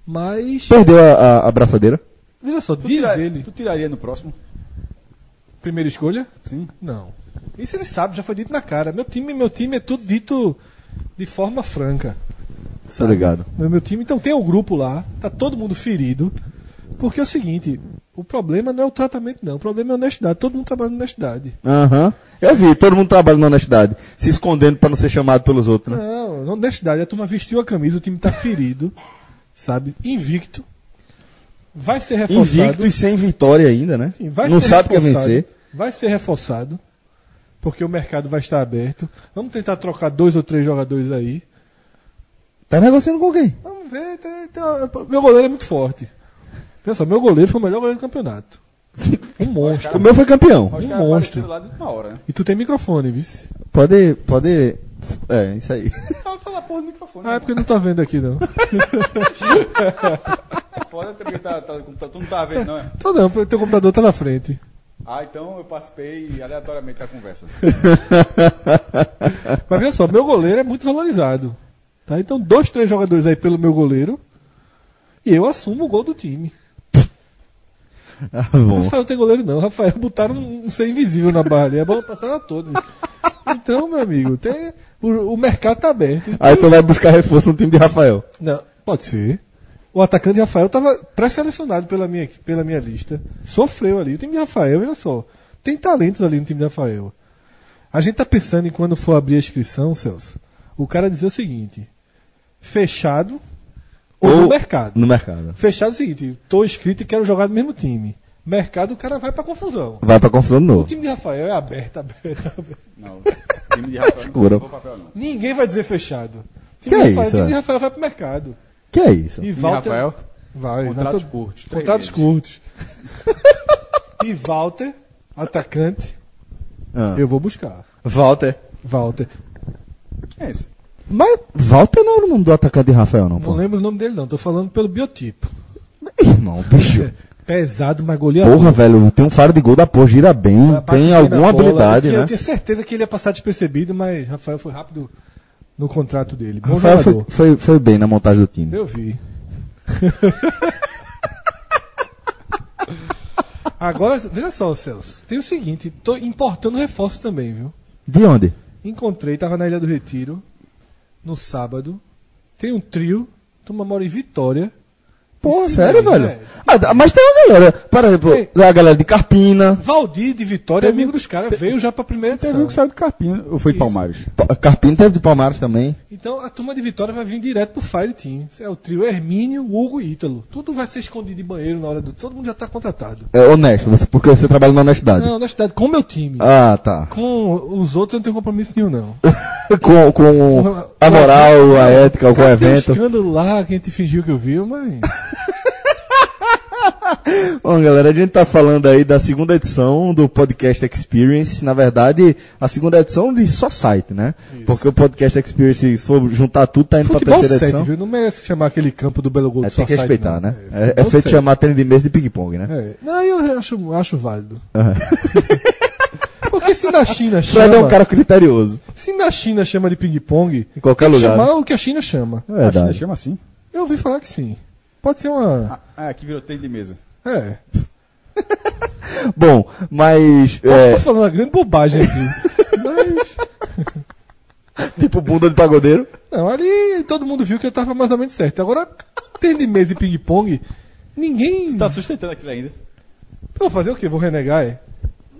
Mas, Perdeu a, a, a braçadeira? veja só, Tu, diz tira- ele, tu tiraria no próximo? primeira escolha? Sim. Não. Isso ele sabe, já foi dito na cara. Meu time, meu time é tudo dito de forma franca. Tá ligado. Meu, meu time, então tem um grupo lá, tá todo mundo ferido. Porque é o seguinte, o problema não é o tratamento, não. O problema é a honestidade. Todo mundo trabalha na honestidade. Aham. Eu vi, todo mundo trabalha na honestidade, se escondendo para não ser chamado pelos outros, né? Não, honestidade. A turma vestiu a camisa, o time tá ferido, sabe? Invicto. Vai ser reforçado. Invicto e sem vitória ainda, né? Sim, vai não ser sabe o que é vencer. Vai ser reforçado. Porque o mercado vai estar aberto. Vamos tentar trocar dois ou três jogadores aí. Tá negociando com quem? Vamos ver. tem- tem uma- meu goleiro é muito forte. Pensa, meu goleiro foi o melhor goleiro do campeonato. Um monstro. O meu foi campeão. Um monstro. apareceram lá de última hora, né? E tu tem microfone, vice. Pode, pode. É, isso aí. Tava falando a porra do microfone. Ah, é porque não tá vendo aqui, não. É foda porque tá, tá, tá, tu não tava vendo, não é? Tô não, porque teu computador tá na frente. Ah, então eu participei aleatoriamente da conversa. Mas veja só, meu goleiro é muito valorizado. Tá? Então, dois, três jogadores aí pelo meu goleiro. E eu assumo o gol do time. Ah, bom. Rafael tem goleiro não. Rafael botaram um, ser invisível na barra ali. A bola passava toda. Então, meu amigo, tem, o, o mercado tá aberto. Aí tu vai buscar reforço no time de Rafael. Não, pode ser. O atacante Rafael estava pré-selecionado pela minha, pela minha lista. Sofreu ali. O time de Rafael, olha só. Tem talentos ali no time de Rafael. A gente tá pensando em quando for abrir a inscrição, Celso, o cara dizer o seguinte: fechado ou, Ou- no mercado. No mercado. Fechado é o seguinte: tô inscrito e quero jogar no mesmo time. Mercado, o cara vai pra confusão. Vai pra confusão de O novo. time de Rafael é aberto, aberto, aberto. Não, time de Rafael não papel, não. Ninguém vai dizer fechado. O Que time, é de Rafael, isso, o time de é? Rafael vai pro mercado. Que é isso? E Time de Walter. Rafael, Vai, contratos vai to- curtos. Contratos meses. curtos. e Walter, atacante, Ah. eu vou buscar. Walter. Walter. Quem é esse? Mas Walter não era o nome do atacante de Rafael, não, pô. Não lembro o nome dele, não. Tô falando pelo biotipo. Irmão, bicho. Pesado, mas goleador. Porra, velho, tem um faro de gol da porra, gira bem, tem alguma bola. habilidade, eu tinha, né? Eu tinha certeza que ele ia passar despercebido, mas Rafael foi rápido no contrato dele. Bom Rafael foi, foi, foi bem na montagem do time. Eu vi. Agora, veja só, Celso. Tem o seguinte, tô importando reforço também, viu? De onde? Encontrei, tava na Ilha do Retiro, no sábado. Tem um trio, turma mora em Vitória. Porra, sério, time, velho? é. Ah, mas tem uma galera, por exemplo, Ei. a galera de Carpina, Valdir de Vitória, amigo dos caras, veio já pra primeira Teve um edição. que saiu de Carpina, ou foi de. Palmares? Pa- Carpina teve de Palmares também. Então a turma de Vitória vai vir direto pro Fire Team. É o trio Hermínio, Hugo e Ítalo. Tudo vai ser escondido de banheiro na hora do. Todo mundo já tá contratado. É honesto, você- porque você trabalha na honestidade. Não, honestidade, com o meu time. Ah, tá. Com os outros eu não tenho compromisso nenhum, não. com, com a moral, a ética, com o Cara, Tem um evento. escândalo lá que a gente fingiu que eu vi, mas. Bom, galera, a gente tá falando aí da segunda edição do Podcast Experience. Na verdade, a segunda edição de só site, né? Porque o Podcast Experience, se for juntar tudo, tá indo Futebol pra terceira 7, edição. viu? Não merece chamar aquele campo do Belo Gol É, tem que Society, respeitar, não. né? É, é futebol feito 7. chamar tênis de mesa de ping-pong, né? É. Não, eu acho, acho válido. Aham. Porque se na China Fred é um chama. cara criterioso. Se na China chama de ping-pong, Em qualquer lugar. chamar o que a China chama. É Acho que verdade. chama assim. Eu ouvi falar que sim. Pode ser uma. Ah, aqui virou tênis de mesa. É. Bom, mas. Posso É, falando uma grande bobagem aqui. Mas. tipo bunda de pagodeiro. Não, ali todo mundo viu que eu tava mais ou menos certo. Agora, tem de mesa e ping-pong, ninguém. Tá sustentando aquilo ainda. Vou fazer o quê? Vou renegar? É?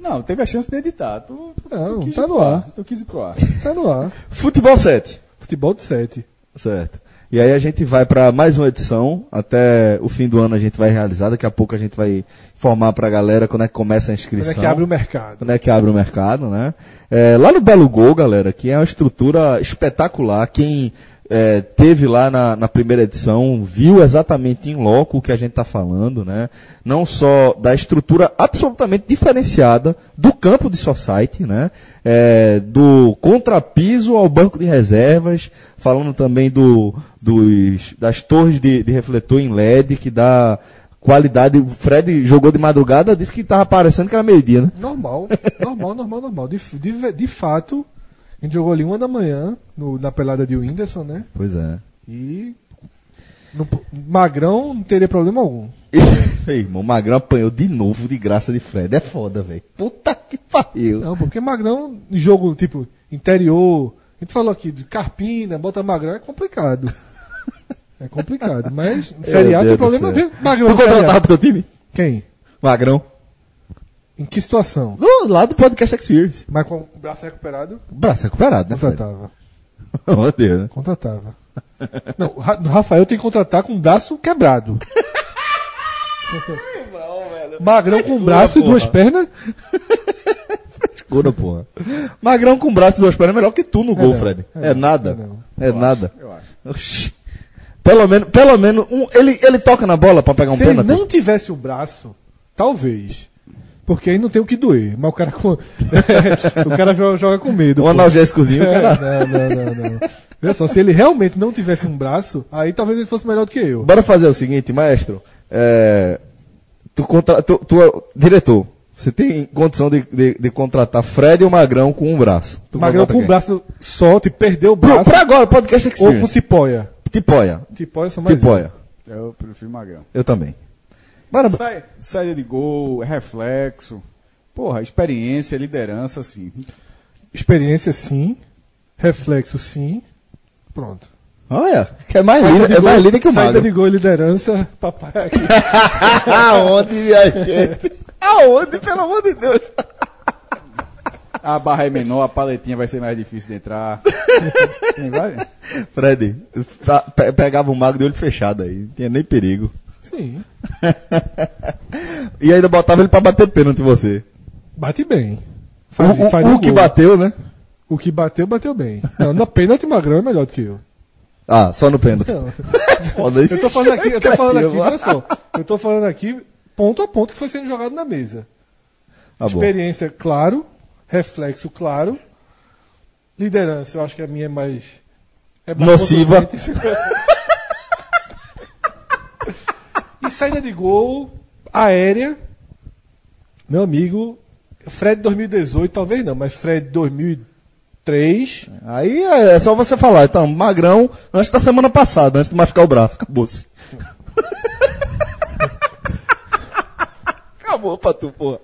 Não, teve a chance de editar. Tu, tu, Não, quis tá no ar. Tu quis ir pro ar. Tá no ar. Futebol 7. Futebol de 7. Certo. E aí a gente vai para mais uma edição. Até o fim do ano a gente vai realizar. Daqui a pouco a gente vai informar pra galera quando é que começa a inscrição. Quando é que abre o mercado? Quando é que abre o mercado, né? É, lá no Belo Gol, galera, que é uma estrutura espetacular. Quem é, teve lá na, na primeira edição viu exatamente em loco o que a gente está falando, né? Não só da estrutura absolutamente diferenciada do campo de Society, né? É, do contrapiso ao banco de reservas, falando também do, dos, das torres de, de refletor em LED, que dá qualidade. O Fred jogou de madrugada, disse que estava parecendo que era meio-dia, né? Normal, normal, normal, normal. De, de, de fato, a gente jogou ali uma da manhã, no- na pelada de Whindersson, né? Pois é. E. no- Magrão não teria problema algum. Ei, irmão, Magrão apanhou de novo de graça de Fred. É foda, velho. Puta que pariu. Não, porque Magrão, jogo tipo interior, a gente falou aqui de Carpina, bota Magrão, é complicado. É complicado, mas feriado tem problema. Magrão Tu contratava pro teu time? Quem? Magrão. Em que situação? Do lado do Podcast Experience. Mas com o braço recuperado, Braço recuperado, né, contratava. Oh, Deus, né? Contratava. Não, o Ra- o Rafael tem que contratar com o braço quebrado. Magrão com o braço e duas pernas. Escura, porra. Magrão com braço e duas pernas é melhor que tu no gol, não, Fred. é É, nada. é. É nada. Eu acho. Oxi. Pelo menos, pelo menos um, ele, ele toca na bola pra pegar um Se ele pênalti. não tivesse o braço, talvez. Porque aí não tem o que doer. Mas o cara com... o cara joga, com medo. Um analgésicozinho, É, cara. não, não, não, não. Veja só, se ele realmente não tivesse um braço, aí talvez ele fosse melhor do que eu. Bora fazer o seguinte, maestro. É, tu, contra, tu, tu é- diretor, você tem condição de, de, de contratar Fred ou Magrão com um braço? Tu Magrão com o quem? braço solto e perdeu o Pra, braço. pra agora, podcast ou com experience. Tipoia. Tipoia. Tipoia são mais. Tipoia. Eu prefiro Magrão. Eu também. Bora, Sai, saída de gol, reflexo. Porra, experiência, liderança, assim. Experiência sim. Reflexo sim. Pronto. olha, que é mais líder, de é mais líder que o Saída Magro. de gol e liderança, papai aqui. Aonde, minha gente? Aonde, pelo amor de Deus? A barra é menor, a paletinha vai ser mais difícil de entrar. Tem. Fred, pegava o mago de olho fechado aí, não tinha nem perigo. Sim. E ainda botava ele pra bater pênalti em você. Bate bem. O, Faz, o- faz o o que bateu, né? O que bateu, bateu bem. Não, na pênalti, Magrão é melhor do que eu. Ah, só no pênalti. Foda isso. Eu tô falando aqui, eu tô falando aqui, olha só. Eu tô falando aqui ponto a ponto que foi sendo jogado na mesa. Bom. Experiência, claro. Reflexo, claro. Liderança, eu acho que a minha é mais. É mais Nociva. e saída de gol aérea. Meu amigo, Fred 2018, talvez não, mas Fred 2003. Aí é é só você falar. Então, magrão, antes da semana passada, antes de machucar o braço, acabou-se. Acabou pra tu, porra.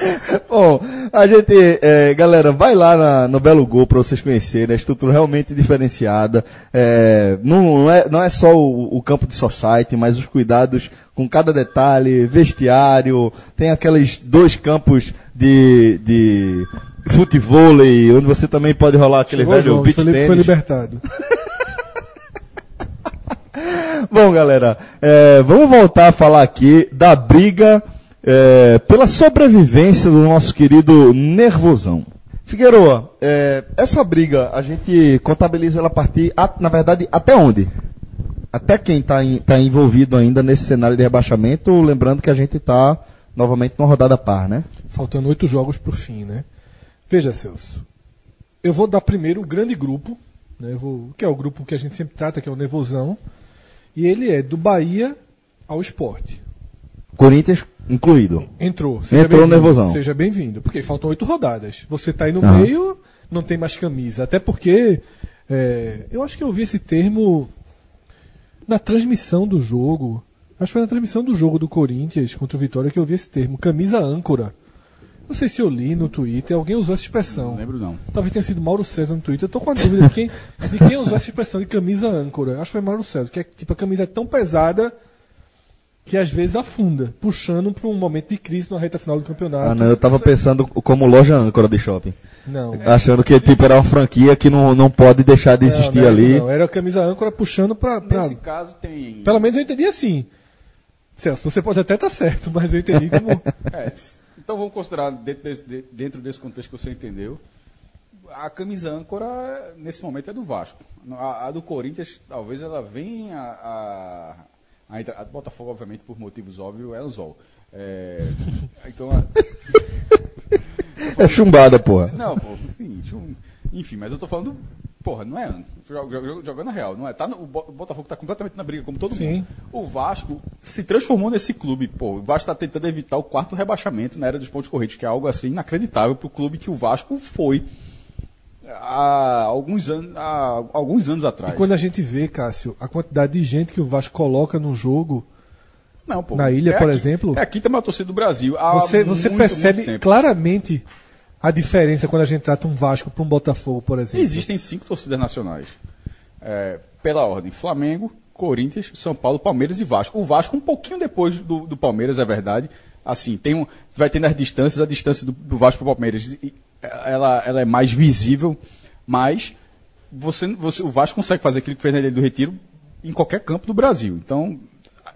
Bom, a gente, é, galera, vai lá na- no Belo Gol pra vocês conhecerem, a estrutura realmente diferenciada. É, não, é, não é só o, o campo de society, mas os cuidados com cada detalhe, vestiário, tem aqueles dois campos de, de futevôlei, onde você também pode rolar aquele Chegou velho João, beach foi, libertado. Bom, galera, é, vamos voltar a falar aqui da briga é, pela sobrevivência do nosso querido Nervosão. Figueroa, é, essa briga a gente contabiliza ela a partir, a- na verdade, até onde? Até quem está envolvido ainda nesse cenário de rebaixamento, lembrando que a gente está novamente numa rodada par, né? Faltando oito jogos pro fim, né? Veja, Celso. Eu vou dar primeiro o grande grupo, né? Vou- que é o grupo que a gente sempre trata, que é o Nervosão. E ele é do Bahia ao esporte. Corinthians incluído. Entrou. Entrou nervosão. Seja bem-vindo. Porque faltam oito rodadas. Você tá aí no Ah. meio, não tem mais camisa. Até porque é, eu acho que eu vi esse termo na transmissão do jogo. Acho que foi na transmissão do jogo do Corinthians contra o Vitória que eu vi esse termo, camisa âncora. Não sei se eu li no Twitter, alguém usou essa expressão. Não lembro não. Talvez tenha sido Mauro César no Twitter. Eu tô com a dúvida de quem, de quem usou essa expressão de camisa âncora. Acho que foi Mauro César, que é tipo a camisa é tão pesada que às vezes afunda, puxando para um momento de crise na reta final do campeonato. Ah, não, eu tava pensando como loja âncora de shopping. Não. Achando que tipo, era uma franquia que não, não pode deixar de existir Não, não é ali. não. Era a camisa âncora puxando para. Nesse caso tem. Pelo menos eu entendi assim. Celso, você pode até estar certo, mas eu entendi como. É, então vamos considerar dentro desse, de- dentro desse contexto que você entendeu. A camisa âncora, nesse momento, é do Vasco. A, a do Corinthians, talvez ela venha a. A, entra- a do Botafogo, obviamente, por motivos óbvios, é Anzol. É, então, a- É chumbada, porra. não, pô, enfim, chum- enfim, mas eu tô falando, porra, não é Jogando a real, não é? Tá no- o Bo- o Botafogo tá completamente na briga, como todo Sim. mundo. O Vasco se transformou nesse clube, pô. O Vasco tá tentando evitar o quarto rebaixamento na era dos pontos corridos, que é algo assim inacreditável pro clube que o Vasco foi há alguns anos, há alguns anos atrás. E quando a gente vê, Cássio, a quantidade de gente que o Vasco coloca no jogo, Não, pô, na ilha, é por a qui- exemplo? É a quinta maior torcida do Brasil. você, você muito, percebe muito claramente a diferença quando a gente trata um Vasco para um Botafogo, por exemplo. Existem cinco torcidas nacionais. É, pela ordem: Flamengo, Corinthians, São Paulo, Palmeiras e Vasco. O Vasco, um pouquinho depois do, do Palmeiras, é verdade. Assim, tem um, vai tendo as distâncias, a distância do, do Vasco para o Palmeiras ela, ela é mais visível, mas você, você, o Vasco consegue fazer aquilo que fez na Ilha do Retiro em qualquer campo do Brasil. Então,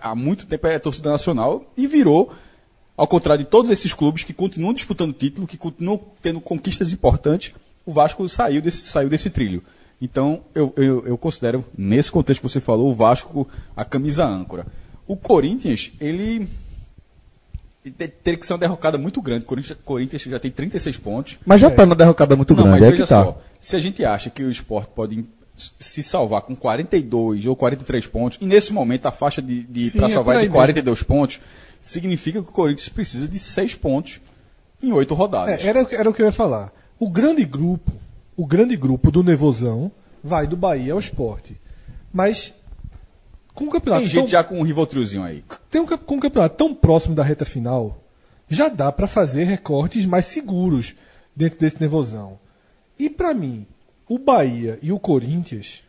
há muito tempo é torcida nacional e virou, ao contrário de todos esses clubes que continuam disputando título, que continuam tendo conquistas importantes, o Vasco saiu desse, saiu desse trilho. Então, eu, eu, eu considero, nesse contexto que você falou, o Vasco a camisa âncora. O Corinthians, ele teria que ser uma derrocada muito grande. O Corinthians, Corinthians já tem 36 pontos. Mas já tá numa derrocada muito Não, grande, mas é veja tá. só. Se a gente acha que o esporte pode se salvar com 42 ou 43 pontos, e nesse momento a faixa de, de para é salvar é de 42 pontos, significa que o Corinthians precisa de 6 pontos em 8 rodadas. É, era, o que- era o que eu ia falar. O grande grupo, o grande grupo do Nevozão vai do Bahia ao esporte. Mas com o campeonato Tem tão, gente já com um rivotrilzinho aí. tem um, com o campeonato tão próximo da reta final, já dá para fazer recortes mais seguros dentro desse Nevozão. E para mim, o Bahia e o Corinthians,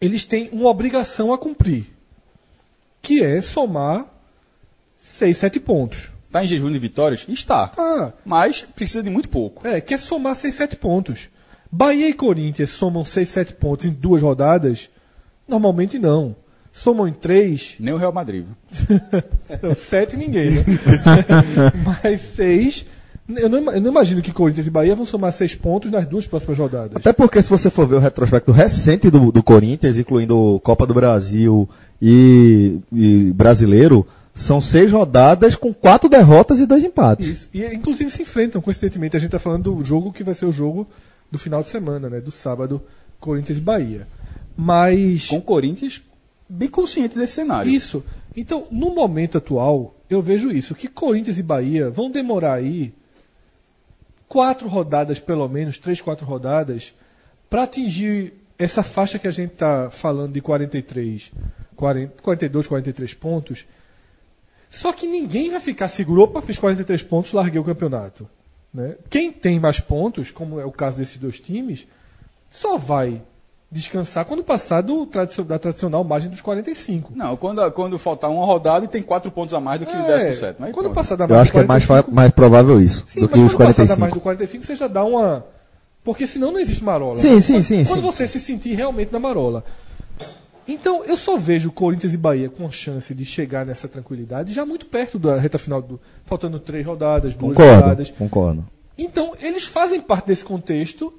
eles têm uma obrigação a cumprir, que é somar 6, 7 pontos. Está em jejum de vitórias? Está. Ah, Mas precisa de muito pouco. é, quer somar 6, 7 pontos. Bahia e Corinthians somam 6, 7 pontos em duas rodadas? Normalmente não. Somam em três, Nem o Real Madrid. Não, sete ninguém, né? Mas seis. Eu não, eu não imagino que Corinthians e Bahia vão somar seis pontos nas duas próximas rodadas. Até porque se você for ver o retrospecto recente do, do Corinthians, incluindo Copa do Brasil e, e Brasileiro, são seis rodadas com quatro derrotas e dois empates. Isso. E inclusive se enfrentam, coincidentemente. A gente está falando do jogo que vai ser o jogo do final de semana, né? Do sábado, Corinthians e Bahia. Mas. Com o Corinthians bem consciente desse cenário. Isso. Então, no momento atual, eu vejo isso, que Corinthians e Bahia vão demorar aí quatro rodadas, pelo menos, três, quatro rodadas, para atingir essa faixa que a gente está falando de 43, 40, 42, 43 pontos. Só que ninguém vai ficar seguro, opa, fiz 43 pontos, larguei o campeonato. Né? Quem tem mais pontos, como é o caso desses dois times, só vai descansar quando passar do da tradicional margem dos 45. Não, quando, quando faltar uma rodada e tem quatro pontos a mais do que o É, 17. Mas quando pronto. passar da Eu margem acho que é mais, 45, mais provável isso Sim, do mas que os quando passar da margem 45. do 45, você já dá uma. Porque senão não existe marola. Sim, sim, Quando- sim, Quando sim. você se sentir realmente na marola. Então, eu só vejo Corinthians e Bahia com chance de chegar nessa tranquilidade já muito perto da reta final, do, faltando três rodadas, duas Concordo, rodadas. concordo. Então, eles fazem parte desse contexto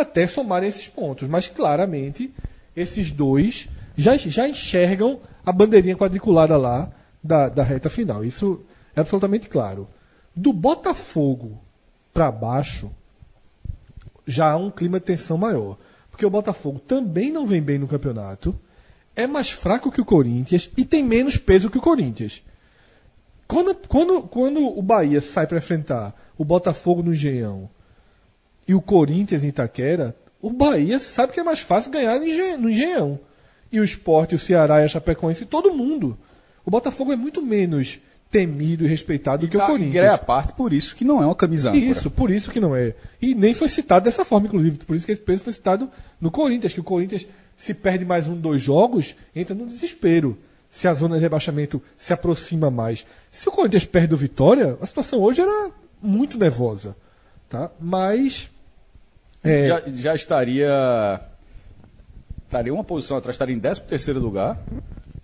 até somarem esses pontos. Mas, claramente, esses dois já, já enxergam a bandeirinha quadriculada lá da, da reta final. Isso é absolutamente claro. Do Botafogo para baixo, já há um clima de tensão maior. Porque o Botafogo também não vem bem no campeonato, é mais fraco que o Corinthians e tem menos peso que o Corinthians. Quando, quando, quando o Bahia sai para enfrentar o Botafogo no Engenhão e o Corinthians em Itaquera, o Bahia sabe que é mais fácil ganhar no Engen- no Engenhão. E o Sport, o Ceará e a Chapecoense, todo mundo. O Botafogo é muito menos temido e respeitado do que o Ah, Corinthians. Gré à parte, por isso que não é uma camisa âncora. Isso, por isso que não é. E nem foi citado dessa forma, inclusive. Por isso que esse peso foi citado no Corinthians, que o Corinthians, se perde mais um, dois jogos, entra no desespero. Se a zona de rebaixamento se aproxima mais. Se o Corinthians perde o Vitória, a situação hoje era muito nervosa. Tá? Mas. É, Já, já estaria. Estaria uma posição atrás, estaria em 13 terceiro lugar,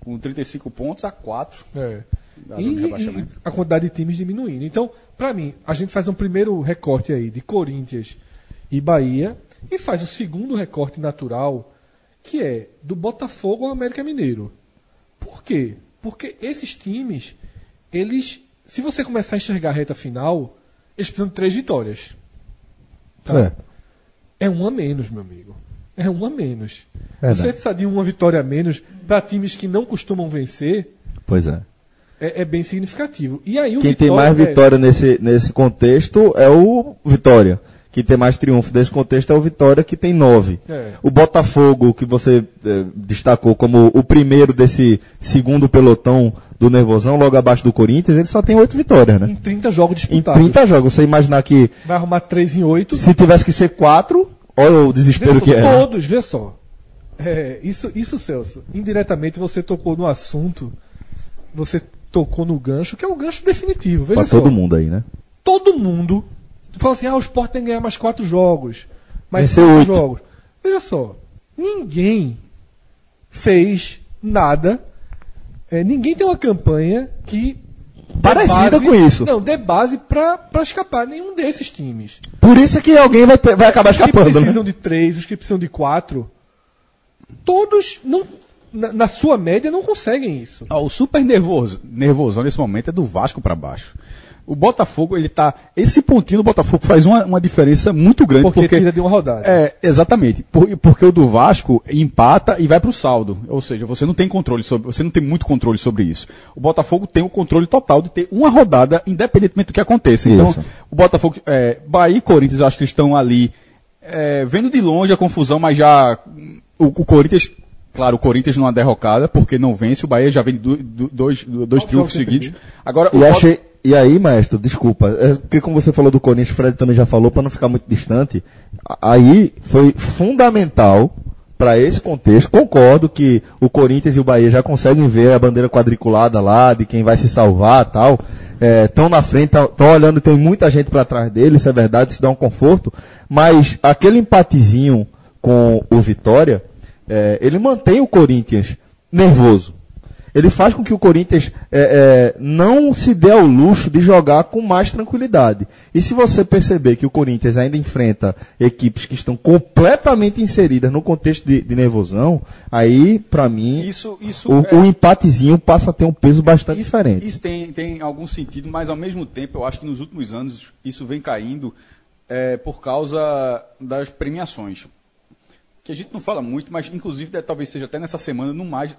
com 35 pontos a 4 É. da E, e- e a quantidade de times diminuindo. Então, para mim, a gente faz um primeiro recorte aí de Corinthians e Bahia e faz o segundo recorte natural, que é do Botafogo ao América Mineiro. Por quê? Porque esses times, eles, se você começar a enxergar a reta final, eles precisam de três vitórias. Tá? Certo. É um a menos, meu amigo. É um a menos. Verdade. Você precisa de uma vitória a menos para times que não costumam vencer Pois é. é, é bem significativo. E aí o Quem tem Vitória, mais é, vitória nesse, nesse contexto é o Vitória. Quem tem mais triunfo desse contexto é o Vitória, que tem nove. É. O Botafogo, que você eh, destacou como o primeiro desse segundo pelotão do Nervosão, logo abaixo do Corinthians, ele só tem oito vitórias, né? em 30 jogos Em disputados. 30 jogos. Você imaginar que Vai arrumar 3 em 8. se tivesse que ser quatro, olha o desespero que é. né? Todos, vê só. É, isso, isso, Celso. Indiretamente você tocou no assunto, você tocou no gancho, que é o gancho definitivo. Veja Pra só. todo mundo aí, né? Todo mundo fala assim: ah, o Sport tem que ganhar mais quatro jogos. Mais Venceu cinco oito. jogos. Veja só. Ninguém fez nada. é, ninguém tem uma campanha que. Parecida com isso. Não, dê base pra, pra escapar nenhum desses times. Por isso é que alguém vai, ter- vai acabar Os que escapando, precisam né? de três, os que precisam de quatro, todos não, na, na sua média não conseguem isso. O super nervoso, nervosão nesse momento é do Vasco para baixo. O Botafogo, ele tá. Esse pontinho do Botafogo faz uma, uma diferença muito grande. Porque, Porque, tira de uma rodada. É, exatamente. Por- porque o do Vasco empata e vai pro saldo. Ou seja, você não tem controle sobre. Você não tem muito controle sobre isso. O Botafogo tem o controle total de ter uma rodada, independentemente do que aconteça. Então, Isso. o Botafogo. É, Bahia e Corinthians, eu acho que eles estão ali. é, vendo de longe a confusão, mas já. O, o Corinthians. Claro, o Corinthians numa derrocada, porque não vence. O Bahia já vem de du- du- dois, dois triunfos seguidos. Agora, o E, achei, e aí, maestro, desculpa, é porque como você falou do Corinthians, o Fred também já falou, para não ficar muito distante, aí foi fundamental para esse contexto. Concordo que o Corinthians e o Bahia já conseguem ver a bandeira quadriculada lá, de quem vai se salvar tal. Estão é, na frente, estão olhando, tem muita gente para trás deles, isso é verdade, isso dá um conforto. Mas aquele empatezinho com o Vitória, é, ele mantém o Corinthians nervoso ele faz com que o Corinthians é, é, não se dê ao luxo de jogar com mais tranquilidade. E se você perceber que o Corinthians ainda enfrenta equipes que estão completamente inseridas no contexto de, de nervosão, aí, para mim, isso, isso o, é... o, empatezinho passa a ter um peso bastante isso, diferente. Isso tem, tem algum sentido, mas ao mesmo tempo eu acho que nos últimos anos isso vem caindo é, por causa das premiações que a gente não fala muito, mas inclusive talvez seja até nessa semana, no mais,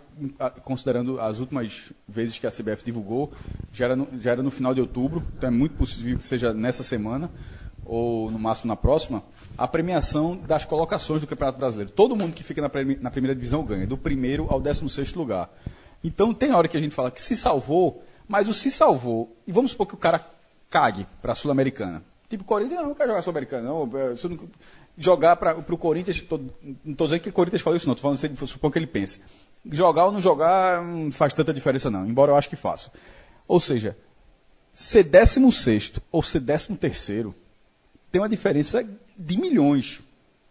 considerando as últimas vezes que a CBF divulgou, já era no, já era no final de outubro, então é muito possível que seja nessa semana, ou no máximo na próxima, a premiação das colocações do Campeonato Brasileiro. Todo mundo que fica na, na primeira divisão ganha, do primeiro ao décimo sexto lugar. Então tem hora que a gente fala que se salvou, mas o se salvou, e vamos supor que o cara cague para a Sul-Americana. Tipo, Corinthians, não, não quero jogar Sul-Americana, não. Jogar para o Corinthians, tô, não estou dizendo que o Corinthians falou isso não, estou falando suponho que ele pense. Jogar ou não jogar não faz tanta diferença não, embora eu acho que faça. Ou seja, ser 16 ou ser 13 tem uma diferença de milhões.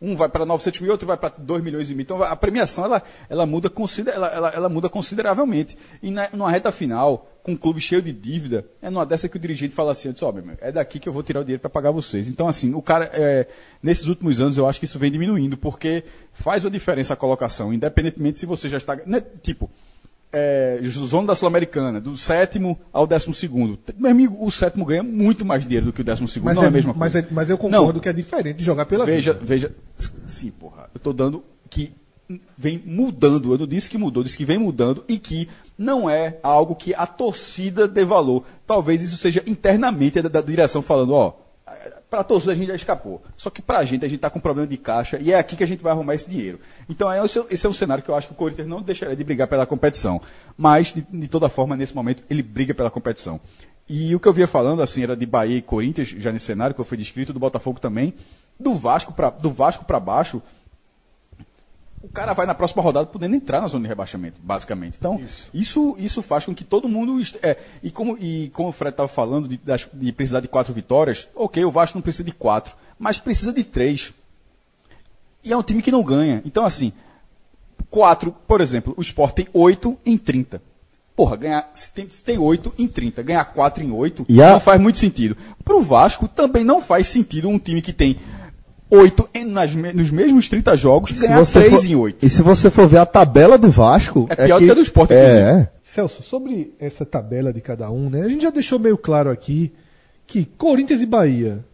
Um vai para 900 mil, outro vai para 2 milhões e meio. Então a premiação ela, ela, muda, ela, ela, ela muda consideravelmente. E na, numa reta final, com um clube cheio de dívida, é numa dessa que o dirigente fala assim, ó, oh, é daqui que eu vou tirar o dinheiro para pagar vocês. Então, assim, o cara, é, nesses últimos anos, eu acho que isso vem diminuindo, porque faz uma diferença a colocação, independentemente se você já está. Né, tipo, é, zona da Sul-Americana, do sétimo ao décimo segundo. Meu amigo, o sétimo ganha muito mais dinheiro do que o décimo segundo. Mas não é, é a mesma mas coisa. É, mas eu concordo não. que é diferente de jogar pela veja, vida. Veja, sim, porra. Eu estou dando que vem mudando. Eu não disse que mudou, disse que vem mudando e que não é algo que a torcida dê valor. Talvez isso seja internamente da, da direção falando, ó, para a torcida a gente já escapou. Só que para a gente, a gente está com problema de caixa e é aqui que a gente vai arrumar esse dinheiro. Então, é, esse é um cenário que eu acho que o Corinthians não deixaria de brigar pela competição. Mas, de, de toda forma, nesse momento, ele briga pela competição. E o que eu via falando, assim, era de Bahia e Corinthians, já nesse cenário que eu fui descrito, do Botafogo também. Do Vasco para baixo, o cara vai na próxima rodada podendo entrar na zona de rebaixamento, basicamente. Então, isso, isso, isso faz com que todo mundo. É, e, como, e como o Fred estava falando de, de, precisar de quatro vitórias, ok, o Vasco não precisa de quatro, mas precisa de três. E é um time que não ganha. Então, assim, quatro, por exemplo, o Sport tem oito em 30. Porra, ganhar, se tem, se tem 8 em 30, ganhar 4 em 8 a... não faz muito sentido. Para o Vasco também não faz sentido um time que tem 8 nas, nos mesmos 30 jogos, ganhar 3 em 8. E se você for ver a tabela do Vasco. É pior é que, do que a do Sport, é. Celso, sobre essa tabela de cada um, né? A gente já deixou meio claro aqui que Corinthians e Bahia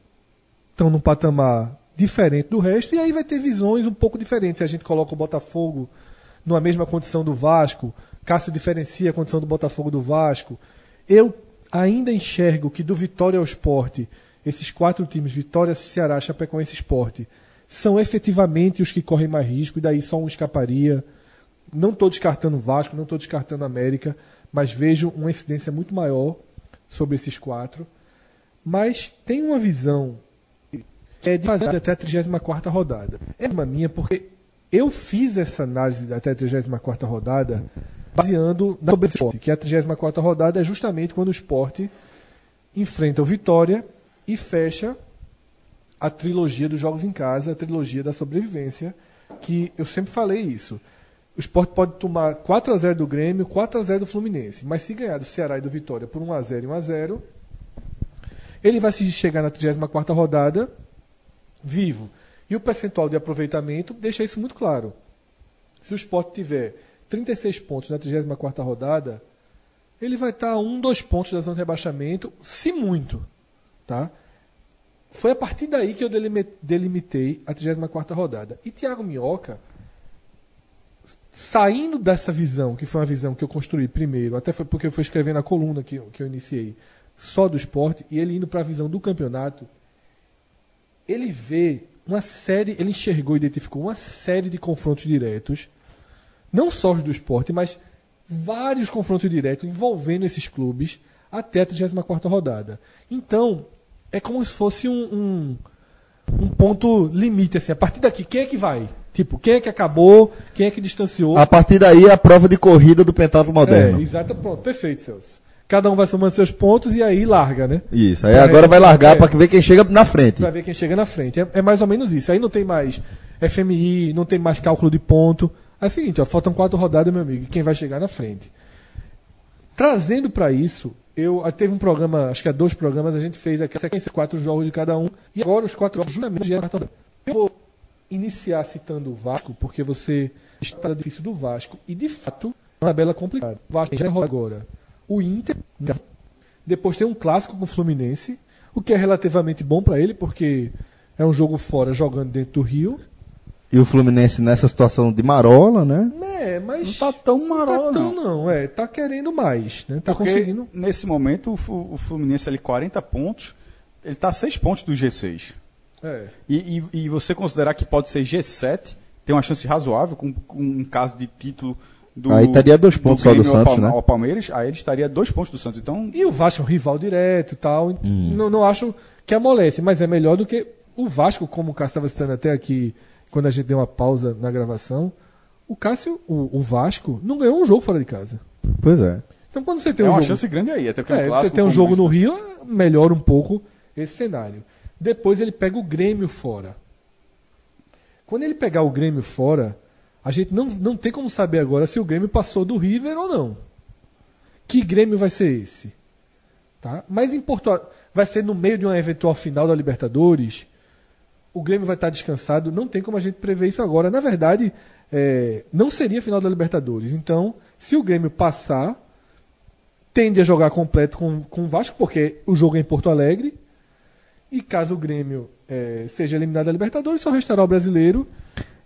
estão num patamar diferente do resto, e aí vai ter visões um pouco diferentes. Se a gente coloca o Botafogo numa mesma condição do Vasco, Cássio diferencia a condição do Botafogo do Vasco. Eu ainda enxergo que do Vitória ao Esporte esses quatro times, Vitória, Ceará, Chapecoense Esporte, são efetivamente os que correm mais risco, e daí só um escaparia. Não estou descartando o Vasco, não estou descartando América, mas vejo uma incidência muito maior sobre esses quatro. Mas tem uma visão é de fazer até a 34 rodada. É uma minha, porque eu fiz essa análise até a 34 rodada baseando na esporte, que a 34 rodada é justamente quando o esporte enfrenta o Vitória e fecha a trilogia dos jogos em casa, a trilogia da sobrevivência, que eu sempre falei isso. O Sport pode tomar 4 a 0 do Grêmio, 4 a 0 do Fluminense, mas se ganhar do Ceará e do Vitória por 1 a 0 e 1 a 0, ele vai se chegar na 34ª rodada vivo. E o percentual de aproveitamento deixa isso muito claro. Se o Sport tiver 36 pontos na 34ª rodada, ele vai estar a um, dois pontos da zona de rebaixamento, se muito. Tá? Foi a partir daí que eu delimitei a 34 rodada. E Thiago Minhoca, saindo dessa visão, que foi uma visão que eu construí primeiro, até foi porque eu fui escrevendo a coluna que, que eu iniciei, só do esporte, e ele indo para a visão do campeonato, ele vê uma série, ele enxergou, identificou uma série de confrontos diretos, não só os do esporte, mas vários confrontos diretos envolvendo esses clubes até a 34 rodada. Então, é como se fosse um, um, um, ponto limite, assim. A partir daqui, quem é que vai? Tipo, quem é que acabou, quem é que distanciou. A partir daí é a prova de corrida do pentatlo moderno. É, exato, pronto, perfeito, Celso. Cada um vai somando seus pontos e aí larga, né? Isso, aí agora vai largar é. para ver quem chega na frente. Pra ver quem chega na frente. É, é mais ou menos isso. Aí não tem mais FMI, não tem mais cálculo de ponto. É o seguinte, ó, faltam quatro rodadas, meu amigo, e quem vai chegar na frente. Trazendo para isso, eu ah, teve um programa, acho que há dois programas, a gente fez aqui a sequência quatro jogos de cada um, e agora os quatro jogos justamente já Eu vou iniciar citando o Vasco, porque você está difícil do Vasco, e de fato, é uma tabela complicada. O Vasco já rola agora o Inter, depois tem um clássico com o Fluminense, o que é relativamente bom para ele, porque é um jogo fora jogando dentro do Rio. E o Fluminense nessa situação de marola, né? É, mas. Não tá tão marola, tá tão, não. não. É, tá querendo mais, né? Tá Porque conseguindo. nesse momento o Fluminense ali 40 pontos, ele tá 6 pontos do G6. É. E, e, e, você considerar que pode ser G7, tem uma chance razoável com, com um caso de título do, aí estaria dois pontos do só do Santos, ao, né? Ao Palmeiras, aí ele estaria dois pontos do Santos. Então, e o Vasco é um rival direto e tal. Hum. Não, não acho que amolece, mas é melhor do que o Vasco, como o Cássio estava citando até aqui, quando a gente deu uma pausa na gravação. O Cássio, o, o Vasco, não ganhou um jogo fora de casa. Pois é. Então quando você tem é um uma jogo, chance grande aí, até porque é, um você tem um jogo no Rio, melhora um pouco esse cenário. Depois ele pega o Grêmio fora. Quando ele pegar o Grêmio fora, a gente não, não tem como saber agora se o Grêmio passou do River ou não. Que Grêmio vai ser esse? Tá? Mas em Porto vai ser no meio de uma eventual final da Libertadores. O Grêmio vai estar descansado. Não tem como a gente prever isso agora. Na verdade, é, não seria final da Libertadores. Então, se o Grêmio passar, tende a jogar completo com, com o Vasco, porque o jogo é em Porto Alegre. E caso o Grêmio é, seja eliminado da Libertadores, só restará o brasileiro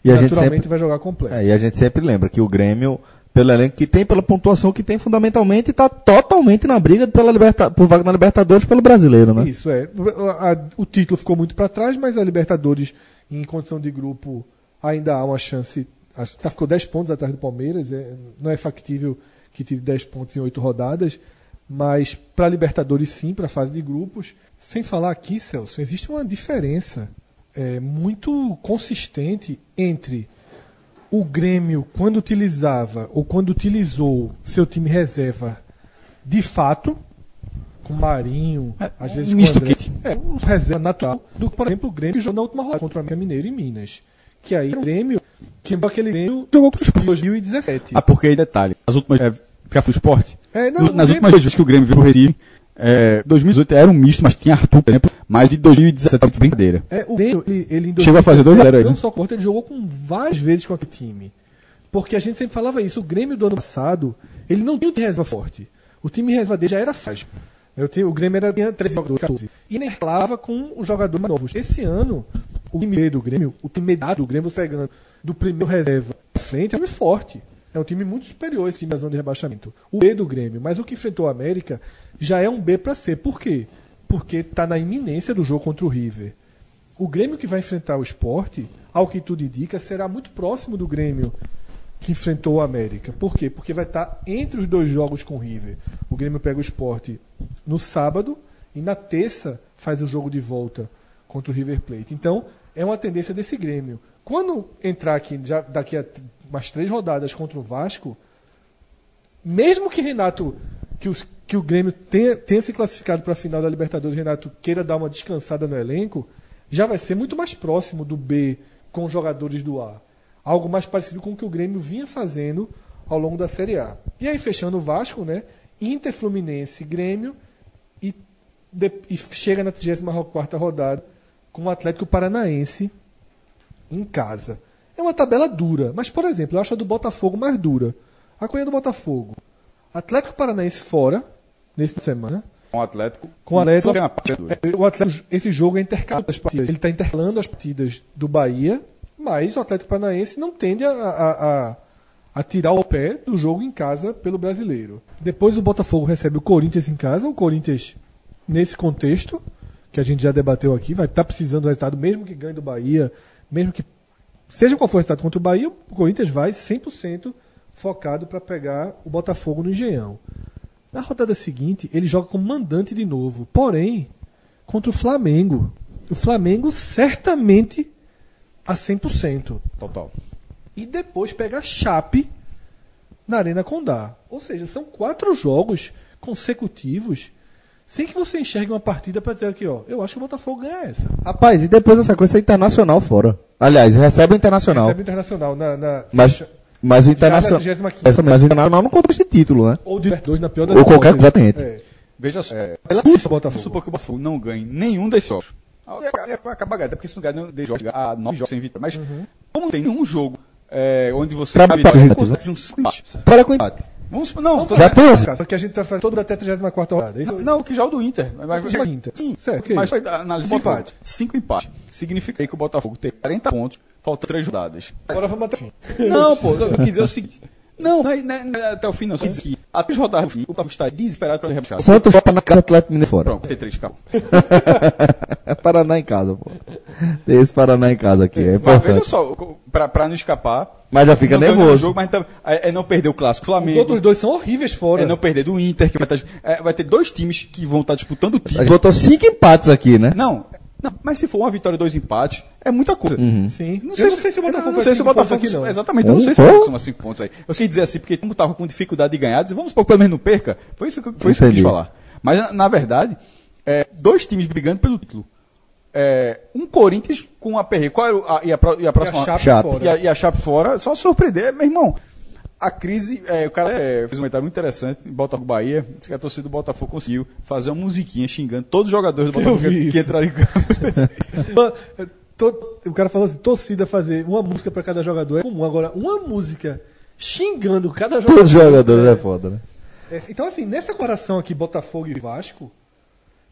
e a gente sempre vai jogar completo. É, e a gente sempre lembra que o Grêmio, pelo elenco que tem, pela pontuação que tem, fundamentalmente está totalmente na briga pela liberta, por vaga na Libertadores pelo brasileiro, né? Isso é. A, o título ficou muito para trás, mas a Libertadores, em condição de grupo, ainda há uma chance. Tá, ficou 10 pontos atrás do Palmeiras. É, não é factível que tire 10 pontos em 8 rodadas. Mas para a Libertadores, sim, para a fase de grupos. Sem falar aqui, Celso, existe uma diferença é, muito consistente entre o Grêmio, quando utilizava ou quando utilizou seu time reserva de fato, com Marinho, é, às vezes misto com André, é, o reserva natural do por exemplo, o Grêmio jogou na última rodada contra o América Mineiro em Minas. Que aí o Grêmio, que aquele Grêmio jogou contra os 2017. Ah, porque aí detalhe, as últimas é, já foi esporte. É, não, Nas Grêmio, últimas vezes que o Grêmio viu o Recife, é, 2018 era um misto, mas tinha Arthur, por exemplo. Mas de 2017 foi brincadeira. É, o Grêmio, ele, ele Chegou a fazer 2x0 aí. Não só corta, ele jogou com várias vezes com aquele time. Porque a gente sempre falava isso. O Grêmio do ano passado, ele não tinha um time reserva forte. O time reserva dele já era frágil. O, Grêmio era, tinha 13 jogadores, 14. E nerlava com os jogadores mais novos. Esse ano, o time do Grêmio, o time do Grêmio pegando do primeiro reserva pra frente, é um time forte. É um time muito superior esse time da zona de rebaixamento. O B do Grêmio, mas o que enfrentou o América já é um B para C. Por quê? Porque está na iminência do jogo contra o River. O Grêmio que vai enfrentar o esporte, ao que tudo indica, será muito próximo do Grêmio que enfrentou o América. Por quê? Porque vai estar tá entre os dois jogos com o River. O Grêmio pega o esporte no sábado e na terça faz o jogo de volta contra o River Plate. Então, é uma tendência desse Grêmio. Quando entrar aqui, já daqui a umas três rodadas contra o Vasco, mesmo que Renato que, os, que o Grêmio tenha, tenha se classificado para a final da Libertadores, Renato queira dar uma descansada no elenco, já vai ser muito mais próximo do B com os jogadores do A. Algo mais parecido com o que o Grêmio vinha fazendo ao longo da Série A. E aí, fechando o Vasco, né? Inter, Fluminense, Grêmio e, de, e chega na 34 rodada com o Atlético Paranaense em casa. É uma tabela dura, mas, por exemplo, eu acho a do Botafogo mais dura. A Cunha do Botafogo. Atlético Paranaense fora, nesse semana. Com o Atlético. Com o Atlético. É, o Atlético esse jogo é intercalado as partidas. Ele está intercalando as partidas do Bahia, mas o Atlético Paranaense não tende a, a, a, a, tirar o pé do jogo em casa pelo brasileiro. Depois o Botafogo recebe o Corinthians em casa. O Corinthians, nesse contexto, que a gente já debateu aqui, vai estar tá precisando do resultado, mesmo que ganhe do Bahia, mesmo que. Seja qual for o resultado contra o Bahia, o Corinthians vai 100% focado para pegar o Botafogo no Engenhão. Na rodada seguinte, ele joga como mandante de novo, porém, contra o Flamengo. O Flamengo certamente a 100%. Total. E depois pega a Chape na Arena Condá. Ou seja, são quatro jogos consecutivos sem que você enxergue uma partida para dizer aqui, ó, eu acho que o Botafogo ganha essa. Rapaz, e depois essa coisa é internacional fora. Aliás, recebe o internacional. Recebe o internacional na, na Mas, mas o internacional. Já na 35ª. Essa, mas o internacional não conta esse título, né? ou de dois na pior das Ou qualquer exatamente. É. Veja só. É, assiste o Botafogo. supor que o Botafogo não ganhe nenhum desses jogos. É, é, acabar ganhando, porque se não nenhum desses jogos, há nove jogos sem vitória. Mas, como não tem nenhum jogo é, onde você. Empates. Para com empate. Vamos supor, não, tô- Já tem esse. Só que a gente tá fazendo todo até a 34 rodada. Isso, Não, que já é o do Inter. Mas, Já é o Inter. Sim, Certo, ok. mas Botafogo. empates. Cinco empates. Significa que o Botafogo tem 40 pontos, faltam três rodadas. Agora vamos até o fim. Não, pô, eu quis dizer o seguinte. Não, não é- não é- não é até o fim, não. Só dizer que até rodadas do fim, o Botafogo está desesperado para rebaixar. Santos fora na casa do Atlético Mineiro fora. Pronto, tem três carros. É Paraná em casa, pô. Tem esse Paraná em casa aqui, é Mas veja só, pra, pra não escapar. Mas já fica nervoso. Jogo, mas então, é, é não perder o clássico Os Flamengo. outros dois são horríveis fora. É não perder do Inter, que vai, estar, é, vai ter dois times que vão estar disputando o A título. gente botou cinco empates aqui, né? Não, não, mas se for uma vitória e dois empates, é muita coisa. Sim. Não Eu sei, não se, sei se o Botafogo eu não sei se o Botafogo. aqui, não. Exatamente, eu não sei se o soma cinco pontos aí. Eu queria dizer assim, porque como tava com dificuldade de ganhar, eu disse, vamos supor que pelo menos não perca. Foi isso que, eu- foi isso que eu quis falar. Mas, na, verdade, é, dois times brigando pelo título. É, um Corinthians com a PR. Qual era a, e, a, e a próxima? Chape Chape. fora. E a, e a Chape fora, só surpreender, meu irmão. A crise, é, o cara é, fez um comentário muito interessante em Botafogo Bahia, disse que a torcida do Botafogo conseguiu fazer uma musiquinha xingando todos os jogadores do Botafogo que, que entraram em campo. O cara falou assim: torcida fazer uma música pra cada jogador é comum. Agora, uma música xingando cada jogador. Todos os jogadores é foda, né? É, Então, assim, nessa comparação aqui, Botafogo e Vasco,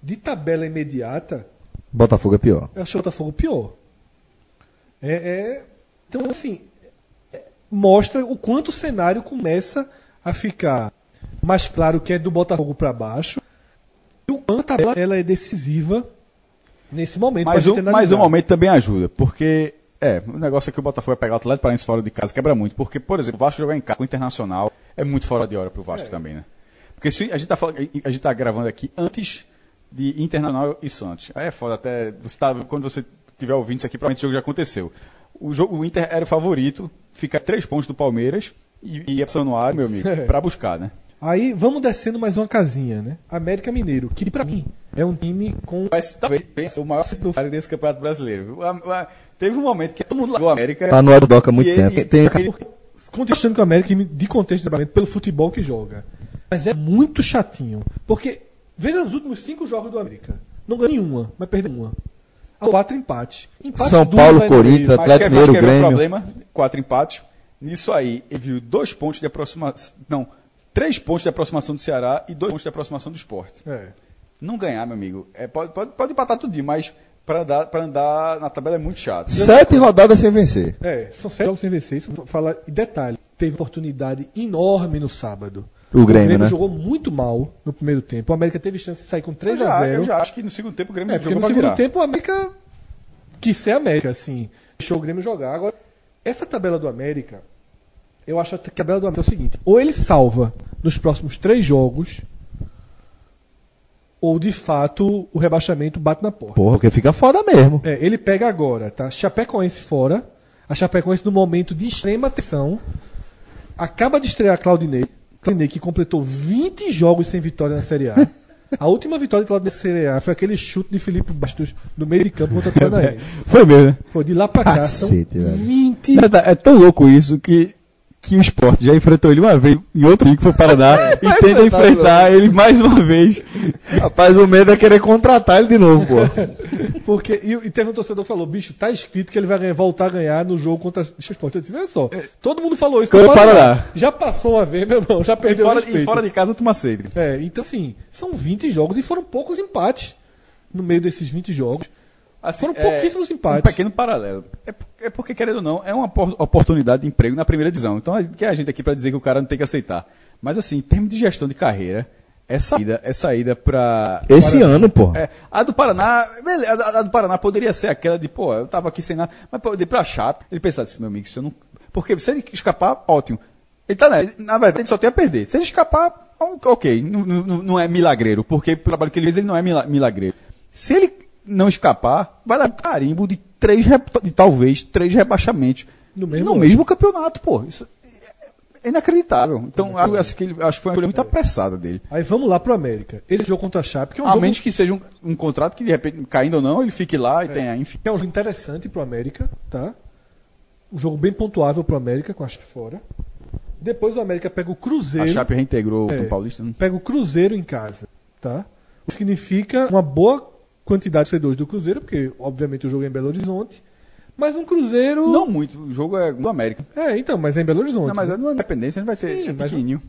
de tabela imediata, Botafogo é pior. eu acho o Botafogo pior. É, é- então, assim, é- mostra o quanto o cenário começa a ficar mais claro que é do Botafogo para baixo e o quanto a tabela ela é decisiva nesse momento. Mas, o, mas analisar. o momento também ajuda, porque é, o negócio é que o Botafogo vai pegar o Atlético Paranaense fora de casa, quebra muito, porque, por exemplo, o Vasco jogar em casa com o Internacional é muito fora de hora pro Vasco também, né? Porque se a gente tá gente tá gravando aqui antes de Internacional e Santos. Aí é foda até, você tá, quando você tiver ouvindo isso aqui, provavelmente esse jogo já aconteceu. O, jogo, o Inter era o favorito, fica a três pontos do Palmeiras e e ia pro no ar, meu amigo, É. pra buscar, né? Aí vamos descendo mais uma casinha, né? América Mineiro, que pra mim é um time com. Mas talvez o maior secundário desse Campeonato Brasileiro. A- a- teve um momento que todo mundo largou a América. Tá no Doca há muito E tempo. ele- Tem- ele- Contestando que o América, de contexto de pelo futebol que joga. Mas é muito chatinho. Porque, veja os últimos cinco jogos do América. Não ganhou nenhuma, mas perdeu uma. Há quatro empates. Empates São Paulo, Corinthians, Atlético quer ver- Mineiro, quer ver o Grêmio. problema? Quatro empates. Nisso aí, ele viu dois pontos de aproximação. Não, três pontos de aproximação do Ceará e dois pontos de aproximação do esporte. É. Não ganhar, meu amigo. É, pode, pode, pode empatar tudinho, mas para andar, pra andar na tabela é muito chato. Sete rodadas sem vencer. É, são sete jogos sem vencer. Isso fala, e detalhe, teve oportunidade enorme no sábado. O Grêmio, né? jogou muito mal no primeiro tempo. O América teve chance de sair com Eu 3 já, a 0 eu já acho que no segundo tempo o Grêmio É, porque jogou no segundo virar. tempo o América quis ser América, assim. Deixou o Grêmio jogar. Agora, essa tabela do América, eu acho que a tabela do América é o seguinte: ou ele salva nos próximos três jogos, ou de fato o rebaixamento bate na porta. Porra, porque fica foda mesmo. É, ele pega agora, tá? Chapecoense fora. A Chapecoense no momento de extrema tensão. Acaba de estrear a Claudinei. Claudinei que completou 20 jogos sem vitória na Série A. A última vitória de Claudinei na Série A foi aquele chute de Felipe Bastos no meio de campo contra o Paranaense. Foi mesmo, né? Foi de lá pra cá. Cacete, velho. 20. É, tão louco isso que, que o esporte já enfrentou ele uma vez em outro time que foi o Paraná e tenta enfrentar ele mais uma vez. Rapaz, o medo é querer contratar ele de novo, pô. Porque, e, e teve um torcedor que falou: bicho, tá escrito que ele vai ganhar- voltar a ganhar no jogo contra o esporte. Eu disse: olha só, todo mundo falou isso. O Paraná. Já passou uma vez, meu irmão, já E perdeu fora, o respeito. e fora de casa, toma sede. É, então assim, são 20 jogos e foram poucos empates no meio desses 20 jogos. Assim, Foram pouquíssimos empates. Um pequeno paralelo. É, é porque, querendo ou não, é uma por- oportunidade de emprego na primeira divisão. Então, a- que é a gente aqui para dizer que o cara não tem que aceitar. Mas, assim, em termos de gestão de carreira, é saída, é saída para. Esse ano, pô. É, a do Paraná, a, a do Paraná poderia ser aquela de, pô, eu tava aqui sem nada, mas poder pra Chape, ele pensar assim, meu amigo, se eu não. Porque se ele escapar, ótimo. Ele tá, né? Na verdade, ele só tem a perder. Se ele escapar, ok, não, não, não é milagreiro, porque pelo trabalho que ele fez, ele não é mila- milagreiro. Se ele não escapar, vai dar carimbo de três, de talvez três rebaixamentos no mesmo, no mesmo campeonato, pô. Isso é inacreditável. Então, é acho, que ele, acho que foi uma escolha muito apressada dele. Aí vamos lá pro América. Esse jogo contra a Chape, que é um a jogo... menos que seja um, um, contrato que, de repente, caindo ou não, ele fique lá e é. tenha, enfim. É um jogo interessante pro América, tá? Um jogo bem pontuável pro América, com a Chape fora. Depois o América pega o Cruzeiro. A Chape reintegrou é, o Paulista. Né? Pega o Cruzeiro em casa, tá? O que significa uma boa quantidade de torcedores do Cruzeiro, porque, obviamente, o jogo é em Belo Horizonte. Mas um Cruzeiro. Não muito, o jogo é do América. É, então, mas é em Belo Horizonte. Não, mas é numa Independência, não vai ter Sim, é pequenininho.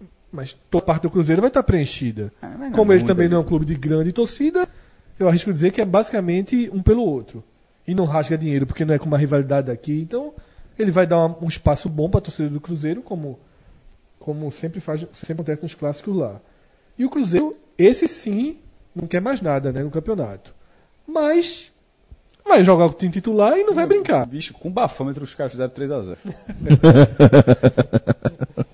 Mas, mas toda parte do Cruzeiro vai estar preenchida. É, Como ele também não é um clube de grande torcida, eu arrisco dizer que é basicamente um pelo outro. E não rasga dinheiro, porque não é com uma rivalidade daqui. Então, ele vai dar um espaço bom para a torcida do Cruzeiro, como, como sempre, faz, sempre acontece nos clássicos lá. E o Cruzeiro, esse sim, não quer mais nada né, no campeonato. Mas vai jogar o time titular e não vai brincar. Bicho, com bafômetro os caras fizeram 3x0.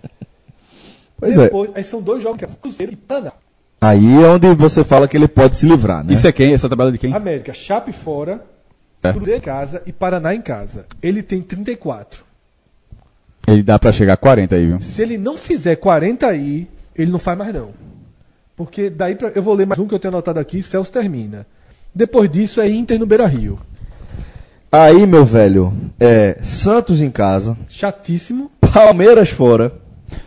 pois é. Depois, é. Aí são dois jogos que é Cruzeiro e Paraná. Aí é onde você fala que ele pode se livrar, né? Isso é quem? Essa tabela de quem? América, Chape fora, é. Cruzeiro em casa e Paraná em casa. Ele tem 34. Ele dá para chegar a 40 aí, viu? Se ele não fizer 40 aí, ele não faz mais não. Porque daí pra, eu vou ler mais um que eu tenho anotado aqui, Celso termina. Depois disso é Inter no Beira Rio. Aí, meu velho, é Santos em casa. Chatíssimo. Palmeiras fora.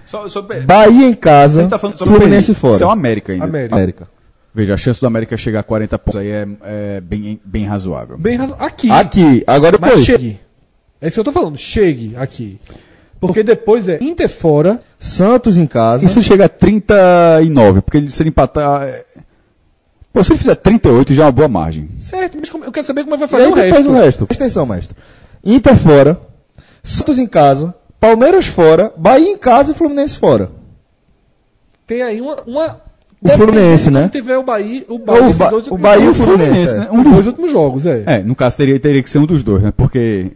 Só, só... Bahia em casa. Tá falando Fluminense fora. Isso é o América ainda. América. América. Veja, a chance do América chegar a 40 pontos aí é, é bem, bem razoável. Bem razoável. Aqui. Aqui. Agora depois. Mas chegue. É isso que eu tô falando. Chegue aqui. Porque depois é Inter fora. Santos em casa. Isso chega a 39, porque se ele empatar. É... Pô, se ele fizer 38, já é uma boa margem. Certo, mas eu quero saber como vai fazer o resto. o resto. Presta atenção, mestre. Inter fora. Santos em casa. Palmeiras fora. Bahia em casa e Fluminense fora. Tem aí uma. uma... O Fluminense, né? Se tiver o Bahia, o Bahia, o, ba o Bahia e o Fluminense, né? Um dos dois últimos jogos, é. É, no caso teria, teria que ser um dos dois, né? Porque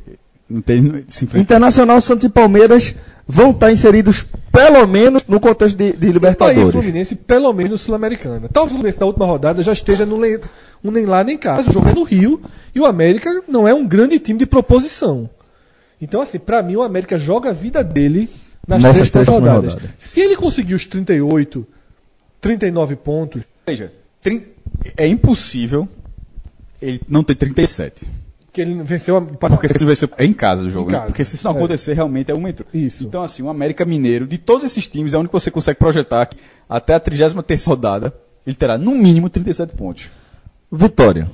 não tem, Internacional, Santos e Palmeiras vão estar inseridos pelo menos no contexto de, de Libertadores. E o Fluminense, pelo menos Sul-Americana. Talvez o Fluminense na última rodada já esteja no le... um nem lá nem cá. Mas o jogo é no Rio e o América não é um grande time de proposição. Então, assim, para mim, o América joga a vida dele nas Nessas três, três rodadas. Rodada. Se ele conseguir os 38, 39 pontos. Veja, é impossível ele não ter 37 que ele venceu a... Porque se venceu é em casa do jogo. Né? Casa. Porque se isso não é. acontecer, realmente é um metro. Isso. Então, assim, o América Mineiro, de todos esses times, é o único que você consegue projetar que até a 33 rodada, ele terá no mínimo 37 pontos. Vitória.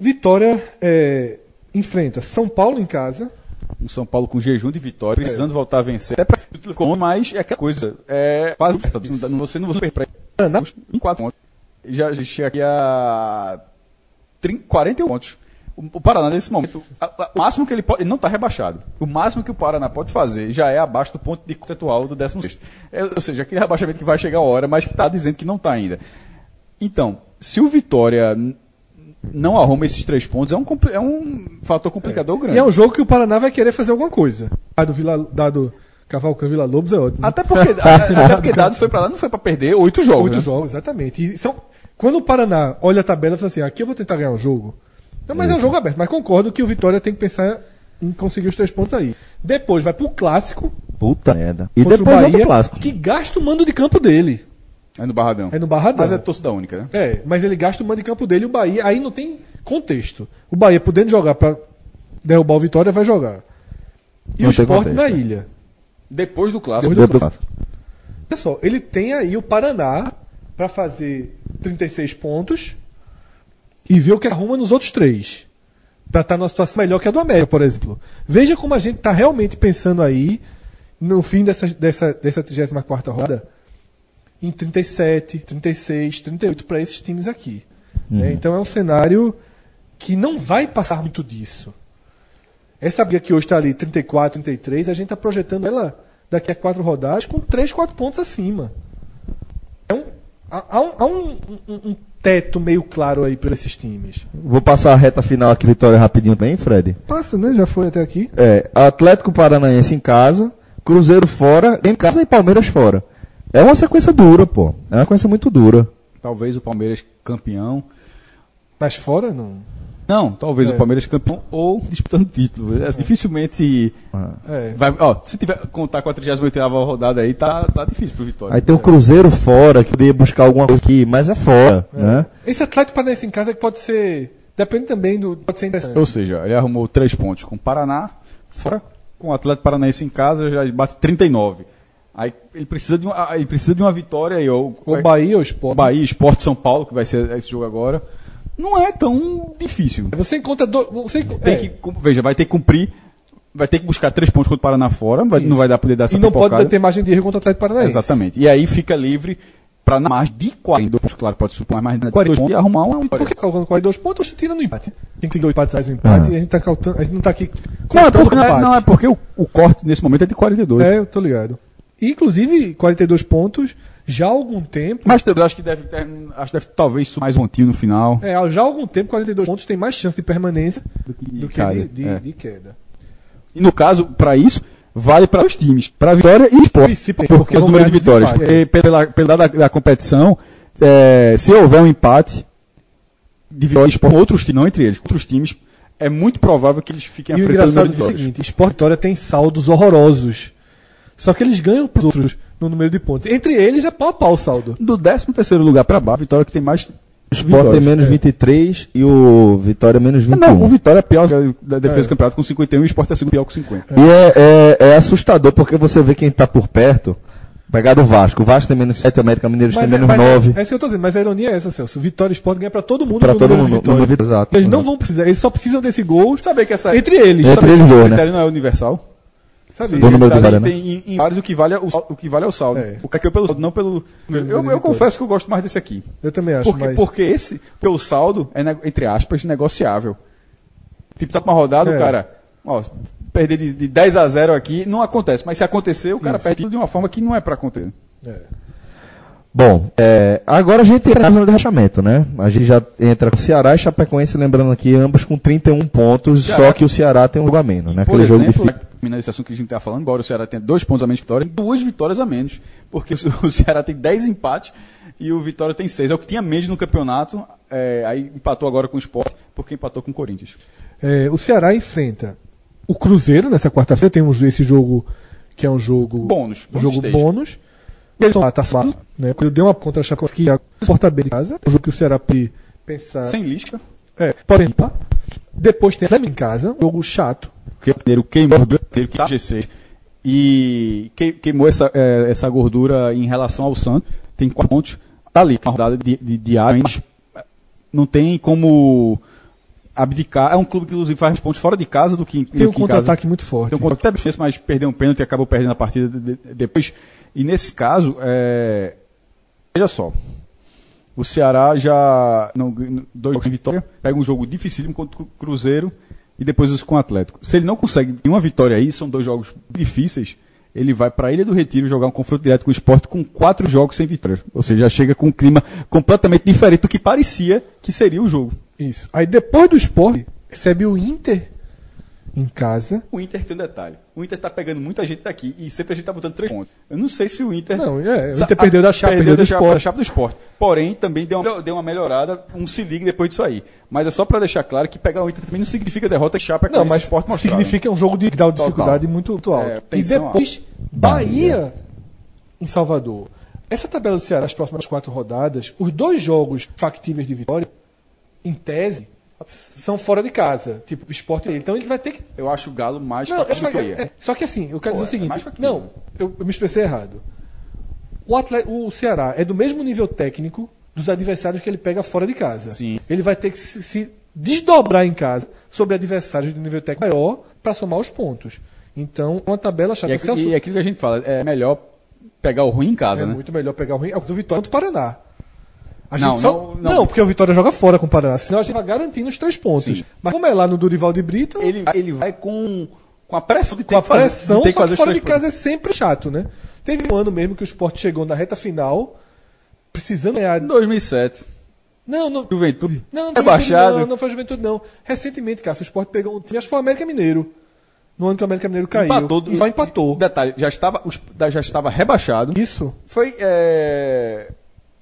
Vitória é, enfrenta São Paulo em casa. Um São Paulo com jejum de vitória, é. precisando voltar a vencer. Até pra... Mas é aquela coisa. É, faz, você não vai perder em 4 pontos. Já, já chega aqui a 30, 41 pontos. O, Paraná, nesse momento, o máximo que ele pode. Ele não está rebaixado. O máximo que o Paraná pode fazer já é abaixo do ponto de contetual do 16. É, ou seja, aquele rebaixamento que vai chegar a hora, mas que está dizendo que não está ainda. Então, se o Vitória não arruma esses três pontos, é um, é um fator complicador é. grande. E é um jogo que o Paraná vai querer fazer alguma coisa. Dado, Vila, dado Cavalcante Vila Lobos é ótimo. Até porque, até porque dado foi para lá, não foi para perder oito jogos. Oito né? jogos, exatamente. E são, quando o Paraná olha a tabela e fala assim, aqui eu vou tentar ganhar um jogo. Não, mas Isso. é um jogo aberto. Mas concordo que o Vitória tem que pensar em conseguir os três pontos aí. Depois vai pro clássico. Puta merda. E depois Bahia, outro clássico. Que gasta o mando de campo dele. É no Barradão. É no Barradão. Mas é torcida única, né? É, mas ele gasta o mando de campo dele e o Bahia. Aí não tem contexto. O Bahia podendo jogar para derrubar o Vitória, vai jogar. E não o esporte na ilha. Depois do clássico. Depois do clássico. Olha só, ele tem aí o Paraná para fazer 36 pontos e ver o que arruma nos outros três. Para estar tá numa situação melhor que a do América, por exemplo. Veja como a gente está realmente pensando aí, no fim dessa, dessa, dessa 34 rodada, em 37, 36, 38 para esses times aqui. Né? Uhum. Então é um cenário que não vai passar muito disso. Essa briga que hoje está ali, 34, 33, a gente está projetando ela daqui a quatro rodadas com 3, 4 pontos acima. Há, um, há um, um, um, teto meio claro aí para esses times. Vou passar a reta final aqui, Vitória, rapidinho bem, Fred? Passa, né? Já foi até aqui. É, Atlético Paranaense em casa, Cruzeiro fora, em casa e Palmeiras fora. É uma sequência dura, pô. É uma sequência muito dura. Talvez o Palmeiras campeão. Mas fora, não. Não, talvez É. o Palmeiras campeão ou disputando título. É, dificilmente. É. Vai, ó, se tiver contar com a 38 rodada aí, tá, tá difícil pro Vitória. Aí tem o Cruzeiro fora, que poderia buscar alguma coisa aqui, mas é fora, né? Esse Atlético Paranaense em casa que pode ser. Depende também do. Pode ser interessante. Ou seja, ele arrumou três pontos com o Paraná, fora com o Atlético Paranaense em casa, já bate 39. Aí ele precisa de uma, ele precisa de uma vitória aí, ó. O Bahia ou o Sport. Bahia, Esporte São Paulo, que vai ser esse jogo agora. Não é tão difícil. Você encontra. Do, você, Tem é, que, veja, vai ter que cumprir, vai ter que buscar três pontos contra o Paraná fora, vai- não vai dar poder dar essa E não pipocada. pode ter margem de erro contra o Atlético Paranaense. Exatamente. E aí fica livre para mais de 42 pontos, claro, pode supor mais de 42 pontos e arrumar uma vitória. Por que calculando 42 pontos, você tira no empate? Tem que dois empates, faz um empate, Ah. e a gente, tá calculando, a gente não tá aqui. Não, é porque, não, é, não, é porque o, o corte nesse momento é de 42. É, eu tô ligado. E, inclusive, 42 pontos, já há algum tempo. Mas eu acho que deve ter, acho que deve talvez subir mais um no final. É, já há algum tempo, 42 pontos tem mais chance de permanência do que cara, de, de- é. de queda. E no caso, para isso, vale para os times, para Vitória e Esporte. Principalmente Porque porque o número de vitórias. desempate, Porque pela, pela da, da competição, é, se houver um empate de Vitória e Esporte, com outros times, não entre eles, outros times, é muito provável que eles fiquem E o frente pelo engraçado é o seguinte: Sport e Vitória tem saldos horrorosos. Só que eles ganham pros outros no número de pontos. Entre eles é pau a pau o saldo. Do 13 terceiro lugar para baixo, Vitória que tem mais O Sport tem menos 23 e o Vitória menos 21. Não, o Vitória é pior da defesa É. do campeonato com 51 e o Sport é segundo pior com 50. E é, é, é assustador porque você vê quem tá por perto. Pegar do Vasco. O Vasco tem menos 7, o América Mineiro tem é, menos mas 9. é, é isso que eu tô dizendo, mas a ironia é essa, Celso. Vitória e Sport ganha pra todo mundo Pra no todo mundo. número- Exato. Eles não vão precisar, eles só precisam desse gol Sabe que essa entre eles. Entre eles né? critério não é universal? Sabe? Do número de Tá, vitória, ele né? tem em, em vários o que vale é o, o que vale é o saldo. É. O que é que eu pelo saldo, não pelo. Eu, eu, confesso que eu gosto mais desse aqui. Eu também acho, Porque, mas... porque esse, pelo saldo, é, ne- entre aspas, negociável. Tipo, tá com uma rodada, É. o cara. Ó, perder de, de 10 a 0 aqui não acontece. Mas se acontecer, o cara perde de uma forma que não é pra acontecer. É. Bom, é, agora a gente entra na zona de rebaixamento, né? A gente já entra com o Ceará e Chapecoense, lembrando aqui, ambos com 31 pontos, Ceará- só que o Ceará tem um jogo a menos, né? Por Aquele jogo exemplo, difícil. Terminando esse assunto que a gente tá falando, embora o Ceará tenha dois pontos a menos de vitória, duas vitórias a menos. Porque o Ceará tem 10 empates e o Vitória tem 6. É o que tinha menos no campeonato. é, aí empatou agora com o Sport, porque empatou com o Corinthians. É, o Ceará enfrenta o Cruzeiro nessa quarta-feira. Tem um, esse jogo que é um jogo Bônus, um jogo stage. bônus. E eles vão tá fácil, né? Quando deu uma contra a Chapecoense que a porta bem de casa, um jogo que o Ceará pensar, Sem lisca. é, pode limpar. Depois tem Flamengo em casa, um jogo chato. Porque o queimou o que tá G6 e que- queimou essa, é, essa gordura em relação ao Santos. Tem quatro pontos. Tá ali, uma rodada de, de, diário, mas não tem como abdicar. É um clube que, inclusive, faz pontos fora de casa do que, Tem um contra-ataque muito forte. Tem um contra até mas perdeu um pênalti e acabou perdendo a partida de- de- depois. E nesse caso, é, veja só. O Ceará já. Não, dois jogos em vitória, pega um jogo dificílimo contra o Cruzeiro e depois os com o Atlético. Se ele não consegue uma vitória aí, são dois jogos difíceis. Ele vai para a Ilha do Retiro jogar um confronto direto com o esporte com quatro jogos sem vitória. Ou seja, já chega com um clima completamente diferente do que parecia que seria o jogo. Isso. Aí depois do esporte, recebe o Inter em casa. O Inter tem um detalhe. O Inter tá pegando muita gente daqui e sempre a gente tá botando três pontos. Eu não sei se o Inter. Não, é, o Inter perdeu da Chape, perdeu perdeu do da Chape, Sport. da Chape do esporte. Porém, também deu uma, deu uma melhorada, um se ligue depois disso aí. Mas é só pra deixar claro que pegar o Inter também não significa derrota e Chape é Não, mas esporte mostrado. significa um jogo de grau de dificuldade muito, muito alto. É, e depois, Bahia em Salvador. Essa tabela do Ceará, as próximas quatro rodadas, os dois jogos factíveis de vitória, em tese, são fora de casa. Tipo, esporte. Então ele vai ter que. Eu acho o Galo mais Não, factível é- que o Bahia. é- só que assim, eu quero Pô, dizer o é seguinte. factível. não, eu, eu me expressei errado. O, atle- o Ceará é do mesmo nível técnico dos adversários que ele pega fora de casa. Sim. Ele vai ter que se, se desdobrar em casa sobre adversários de nível técnico maior para somar os pontos. Então, uma tabela chata. E, é, Celso, e é aquilo que a gente fala, é melhor pegar o ruim em casa, é né? muito melhor pegar o ruim. É o do Vitória do Paraná. A Não, gente só- não, não, não. porque o Vitória joga fora com o Paraná. Senão a gente vai garantindo os três pontos. Sim. Mas como é lá no Durival de Brito, Ele, ele vai com, com a pressão de ter com a que fazer, pressão, que só que os fora de três casa é sempre chato, né? Teve um ano mesmo que o Sport chegou na reta final, precisando ganhar. pontos. 2007. Não, não. Juventude. Não, não, é baixado. não, não foi Juventude, não. Recentemente, cara, o Sport pegou um time, acho que foi o América Mineiro. No ano que o América Mineiro caiu. Empatou. E só empatou. Detalhe, já estava, já estava rebaixado. Isso. Foi. é,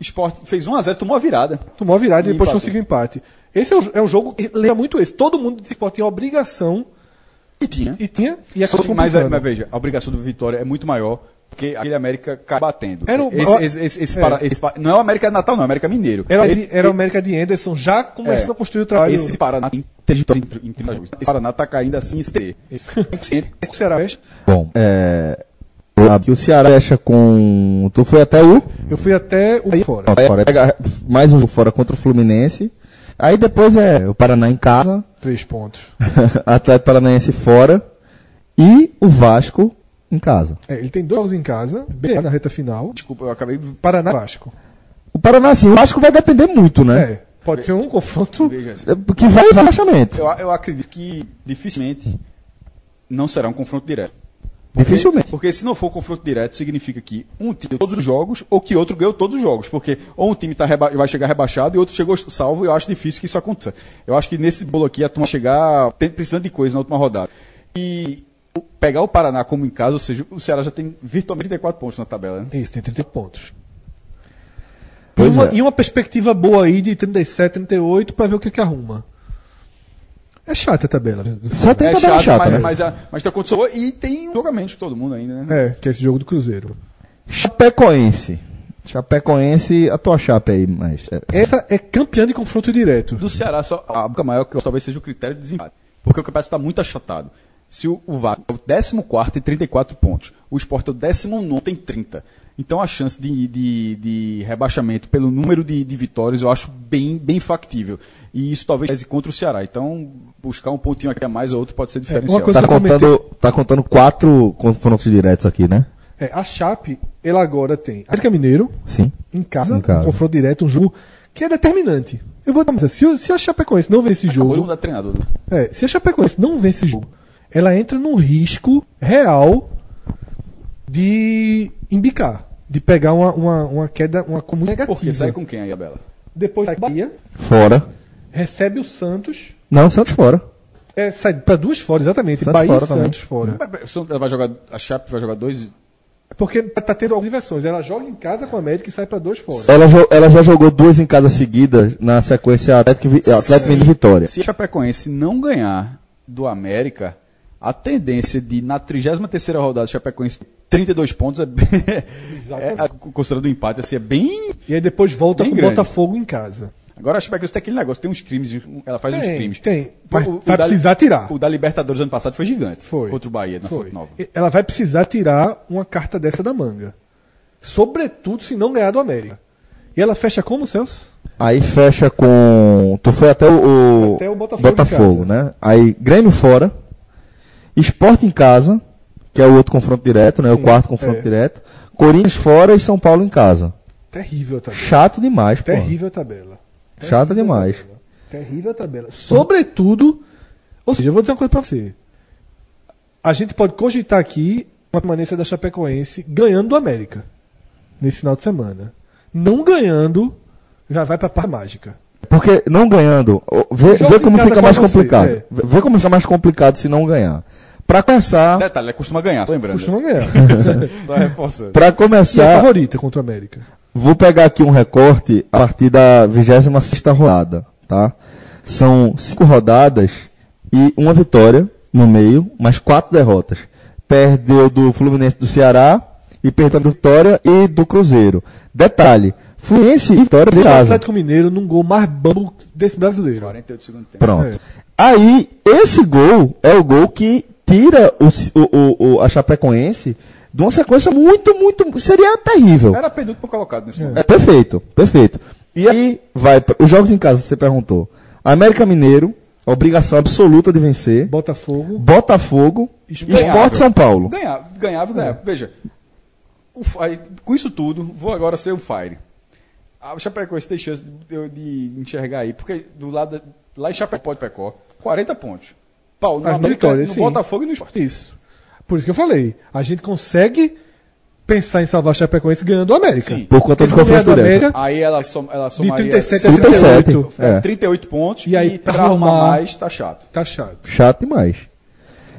Esporte fez 1x0, tomou a virada. Tomou a virada e E depois empatou. conseguiu empate. Esse é o, é um jogo que lembra muito esse. Todo mundo disse que tinha obrigação E tinha. e tinha. E acabou Mas, mas veja, a obrigação do Vitória é muito maior, porque aquele América cai batendo. Era o- esse, esse, esse, esse é. para- esse não é o América Natal, não, é o América Mineiro. Era, Ele- era o América de Anderson já começando É. a construir o trabalho. Esse Paraná tem em- em 30 jogos. Esse Paraná tá caindo assim em fecha. Bom, é. Aqui o Ceará fecha com. Tu foi até o. Eu fui até o Bahia fora. Fora. Pega mais um jogo fora contra o Fluminense. Aí depois é o Paraná em casa, Três pontos. Atlético Paranaense fora e o Vasco em casa. É, ele tem dois jogos em casa, bem na reta final. Desculpa, eu acabei. Paraná e Vasco. O Paraná, assim, o Vasco vai depender muito, né? É, pode ser um confronto. Porque vai vai rebaixamento. Eu, eu acredito que dificilmente não será um confronto direto. Dificilmente. Porque se não for confronto direto, significa que um time ganhou todos os jogos ou que outro ganhou todos os jogos. Porque ou um time tá reba- vai chegar rebaixado e outro chegou salvo e eu acho difícil que isso aconteça. Eu acho que nesse bolo aqui a turma chegar tem, precisando de coisa na última rodada. E pegar o Paraná como em casa, ou seja, o Ceará já tem virtualmente 34 pontos na tabela. Né? Isso, tem 30 pontos. E, uma, é. e uma perspectiva boa aí de 37, 38 pra ver o que, que arruma. É chata a tabela. do Só tem é tabela chato, chata, mas, né? mas, a- mas tá acontecendo e tem um jogamento de todo mundo ainda, né? É, que é esse jogo do Cruzeiro. Chapecoense. Chapecoense, a tua chape aí, mas. é, Essa é campeã de confronto direto. Do Ceará, só, a boca maior que talvez seja o critério de desempate. Porque o campeonato está muito achatado. Se o, o Vasco é o 14 tem 34 pontos, o Sport é o 19 tem 30. Então a chance de, de, de rebaixamento pelo número de, de vitórias eu acho bem, bem factível. E isso talvez pese contra o Ceará. Então buscar um pontinho aqui a mais ou outro pode ser diferencial. uma coisa- Tá eu comentei- contando, tá contando quatro confrontos diretos aqui, né? É, a Chape, ela agora tem América Mineiro, Sim. em casa, Em casa. um confronto direto, um jogo que é determinante. Eu vou dizer, se, se a Chapecoense não vence esse Acabou de jogo, mudar de treinador. é, se a Chapecoense não vence esse jogo, ela entra num risco real de embicar, de pegar uma, uma, uma queda, uma comum negativa. Porque sai com quem aí, Abela? Depois sai Bahia, Fora. recebe o Santos, Não, Santos fora. é, sai para duas fora, exatamente, Santos Bahia fora e também. Santos fora. Ela vai jogar, a Chape vai jogar dois. Porque tá tendo algumas versões, ela joga em casa com a América e sai para dois fora. Ela, jo- ela já jogou duas em casa seguidas na sequência Atlético, Atlético e Vitória. Se a Chapecoense não ganhar do América, a tendência de, na 33ª rodada, a Chapecoense ter 32 pontos é, bem, é a- considerando o empate, assim, é bem... E aí depois volta com o grande. Botafogo em casa. Agora a Chapecoense tem aquele negócio, tem uns crimes, ela faz uns Tem, crimes. tem. Mas o- o vai da- precisar tirar. O da Libertadores ano passado foi gigante. Foi. Contra o Bahia, na Foi. Fonte Nova. Ela vai precisar tirar uma carta dessa da manga. Sobretudo se não ganhar do América. E ela fecha como, Celso? Aí fecha com. Tu foi até o, o Até o Botafogo em né? Aí Grêmio fora. Esporte em casa, que é o outro confronto direto, né? o Sim, quarto confronto é. direto. Corinthians fora e São Paulo em casa. Terrível a tabela. Chato demais, pô. Terrível a tabela. Chato Terrível a demais. tabela. Terrível a tabela. Sobretudo, ou seja, eu vou dizer uma coisa pra você. A gente pode cogitar aqui uma permanência da Chapecoense ganhando do América nesse final de semana. Não ganhando, já vai pra par mágica. Porque não ganhando, vê, vê como fica mais você, complicado. é. Vê como fica mais complicado se não ganhar. Pra começar, Detalhe, costuma ganhar, só lembrando. Costuma ganhar. Tá reforçando. pra E é começar, favorita contra o América. Vou pegar aqui um recorte a partir da 26 rodada, tá? São cinco rodadas e uma vitória no meio, mas quatro derrotas. Perdeu do Fluminense do Ceará e perdeu do Vitória e do Cruzeiro. Detalhe, Fluminense e Vitória de O casa. Atlético Mineiro num gol mais bambo desse brasileiro. 48 do segundo tempo. Pronto. É. Aí, esse gol é o gol que tira o, o, o- a Chapecoense de uma sequência muito, muito... Seria terrível. Era penúltimo colocado nesse momento. É perfeito, perfeito. E aí vai os jogos em casa, você perguntou. América Mineiro, obrigação absoluta de vencer. Botafogo. Botafogo, Esporte. São Paulo. Ganhava, ganhava, ganhava. Veja, o aí, com isso tudo, vou agora ser o Fire. A Chapecoense tem chance de, eu- de enxergar aí, porque do lado, lá em Chapecó de Pecó, 40 pontos. No, As América, vitórias, no sim. Botafogo e no Esporte. Isso. Por isso que eu falei. A gente consegue pensar em salvar a Chapecoense ganhando o América. Sim. Por conta dos confrontos do. América, Aí ela, som, ela de somaria 37 a 37. 38. É. 38 pontos E aí, pra pra arrumar arrumar- mais, tá chato. Tá chato. Chato demais.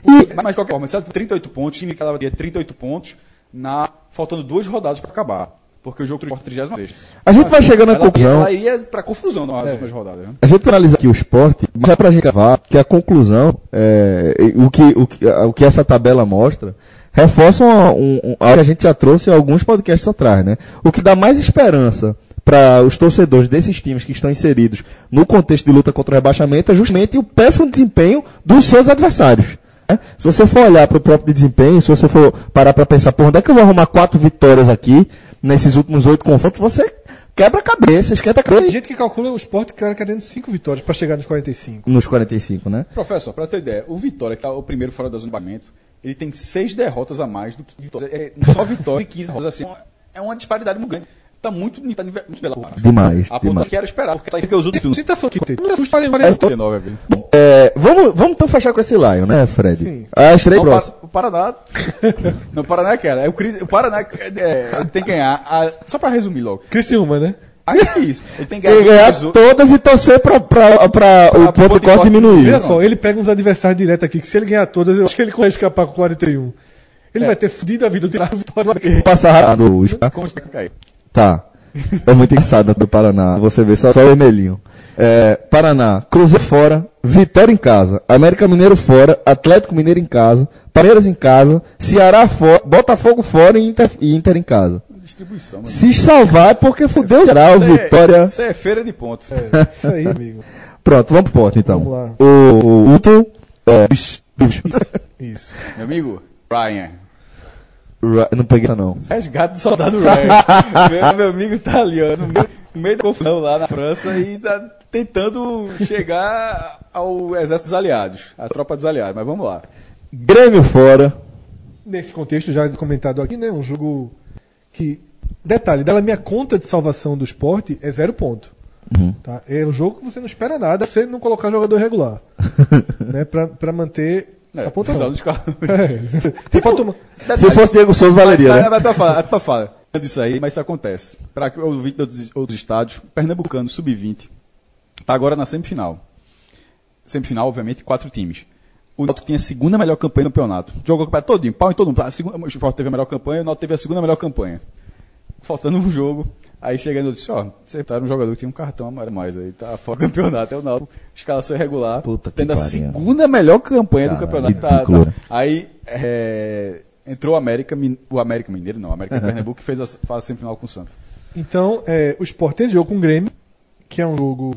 Mas, mas de qualquer forma, se ela tem 38 pontos, o time que ela teria 38 pontos, na, faltando duas rodadas para acabar. Porque o jogo do Sport 36. A gente vai chegando à conclusão. ela iria pra confusão nas últimas rodadas. Né? A gente analisa aqui o esporte, mas já pra gente gravar que a conclusão, é, o, que, o, que, o que essa tabela mostra, reforça um, um, um- algo que a gente já trouxe alguns podcasts atrás, né? O que dá mais esperança para os torcedores desses times que estão inseridos no contexto de luta contra o rebaixamento é justamente o péssimo desempenho dos seus adversários. né? Se você for olhar para o próprio desempenho, se você for parar para pensar, por onde é que eu vou arrumar quatro vitórias aqui, nesses últimos oito confrontos, você quebra a cabeça, esquenta a Tem cabeça gente que calcula o esporte cara querendo 5 vitórias pra chegar nos 45. nos 45, né? Professor, pra ter ideia, o Vitória, que é o primeiro fora da zona de pagamento, ele tem seis derrotas a mais do que Vitória. É, só Vitória e 15 derrotas assim. É uma disparidade muito grande. Tá muito, tá muito bela. Demais, A ponta que era esperar, porque tá que os outros Você tá falando que não é justo falar em É, 39 vezes. Vamos, vamos então fechar com esse Lion, né, Fred? Sim. As três próximas. Paraná. não, o Paraná é aquela. É o, Cris- o Paraná é, ele tem que ganhar. a- só pra resumir logo. Criciúma, né? Aí é isso. Ele tem que ganhar o- todas e torcer pra, pra, pra o ponto corte diminuir. Olha só, ele pega uns adversários direto aqui, que se ele ganhar todas, eu acho que ele consegue escapar com 41. Ele vai ter fudido a vida do tirar a vitória. Passar tá? Como que? Tá. É muito engraçado do Paraná. Você vê só, só o vermelhinho. É, Paraná, Cruzeiro fora, Vitória em casa, América Mineiro fora, Atlético Mineiro em casa, Palmeiras em casa, Ceará fora, Botafogo fora e Inter, e Inter em casa. Distribuição. Se salvar é porque fudeu geral, Isso é- Vitória. Isso é feira de pontos. Isso aí, amigo. Pronto, vamos pro pote então. Vamos lá. O, o último. É, Isso. Meu amigo, Ryan. Não peguei essa não. Resgate do soldado Ryan. meu, meu amigo tá ali, ó, no meio, no meio da confusão lá na França e tá tentando chegar ao exército dos aliados, à tropa dos aliados. Mas vamos lá. Grêmio fora. Nesse contexto, já comentado aqui, né? Um jogo que. Detalhe, dela minha conta de salvação do esporte é zero ponto. Tá? É um jogo que você não espera nada, você não colocar jogador regular. né? pra, pra manter É, a pontuação. dos. É. Você pode tomar. Se fosse Diego Souza, valeria, Mas, né? mas, mas, fala, mas fala disso aí, mas isso acontece. Para o 20 outros, outros estádios, Pernambucano, sub-20, tá agora na semifinal. Semifinal, obviamente, quatro times. O Náutico tinha a segunda melhor campanha no campeonato. Jogou o campeonato todinho, pau em todo mundo. A segunda, o Sport teve a melhor campanha, o Náutico teve a segunda melhor campanha. Faltando um jogo, aí chegando eu disse, ó, você tá um jogador que tinha um cartão amarelo a mais aí, tá fora do campeonato, é o Náutico, escalação irregular, Puta que tendo a segunda melhor campanha do Caralho, campeonato. Tá, tá. Aí é, entrou o América, o América Mineiro, não, o América Pernambuco, que fez a fase semifinal com o Santos. Então, é, o Sport tem jogo com o Grêmio, que é um jogo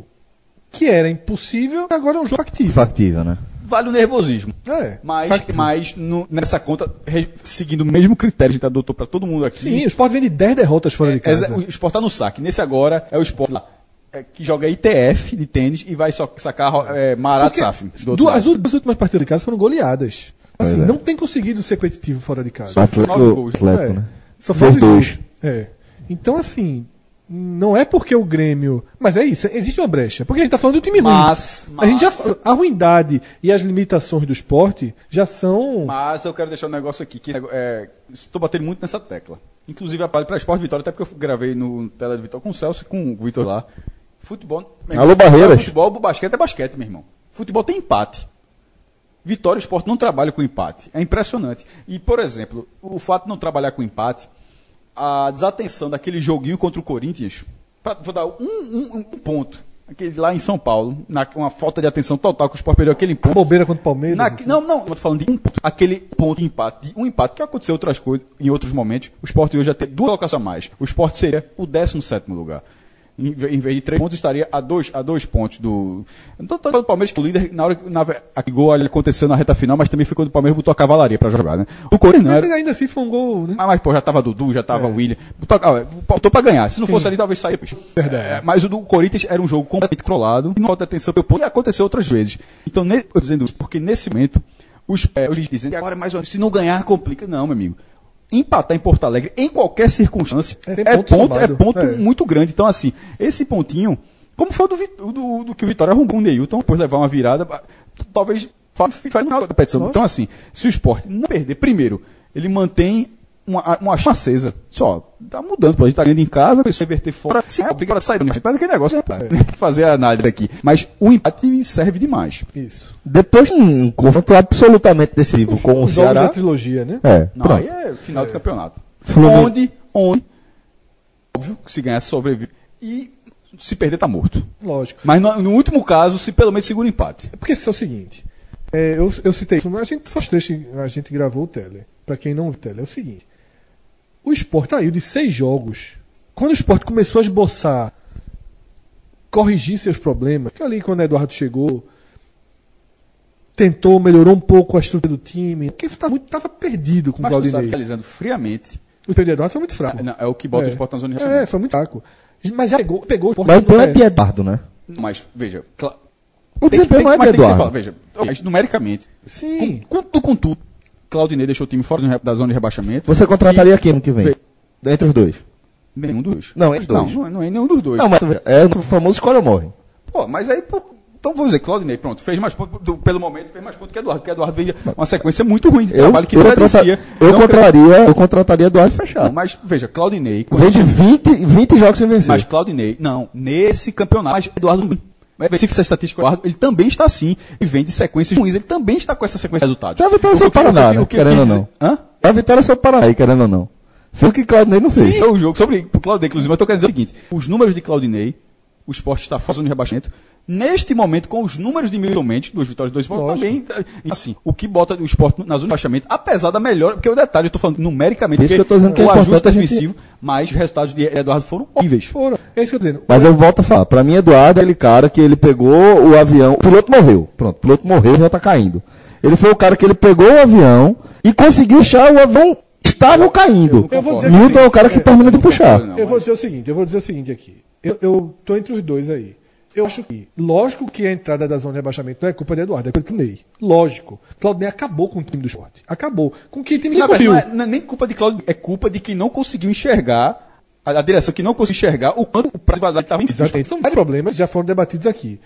que era impossível, agora é um jogo factível. Factível, né? Vale o nervosismo. É, Mas, factível. mas no- nessa conta, re- seguindo o mesmo critério que a gente adotou para todo mundo aqui. Sim, o Sport vem de 10 derrotas fora de É, casa. o Sport tá no saque. Nesse agora é o Sport lá, é, que joga ITF de tênis e vai só sacar é, Marat Porque Saf. do outro duas, as últimas últimas partidas de casa foram goleadas. Assim, é. não tem conseguido ser competitivo fora de casa. O Atlético, gols. Atlético, É. né? Só faz dois. É. Então, assim, não é porque o Grêmio. Mas é isso, existe uma brecha. Porque a gente tá falando do time ruim. Mas, A gente já, mas- a ruindade e as limitações do esporte já são. Mas eu quero deixar um negócio aqui que é, estou batendo muito nessa tecla. Inclusive a para Esporte Vitória, até porque eu gravei no Tela de Vitória com o Celso e com o Vitor lá. Futebol. meu Alô, Barreiras. Futebol, basquete é basquete, meu irmão. Futebol tem empate. Vitória e Esporte não trabalham com empate. É impressionante. E, por exemplo, o fato de não trabalhar com empate, a desatenção daquele joguinho contra o Corinthians, pra, vou dar um, um- um ponto. Aquele lá em São Paulo, na, uma falta de atenção total que o Sport perdeu aquele ponto. Bobeira contra o Palmeiras. Na- não, não, eu tô falando de um ponto. Aquele ponto de empate, de um empate que aconteceu outras coisas, em outros momentos. O Sport hoje já tem duas colocações a mais. O Sport seria o 17 lugar. Em, ve- em vez de três pontos, estaria a dois, a dois pontos do. Não tô falando do Palmeiras que o líder, na hora que na, a gol aconteceu na reta final, mas também foi quando o Palmeiras botou a cavalaria pra jogar, né? O Corinthians não Mas era. ainda assim foi um gol, né? Mas, mas, pô, já tava Dudu, já tava William. Botou, ah, botou pra ganhar. Se não fosse ali, talvez saia. Bicho. É, mas o do Corinthians era um jogo completamente controlado. E não falta atenção pelo ponto. E aconteceu outras vezes. Então, ne, eu dizendo isso, porque nesse momento, os, é, os dizem que agora é mais ou menos, se não ganhar, complica. Não, meu amigo. Empatar em Porto Alegre, em qualquer circunstância, É, é, ponto é ponto É. muito grande. Então, assim, esse pontinho, como foi o do, do, do que o Vitória arrumou o Neilton, depois levar uma virada, talvez fa- faz no final da competição. Então, assim, se o esporte não perder, primeiro, ele mantém uma, uma chama acesa. Só, tá mudando, pô, a gente tá ganhando em casa, se reverter fora, se é obrigado a sair, né? faz aquele negócio, né? fazer a análise aqui. Mas o empate serve demais. Isso. Depois de um confronto absolutamente decisivo com o jogos da Ceará. trilogia, né? É, Não, aí é final do campeonato. Fluminense- Onde, onde óbvio que se ganhar, sobrevive. E se perder, tá morto. Lógico. Mas no, no último caso, se pelo menos segura o empate. É porque isso é o seguinte. é, eu, eu citei isso, mas a gente foi a gente gravou o Tele. Pra quem não viu o Tele, é o seguinte. O Sport saiu de seis jogos. Quando o Sport começou a esboçar, corrigir seus problemas, que ali quando o Eduardo chegou, tentou, melhorou um pouco a estrutura do time, que estava perdido com o Mas Claudinei. analisando friamente, O Pedro Eduardo foi muito fraco. não, é o que bota É. o esporte na zona de É, foi muito fraco. Mas já pegou, pegou o Sport. Mas o problema é de Eduardo, né? Mas, veja, cla- O tem que- desempenho tem não é mas de tem que ser Eduardo. falado. Veja, mas numericamente, Sim. com, com, com tudo, Claudinei deixou o time fora da zona de rebaixamento. Você contrataria quem ano que vem? Entre os dois. Nenhum dos dois. Não, entre os dois. Não, não é- não é nenhum dos dois. Não, mas é o famoso escolha ou morre. Pô, mas aí, pô, então vou dizer, Claudinei, pronto, fez mais pontos, do- pelo momento fez mais pontos que Eduardo, porque Eduardo vem uma sequência muito ruim de Eu, trabalho que eu, contrata- eu contrataria, eu contrataria Eduardo fechado. mas veja, Claudinei. Vem de 20, 20 jogos sem vencer. Mas Claudinei, não, nesse campeonato, mas Eduardo. Mas se fizer estatística, Eduardo, ele também está assim e vem de sequências ruins. Ele também está com essa sequência de resultados. A vitória seu O o Paraná, o que- né? o que- querendo ou o não. Hã? A vitória é só para aí, querendo ou não. Foi o que Claudinei não fez. Sim, é o jogo sobre o Claudinei, inclusive, mas eu tô querendo dizer o seguinte: os números de Claudinei, o esporte está fora do rebaixamento. Neste momento, com os números de Milton Mendes, duas vitórias, dois pontos, também, assim, o que bota o esporte na zona de rebaixamento, apesar da melhor, porque o detalhe, eu tô falando numericamente, isso porque que eu tô dizendo que é o ajuste importante a gente- defensivo, mas os resultados de Eduardo foram horríveis. Foram. É isso que eu tô dizendo. Mas eu volto a falar. Pra mim, Eduardo é aquele cara que ele pegou o avião. O piloto morreu. Pronto, o piloto morreu já tá caindo. Ele foi o cara que ele pegou o avião e conseguiu deixar o avião estável caindo. Eu vou dizer Milton que- é o cara que termina de puxar. Não, eu vou dizer o seguinte, eu vou dizer o seguinte aqui. Eu, eu tô entre os dois aí. Eu acho que, lógico que a entrada da zona de rebaixamento não é culpa de Eduardo, é culpa do Ney. Lógico. Claudinei acabou com o time do esporte. Acabou. Com que time que conseguiu. não, é, não é nem culpa de Claudio, é culpa de quem não conseguiu enxergar, a, a direção que não conseguiu enxergar o quanto o prazo de validade estava em Exatamente. São vários problemas já foram debatidos aqui.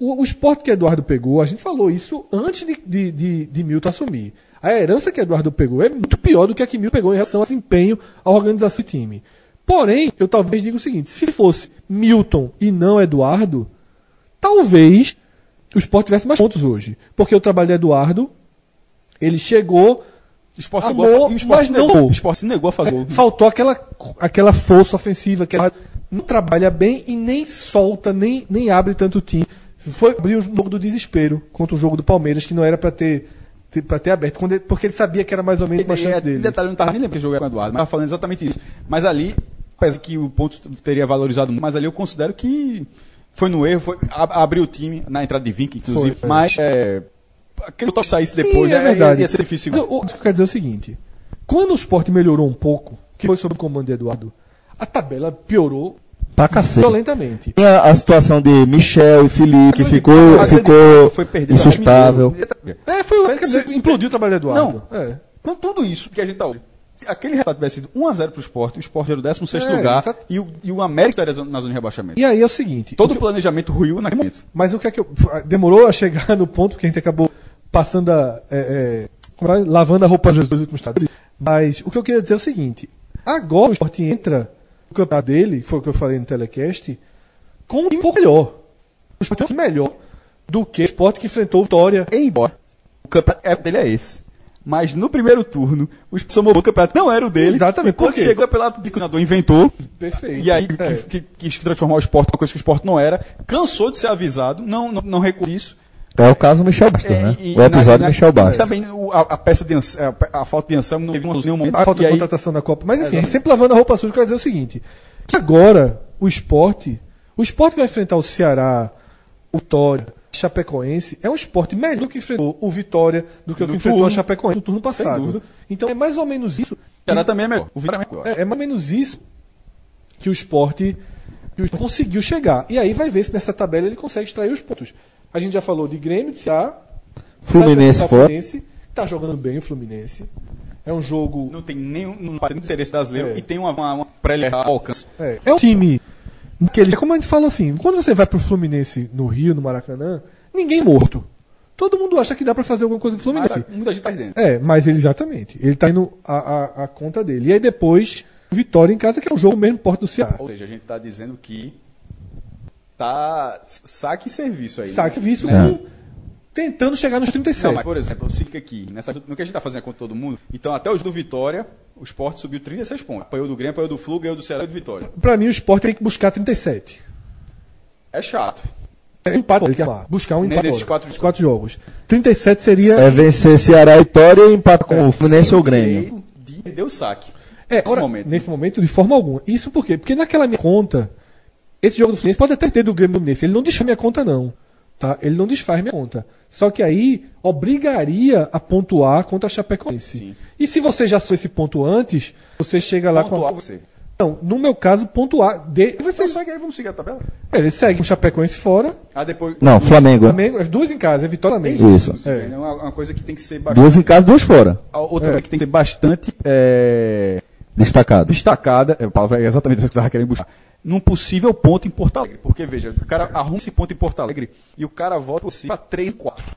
O, o esporte que Eduardo pegou, a gente falou isso antes de, de, de, de Milton assumir. A herança que Eduardo pegou é muito pior do que a que Milton pegou em relação a desempenho, à organização do time. Porém, eu talvez diga o seguinte: se fosse Milton e não Eduardo, talvez o esporte tivesse mais pontos hoje. Porque o trabalho de Eduardo, ele chegou, O esporte, se Amor, negou, mas não negou, gol. o esporte se negou a fazer gol. faltou aquela, aquela força ofensiva, que não trabalha bem e nem solta, nem, nem abre tanto o time. Foi abrir o jogo do desespero contra o jogo do Palmeiras, que não era para ter, pra ter aberto, porque ele sabia que era mais ou menos uma chance é, dele. detalhe, eu não estava nem lembrando que jogo era com o Eduardo, mas estava falando exatamente isso. Mas ali, apesar que o ponto teria valorizado muito, mas ali eu considero que foi no erro, foi abriu o time na entrada de Vink, inclusive. Foi, é. mas é, aquele toque saísse Sim, depois, é né, verdade. ia, ia ser difícil. Mas o, o que eu quero dizer é o seguinte: quando o esporte melhorou um pouco, que foi sob o comando de Eduardo, a tabela piorou Pra cacete. violentamente. Tem a, a situação de Michel e Felipe, que ficou, ficou foi perdido insustável. É, foi implodiu o trabalho do Eduardo. Não. É. Com tudo isso que a gente tá hoje, aquele resultado tivesse sido 1x0 pro esporte, o esporte era o 16 É, lugar exato. e o, e o América estaria na zona de rebaixamento. E aí é o seguinte: Todo o planejamento ruiu naquele momento. Mas o que é que eu. Demorou a chegar no ponto que a gente acabou passando a. é, é, é? lavando a roupa dos últimos estados. Mas o que eu queria dizer é o seguinte: agora o esporte entra no campeonato dele, foi o que eu falei no telecast, com um time melhor. O esporte é um melhor do que o esporte que enfrentou o Vitória. Embora o campeonato é- dele é esse. Mas no primeiro turno, o Paulo, o campeonato não era o dele. Exatamente, E quando chegou o campeonato de treinador inventou. Perfeito. E aí É. que, quis transformar o esporte uma coisa que o esporte não era. Cansou de ser avisado, não, não, não recuou isso. É o caso do Michel Bastos, É, né? o episódio na- do Michel Bastos. Também a, a peça de a, a falta de Anselmo não teve nenhum momento. A falta de aí, contratação na Copa. Mas enfim, sempre lavando a roupa suja, eu quero dizer o seguinte: que agora o esporte, o esporte vai enfrentar o Ceará, o Vitória, Chapecoense, é um esporte melhor do que enfrentou o Vitória, do que o que enfrentou a Chapecoense no turno passado. Então é mais ou menos isso. o Ceará também é melhor. O Vitória é melhor. É, é mais ou menos isso que o esporte que o esporte conseguiu chegar. E aí vai ver se nessa tabela ele consegue extrair os pontos. A gente já falou de Grêmio, de Ceará, Fluminense sabe, fora. Fluminense, tá jogando bem o Fluminense. É um jogo Não tem nenhum não tem interesse brasileiro É. e tem uma, uma, uma pré alcance. É, é um time que ele, como a gente fala assim, quando você vai pro Fluminense no Rio, no Maracanã, ninguém é morto. Todo mundo acha que dá pra fazer alguma coisa no Mas Fluminense. muita gente tá dentro. É, mas ele exatamente. Ele tá indo a, a, a conta dele. E aí depois, Vitória em casa, que é um jogo mesmo porto do Ceará. Ou seja, a gente tá dizendo que tá saque e serviço aí. Saque né? visto Né? com tentando chegar nos Não, 37. mas, por exemplo, eu fico aqui, nessa, no que a gente tá fazendo contra todo mundo, então até o jogo do Vitória, O esporte subiu 36 pontos. Apanhou do Grêmio, apanhou do Flu, ganhou do Ceará e do Vitória. Pra mim, o Sport tem que buscar 37. É chato. É um empate, ele quer lá, buscar um empate. Nesses quatro- quatro jogos. 37 seria. É vencer Ceará e Vitória e empatar com o Fluminense ou o Grêmio. Perder o saque. É, nesse ora, momento. Nesse momento, de forma alguma. Isso por quê? Porque naquela minha conta, esse jogo do Fluminense pode até ter do Grêmio do Fluminense. Ele não desfaz minha conta, não. Tá? Ele não desfaz minha conta. Só que aí obrigaria a pontuar contra a Chapecoense. Sim. E se você já sou esse ponto antes, você chega lá Pontuar com. você. Não, no meu caso, pontuar. De... Vai ser... Então segue aí, vamos seguir a tabela. Ele segue o Chapecoense fora, Ah, depois. Não, Flamengo. Flamengo, as duas em casa, é Vitória Flamengo. Isso. É. É. uma, coisa que tem que ser bastante. Duas em casa, duas fora. a Outra coisa que tem que ser bastante é, Destacado. destacada, é, a palavra é exatamente isso que eu estava querendo buscar, num possível ponto em Porto Alegre. Porque, veja, o cara arruma esse ponto em Porto Alegre e o cara volta para 3 e 4.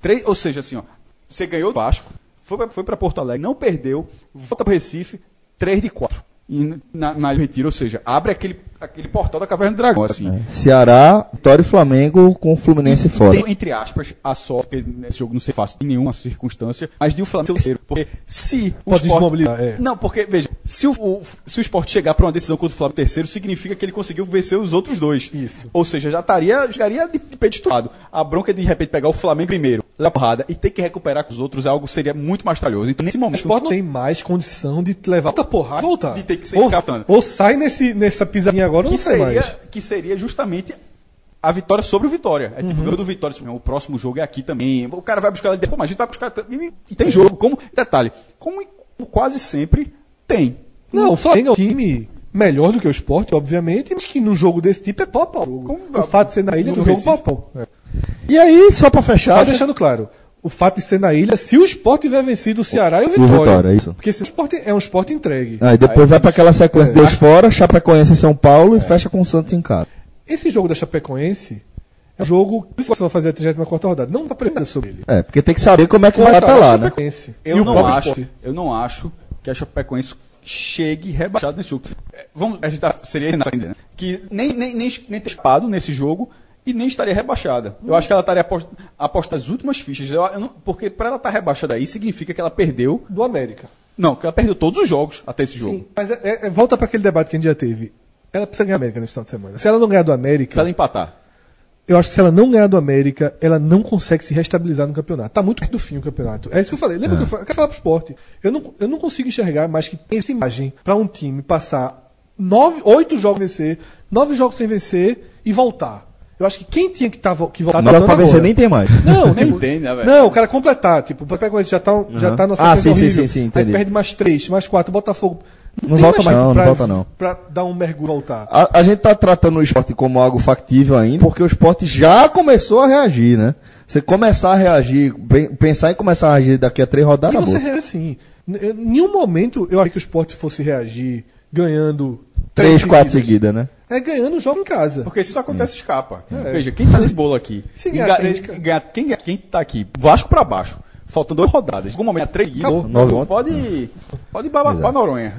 3, ou seja, assim, ó, você ganhou do Vasco, foi para Porto Alegre, não perdeu, volta para Recife, 3 de 4. E na, na Retiro, ou seja, abre aquele, aquele portal da Caverna do Dragão. Assim. Ceará, Vitória e Flamengo com o Fluminense E fora. tem, entre aspas, a sorte, porque nesse jogo não ser fácil em nenhuma circunstância, mas de o Flamengo ser o terceiro. Porque se o Pode Sport- desmobilizar, é. Não, porque, veja, se o, o- se o Sport chegar para uma decisão contra o Flamengo terceiro, significa que ele conseguiu vencer os outros dois. Isso. Ou seja, já estaria, jogaria de peito estourado. A bronca de, de repente pegar o Flamengo primeiro, levar porrada e ter que recuperar com os outros, algo seria muito mais talhoso. Então, nesse O momento, Sport não tem mais condição de levar outra porrada e voltar. De ter que ser ou, ou sai nesse, nessa pisadinha agora não sai seria, mais. que seria justamente a vitória sobre o Vitória. É tipo, Uhum. ganhou do Vitória, o próximo jogo é aqui também. O cara vai buscar pô, mas a gente vai buscar. E, tem jogo. Como, detalhe, como quase sempre tem. Não, o Flamengo é um time melhor do que o Sport, obviamente, mas que num jogo desse tipo é pau a pau. Como- o fato de ser na ilha é um jogo pau a Recife. pau. É. E aí, só pra Só fechar. deixando claro, o fato de ser na ilha, se o Sport tiver vencido o Ceará e o o Vitória. Vitória, isso. Porque se o Sport é um Sport entregue. Aí depois vai pra aquela sequência É. Deus fora, Chapecoense em São Paulo e fecha com o Santos em casa. Esse jogo da Chapecoense é um jogo. Que você vai fazer a 34 rodada. Não dá pra nada sobre ele. É, porque tem que saber como é que vai estar a lá, né? Eu e o não acho, eu não acho que a Chapecoense chegue rebaixado nesse jogo. É, Vamos, a gente tá, seria isso, né? que nem nem nem, nem ter escapado nesse jogo e nem estaria rebaixada. Eu acho que ela estaria aposta, aposta as últimas fichas. Eu, eu não- porque para ela estar rebaixada aí significa que ela perdeu, Do América. não, que ela perdeu todos os jogos até esse jogo. Sim, mas é- é- é- volta para aquele debate que a gente já teve. Ela precisa ganhar a América nesse final de semana. Se ela não ganhar do América, Se ela empatar. eu acho que se ela não ganhar do América, ela não consegue se restabilizar no campeonato. Tá muito perto do fim o campeonato. É isso que eu falei. Lembra que eu falei? Eu quero falar pro esporte. Eu não, eu não consigo enxergar mais que tem essa imagem para um time passar nove, oito jogos vencer, nove jogos sem vencer e voltar. Eu acho que quem tinha que, tá, vo- que voltar Não, voltando pra vencer nem tem mais. Não, Nem tipo, tem, né, velho? Não, o cara completar. Tipo, o Pepe já tá, já tá na Ah, sim, sim, sim, sim, Aí entendi. perde mais três, mais quatro, Botafogo. Não tem volta mais não, não pra- volta não. Pra dar um mergulho voltar. A, a gente tá tratando o esporte como algo factível ainda, porque o esporte já começou a reagir, né? Você começar a reagir, pen- pensar em começar a reagir daqui a três rodadas, E você reage assim. Em nenhum momento eu achei que o esporte fosse reagir ganhando Três, quatro seguidas. né? É ganhando o jogo em casa. Porque se isso acontece, escapa. É. Veja, quem tá nesse bolo aqui? Se ganhar ga- três, ganhar- quem, ganha- quem tá aqui? Vasco pra baixo. Faltam duas rodadas. Em algum momento, três seguidas. Ontem. Pode, pode ir pra. Noronha.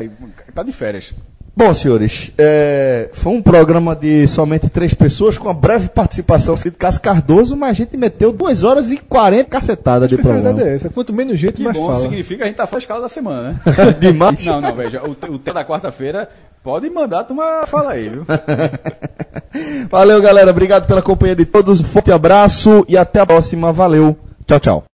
Tá de férias. Bom, senhores, é, foi um programa de somente três pessoas, com a breve participação do Cássio Cardoso, mas a gente meteu duas horas e 40 cacetadas A de programa. é essa. Quanto menos gente, Que mais bom, fala. significa que a gente tá fora da escala da semana, né? Demais. não, não, veja, o, o tema da quarta-feira pode mandar uma fala aí, viu? Valeu, galera. Obrigado pela companhia de todos. Um forte abraço e até a próxima. Valeu. Tchau, tchau.